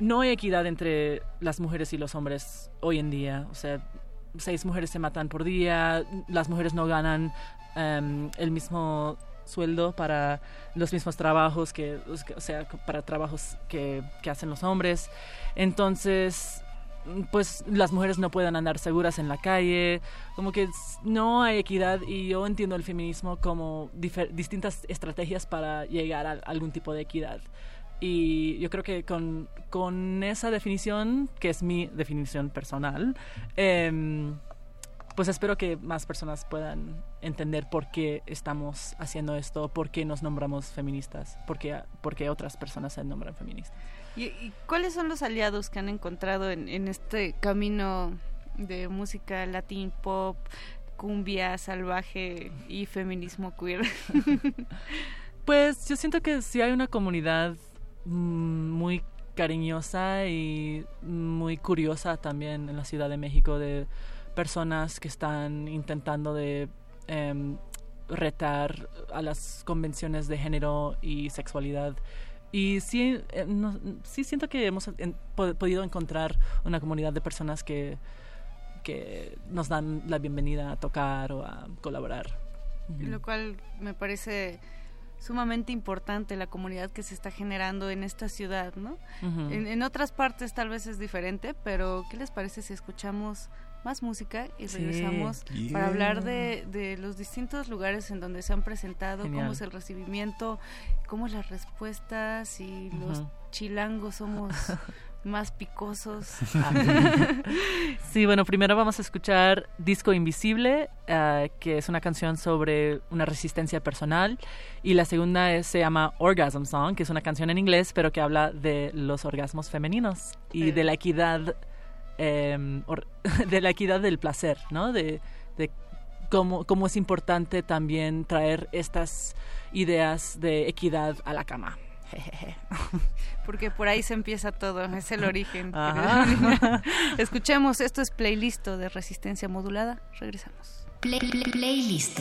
no hay equidad entre las mujeres y los hombres hoy en día. O sea, seis mujeres se matan por día, las mujeres no ganan em, el mismo sueldo para los mismos trabajos que, o sea, para trabajos que, que hacen los hombres. Entonces, pues las mujeres no pueden andar seguras en la calle, como que no hay equidad y yo entiendo el feminismo como distintas estrategias para llegar a algún tipo de equidad. Y yo creo que con, con esa definición, que es mi definición personal, em, pues espero que más personas puedan entender por qué estamos haciendo esto, por qué nos nombramos feministas, por qué, por qué otras personas se nombran feministas. ¿Y, y cuáles son los aliados que han encontrado en, en este camino de música latín pop, cumbia salvaje y feminismo queer? [LAUGHS] Pues yo siento que sí hay una comunidad mm, muy cariñosa y muy curiosa también en la Ciudad de México de personas que están intentando de em, retar a las convenciones de género y sexualidad. Y sí, eh, no- sí siento que hemos en- po- podido encontrar una comunidad de personas que, que nos dan la bienvenida a tocar o a colaborar. Lo cual me parece sumamente importante la comunidad que se está generando en esta ciudad, ¿no? En otras partes tal vez es diferente, pero ¿qué les parece si escuchamos más música y Sí. regresamos Yeah. para hablar de, de los distintos lugares en donde se han presentado, Genial. cómo es el recibimiento, cómo es las respuestas y los Ujú. chilangos somos [LAUGHS] más picosos? [LAUGHS] Sí, bueno, primero vamos a escuchar Disco Invisible, eh, que es una canción sobre una resistencia personal, y la segunda es- se llama Orgasm Song, que es una canción en inglés, pero que habla de los orgasmos femeninos y Eh. de la equidad, eh, or- [LAUGHS] de la equidad del placer, ¿no? De, de cómo, cómo es importante también traer estas ideas de equidad a la cama. [LAUGHS] Porque por ahí se empieza todo, es el [LAUGHS] origen. Ajá. Escuchemos, esto es playlist de resistencia modulada, regresamos. Play, play- playlist.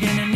We're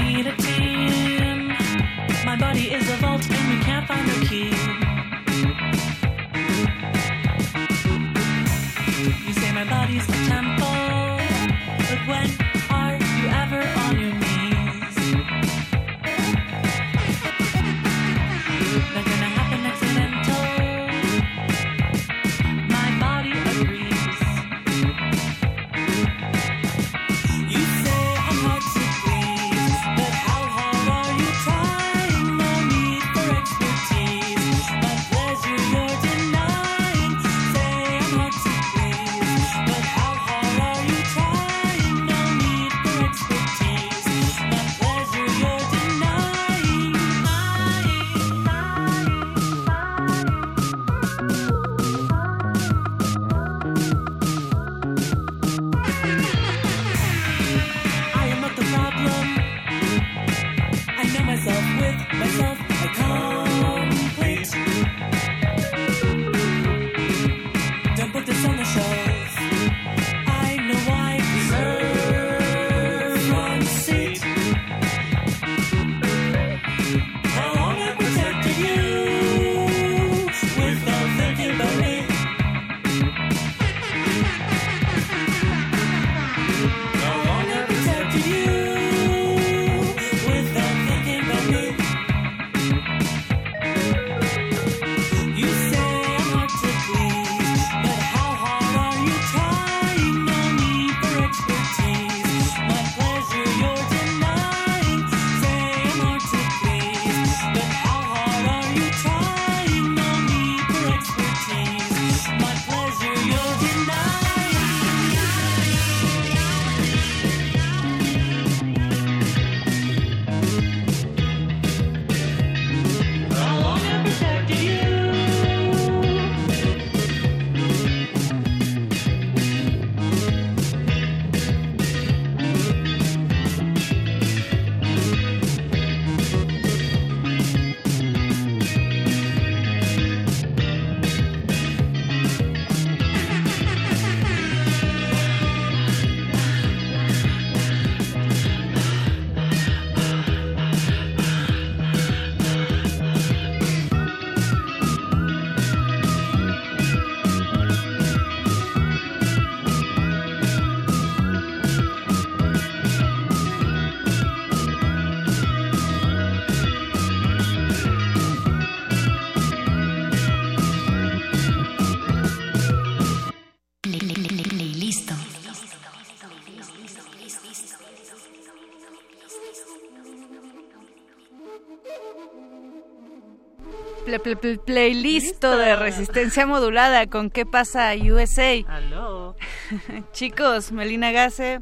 Ple- ple- ple- playlist de resistencia modulada con qué pasa USA. [LAUGHS] Chicos, Melina Gase,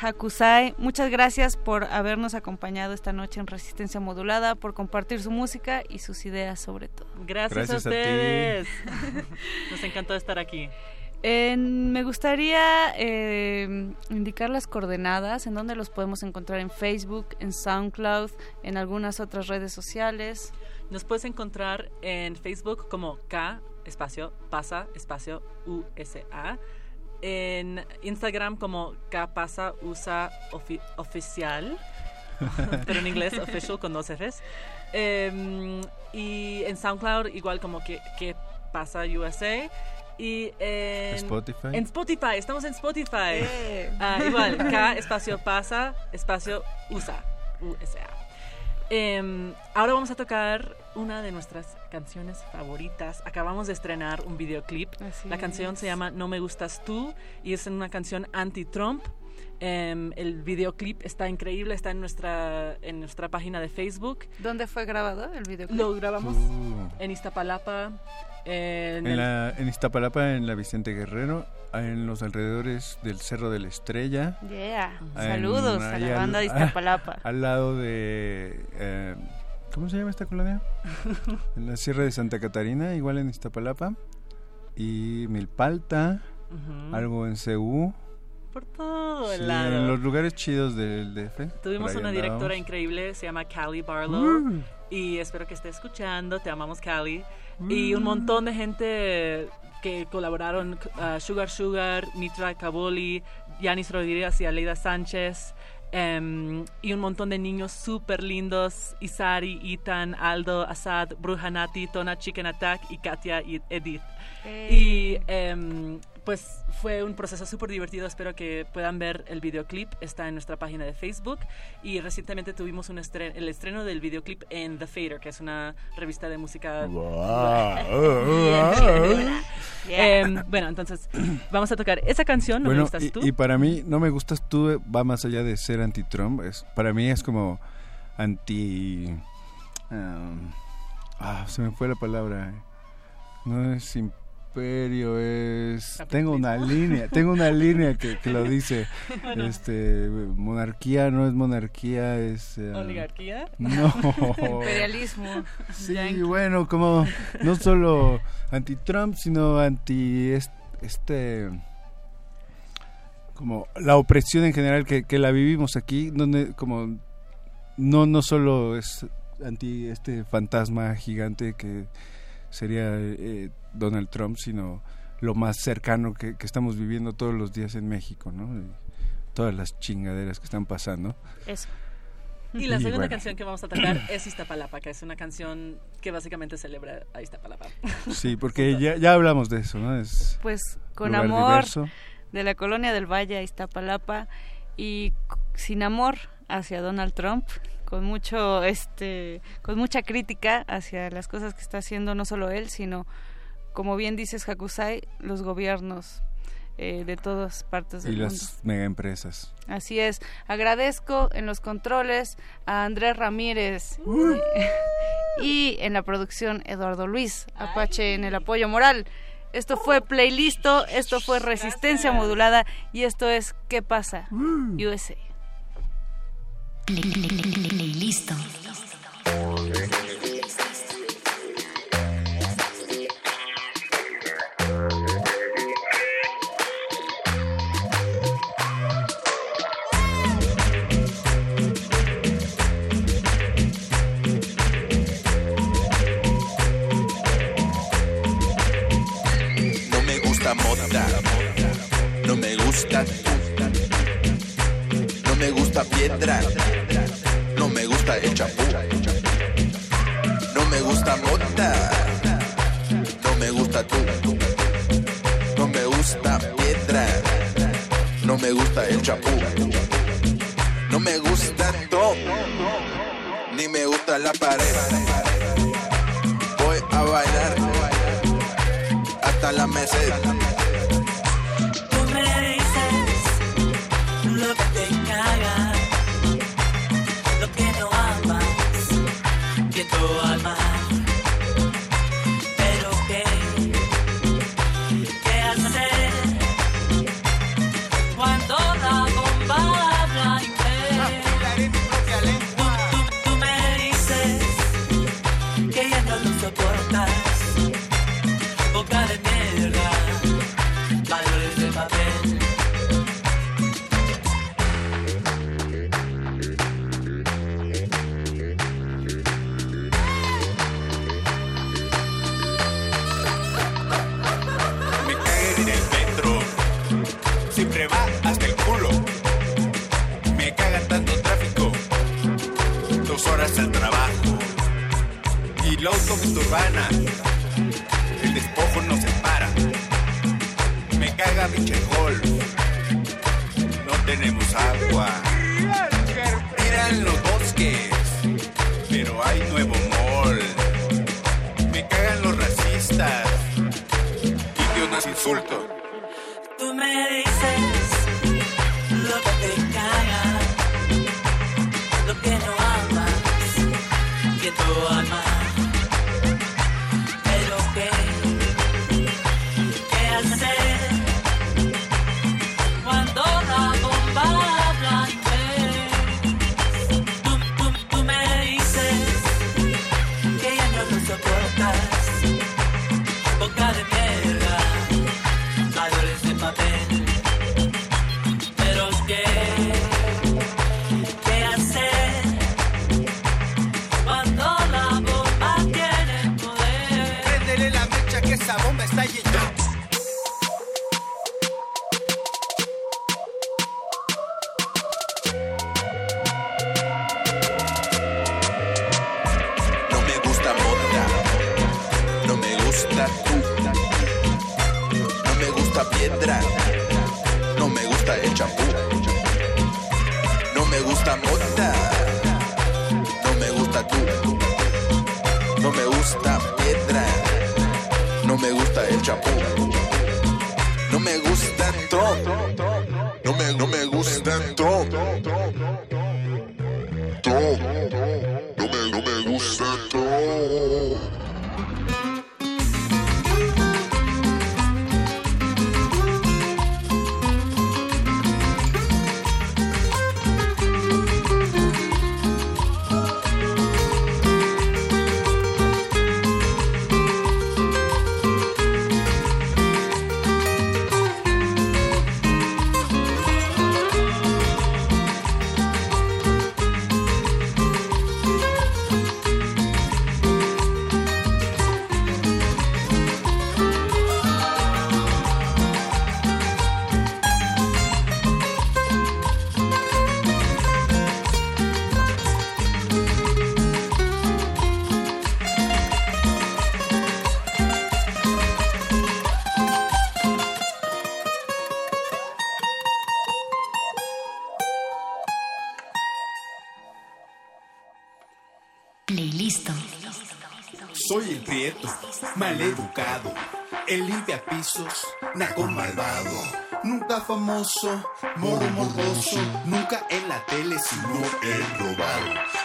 Hakusai, muchas gracias por habernos acompañado esta noche en Resistencia Modulada, por compartir su música y sus ideas sobre todo. Gracias, Gracias a a ti. ustedes. [LAUGHS] Nos encantó estar aquí. Me gustaría eh, indicar las coordenadas, en donde los podemos encontrar en Facebook, en SoundCloud, en algunas otras redes sociales. Nos puedes encontrar en Facebook como K espacio pasa espacio USA. En Instagram como K pasa usa ofi- oficial, [LAUGHS] pero en inglés official con dos Fs. Em, y en SoundCloud igual como que, que pasa USA. Y en Spotify. En Spotify, estamos en Spotify. Eh. Ah, igual, K espacio pasa espacio USA. USA. Em, ahora vamos a tocar una de nuestras canciones favoritas. Acabamos de estrenar un videoclip. Así La canción es. se llama No me gustas tú y es una canción anti-Trump. Em, el videoclip está increíble, está en nuestra, en nuestra página de Facebook. ¿Dónde fue grabado el videoclip? Lo grabamos Uh. en Iztapalapa. En, En, el- la, en Iztapalapa, en la Vicente Guerrero, en los alrededores del Cerro de la Estrella. Yeah. en- Saludos a la al- banda de [LAUGHS] Iztapalapa. al lado de... eh, ¿Cómo se llama esta colonia? [LAUGHS] en la Sierra de Santa Catarina, igual en Iztapalapa. Y Milpalta, algo en Ceú, por todo el Sí, lado. en los lugares chidos del DF. Tuvimos una directora increíble, se llama Callie Barlow. Uh. Y espero que esté escuchando. Te amamos, Callie. Y un montón de gente que colaboraron: uh, Sugar Sugar, Mitra Kabuli, Yanis Rodríguez y Aleida Sánchez. em, y un montón de niños súper lindos: Isari, Ethan, Aldo, Asad, Brujanati, Tona Chicken Attack y Katia y Edith. Y em, pues fue un proceso súper divertido. Espero que puedan ver el videoclip. Está en nuestra página de Facebook. Y recientemente tuvimos un estre- el estreno del videoclip en The Fader, que es una revista de música. [LAUGHS] [LAUGHS] Em, bueno, entonces vamos a tocar esa canción. ¿No me gustas y, tú? y para mí, no me gustas tú, eh, va más allá de ser anti-Trump. Es, para mí es como anti... um, ah, se me fue la palabra. No es imperio, es... Tengo una línea, tengo una línea que, que lo dice. [LAUGHS] Bueno. Este, monarquía no es monarquía, es... eh, ¿Oligarquía? No. [LAUGHS] Imperialismo. Sí, bueno, como no solo anti-Trump, sino anti est- este como la opresión en general que, que la vivimos aquí, donde como no no solo es anti este fantasma gigante que sería eh, Donald Trump, sino lo más cercano que, que estamos viviendo todos los días en México, ¿no? Y todas las chingaderas que están pasando. Eso. Y la Y segunda bueno. canción que vamos a tocar es Iztapalapa, que es una canción que básicamente celebra a Iztapalapa. Sí, [LAUGHS] porque ya, ya hablamos de eso, ¿no? Es Pues con amor diverso. de la colonia del Valle a Iztapalapa y sin amor hacia Donald Trump, con mucho este con mucha crítica hacia las cosas que está haciendo no solo él, sino como bien dices Hakusai, los gobiernos eh, de todas partes y del mundo. las mega empresas. Así es. Agradezco en los controles a Andrés Ramírez [LAUGHS] y en la producción Eduardo Luis Apache en el apoyo moral. Esto fue Playlisto, esto fue Resistencia Modulada y esto es ¿Qué pasa? USA. Listo. No no me gusta piedra, no me gusta el chapú, no me gusta moda, no me gusta tú, no me gusta piedra, no me gusta el chapú, no me gusta todo, ni me gusta la pared. Voy a bailar hasta la meseta. Pisos, naco malvado, nunca famoso, moro morboso, nunca en la tele sino he robado.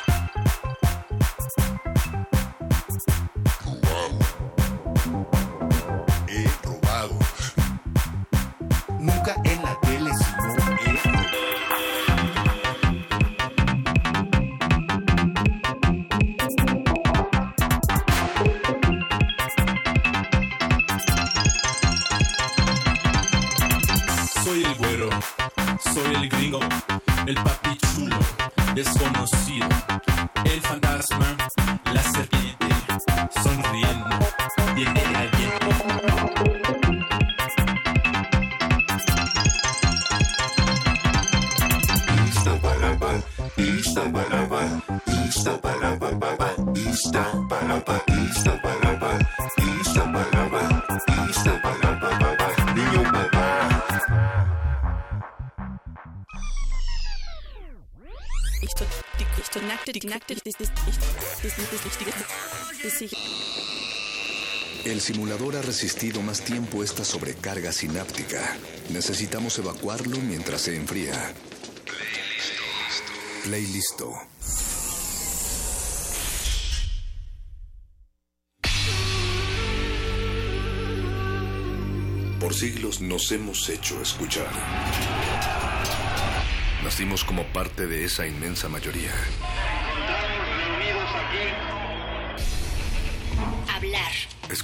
Simulador ha resistido más tiempo esta sobrecarga sináptica. Necesitamos evacuarlo mientras se enfría. Playlisto. Por siglos nos hemos hecho escuchar. Nacimos como parte de esa inmensa mayoría.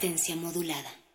Resistencia modulada.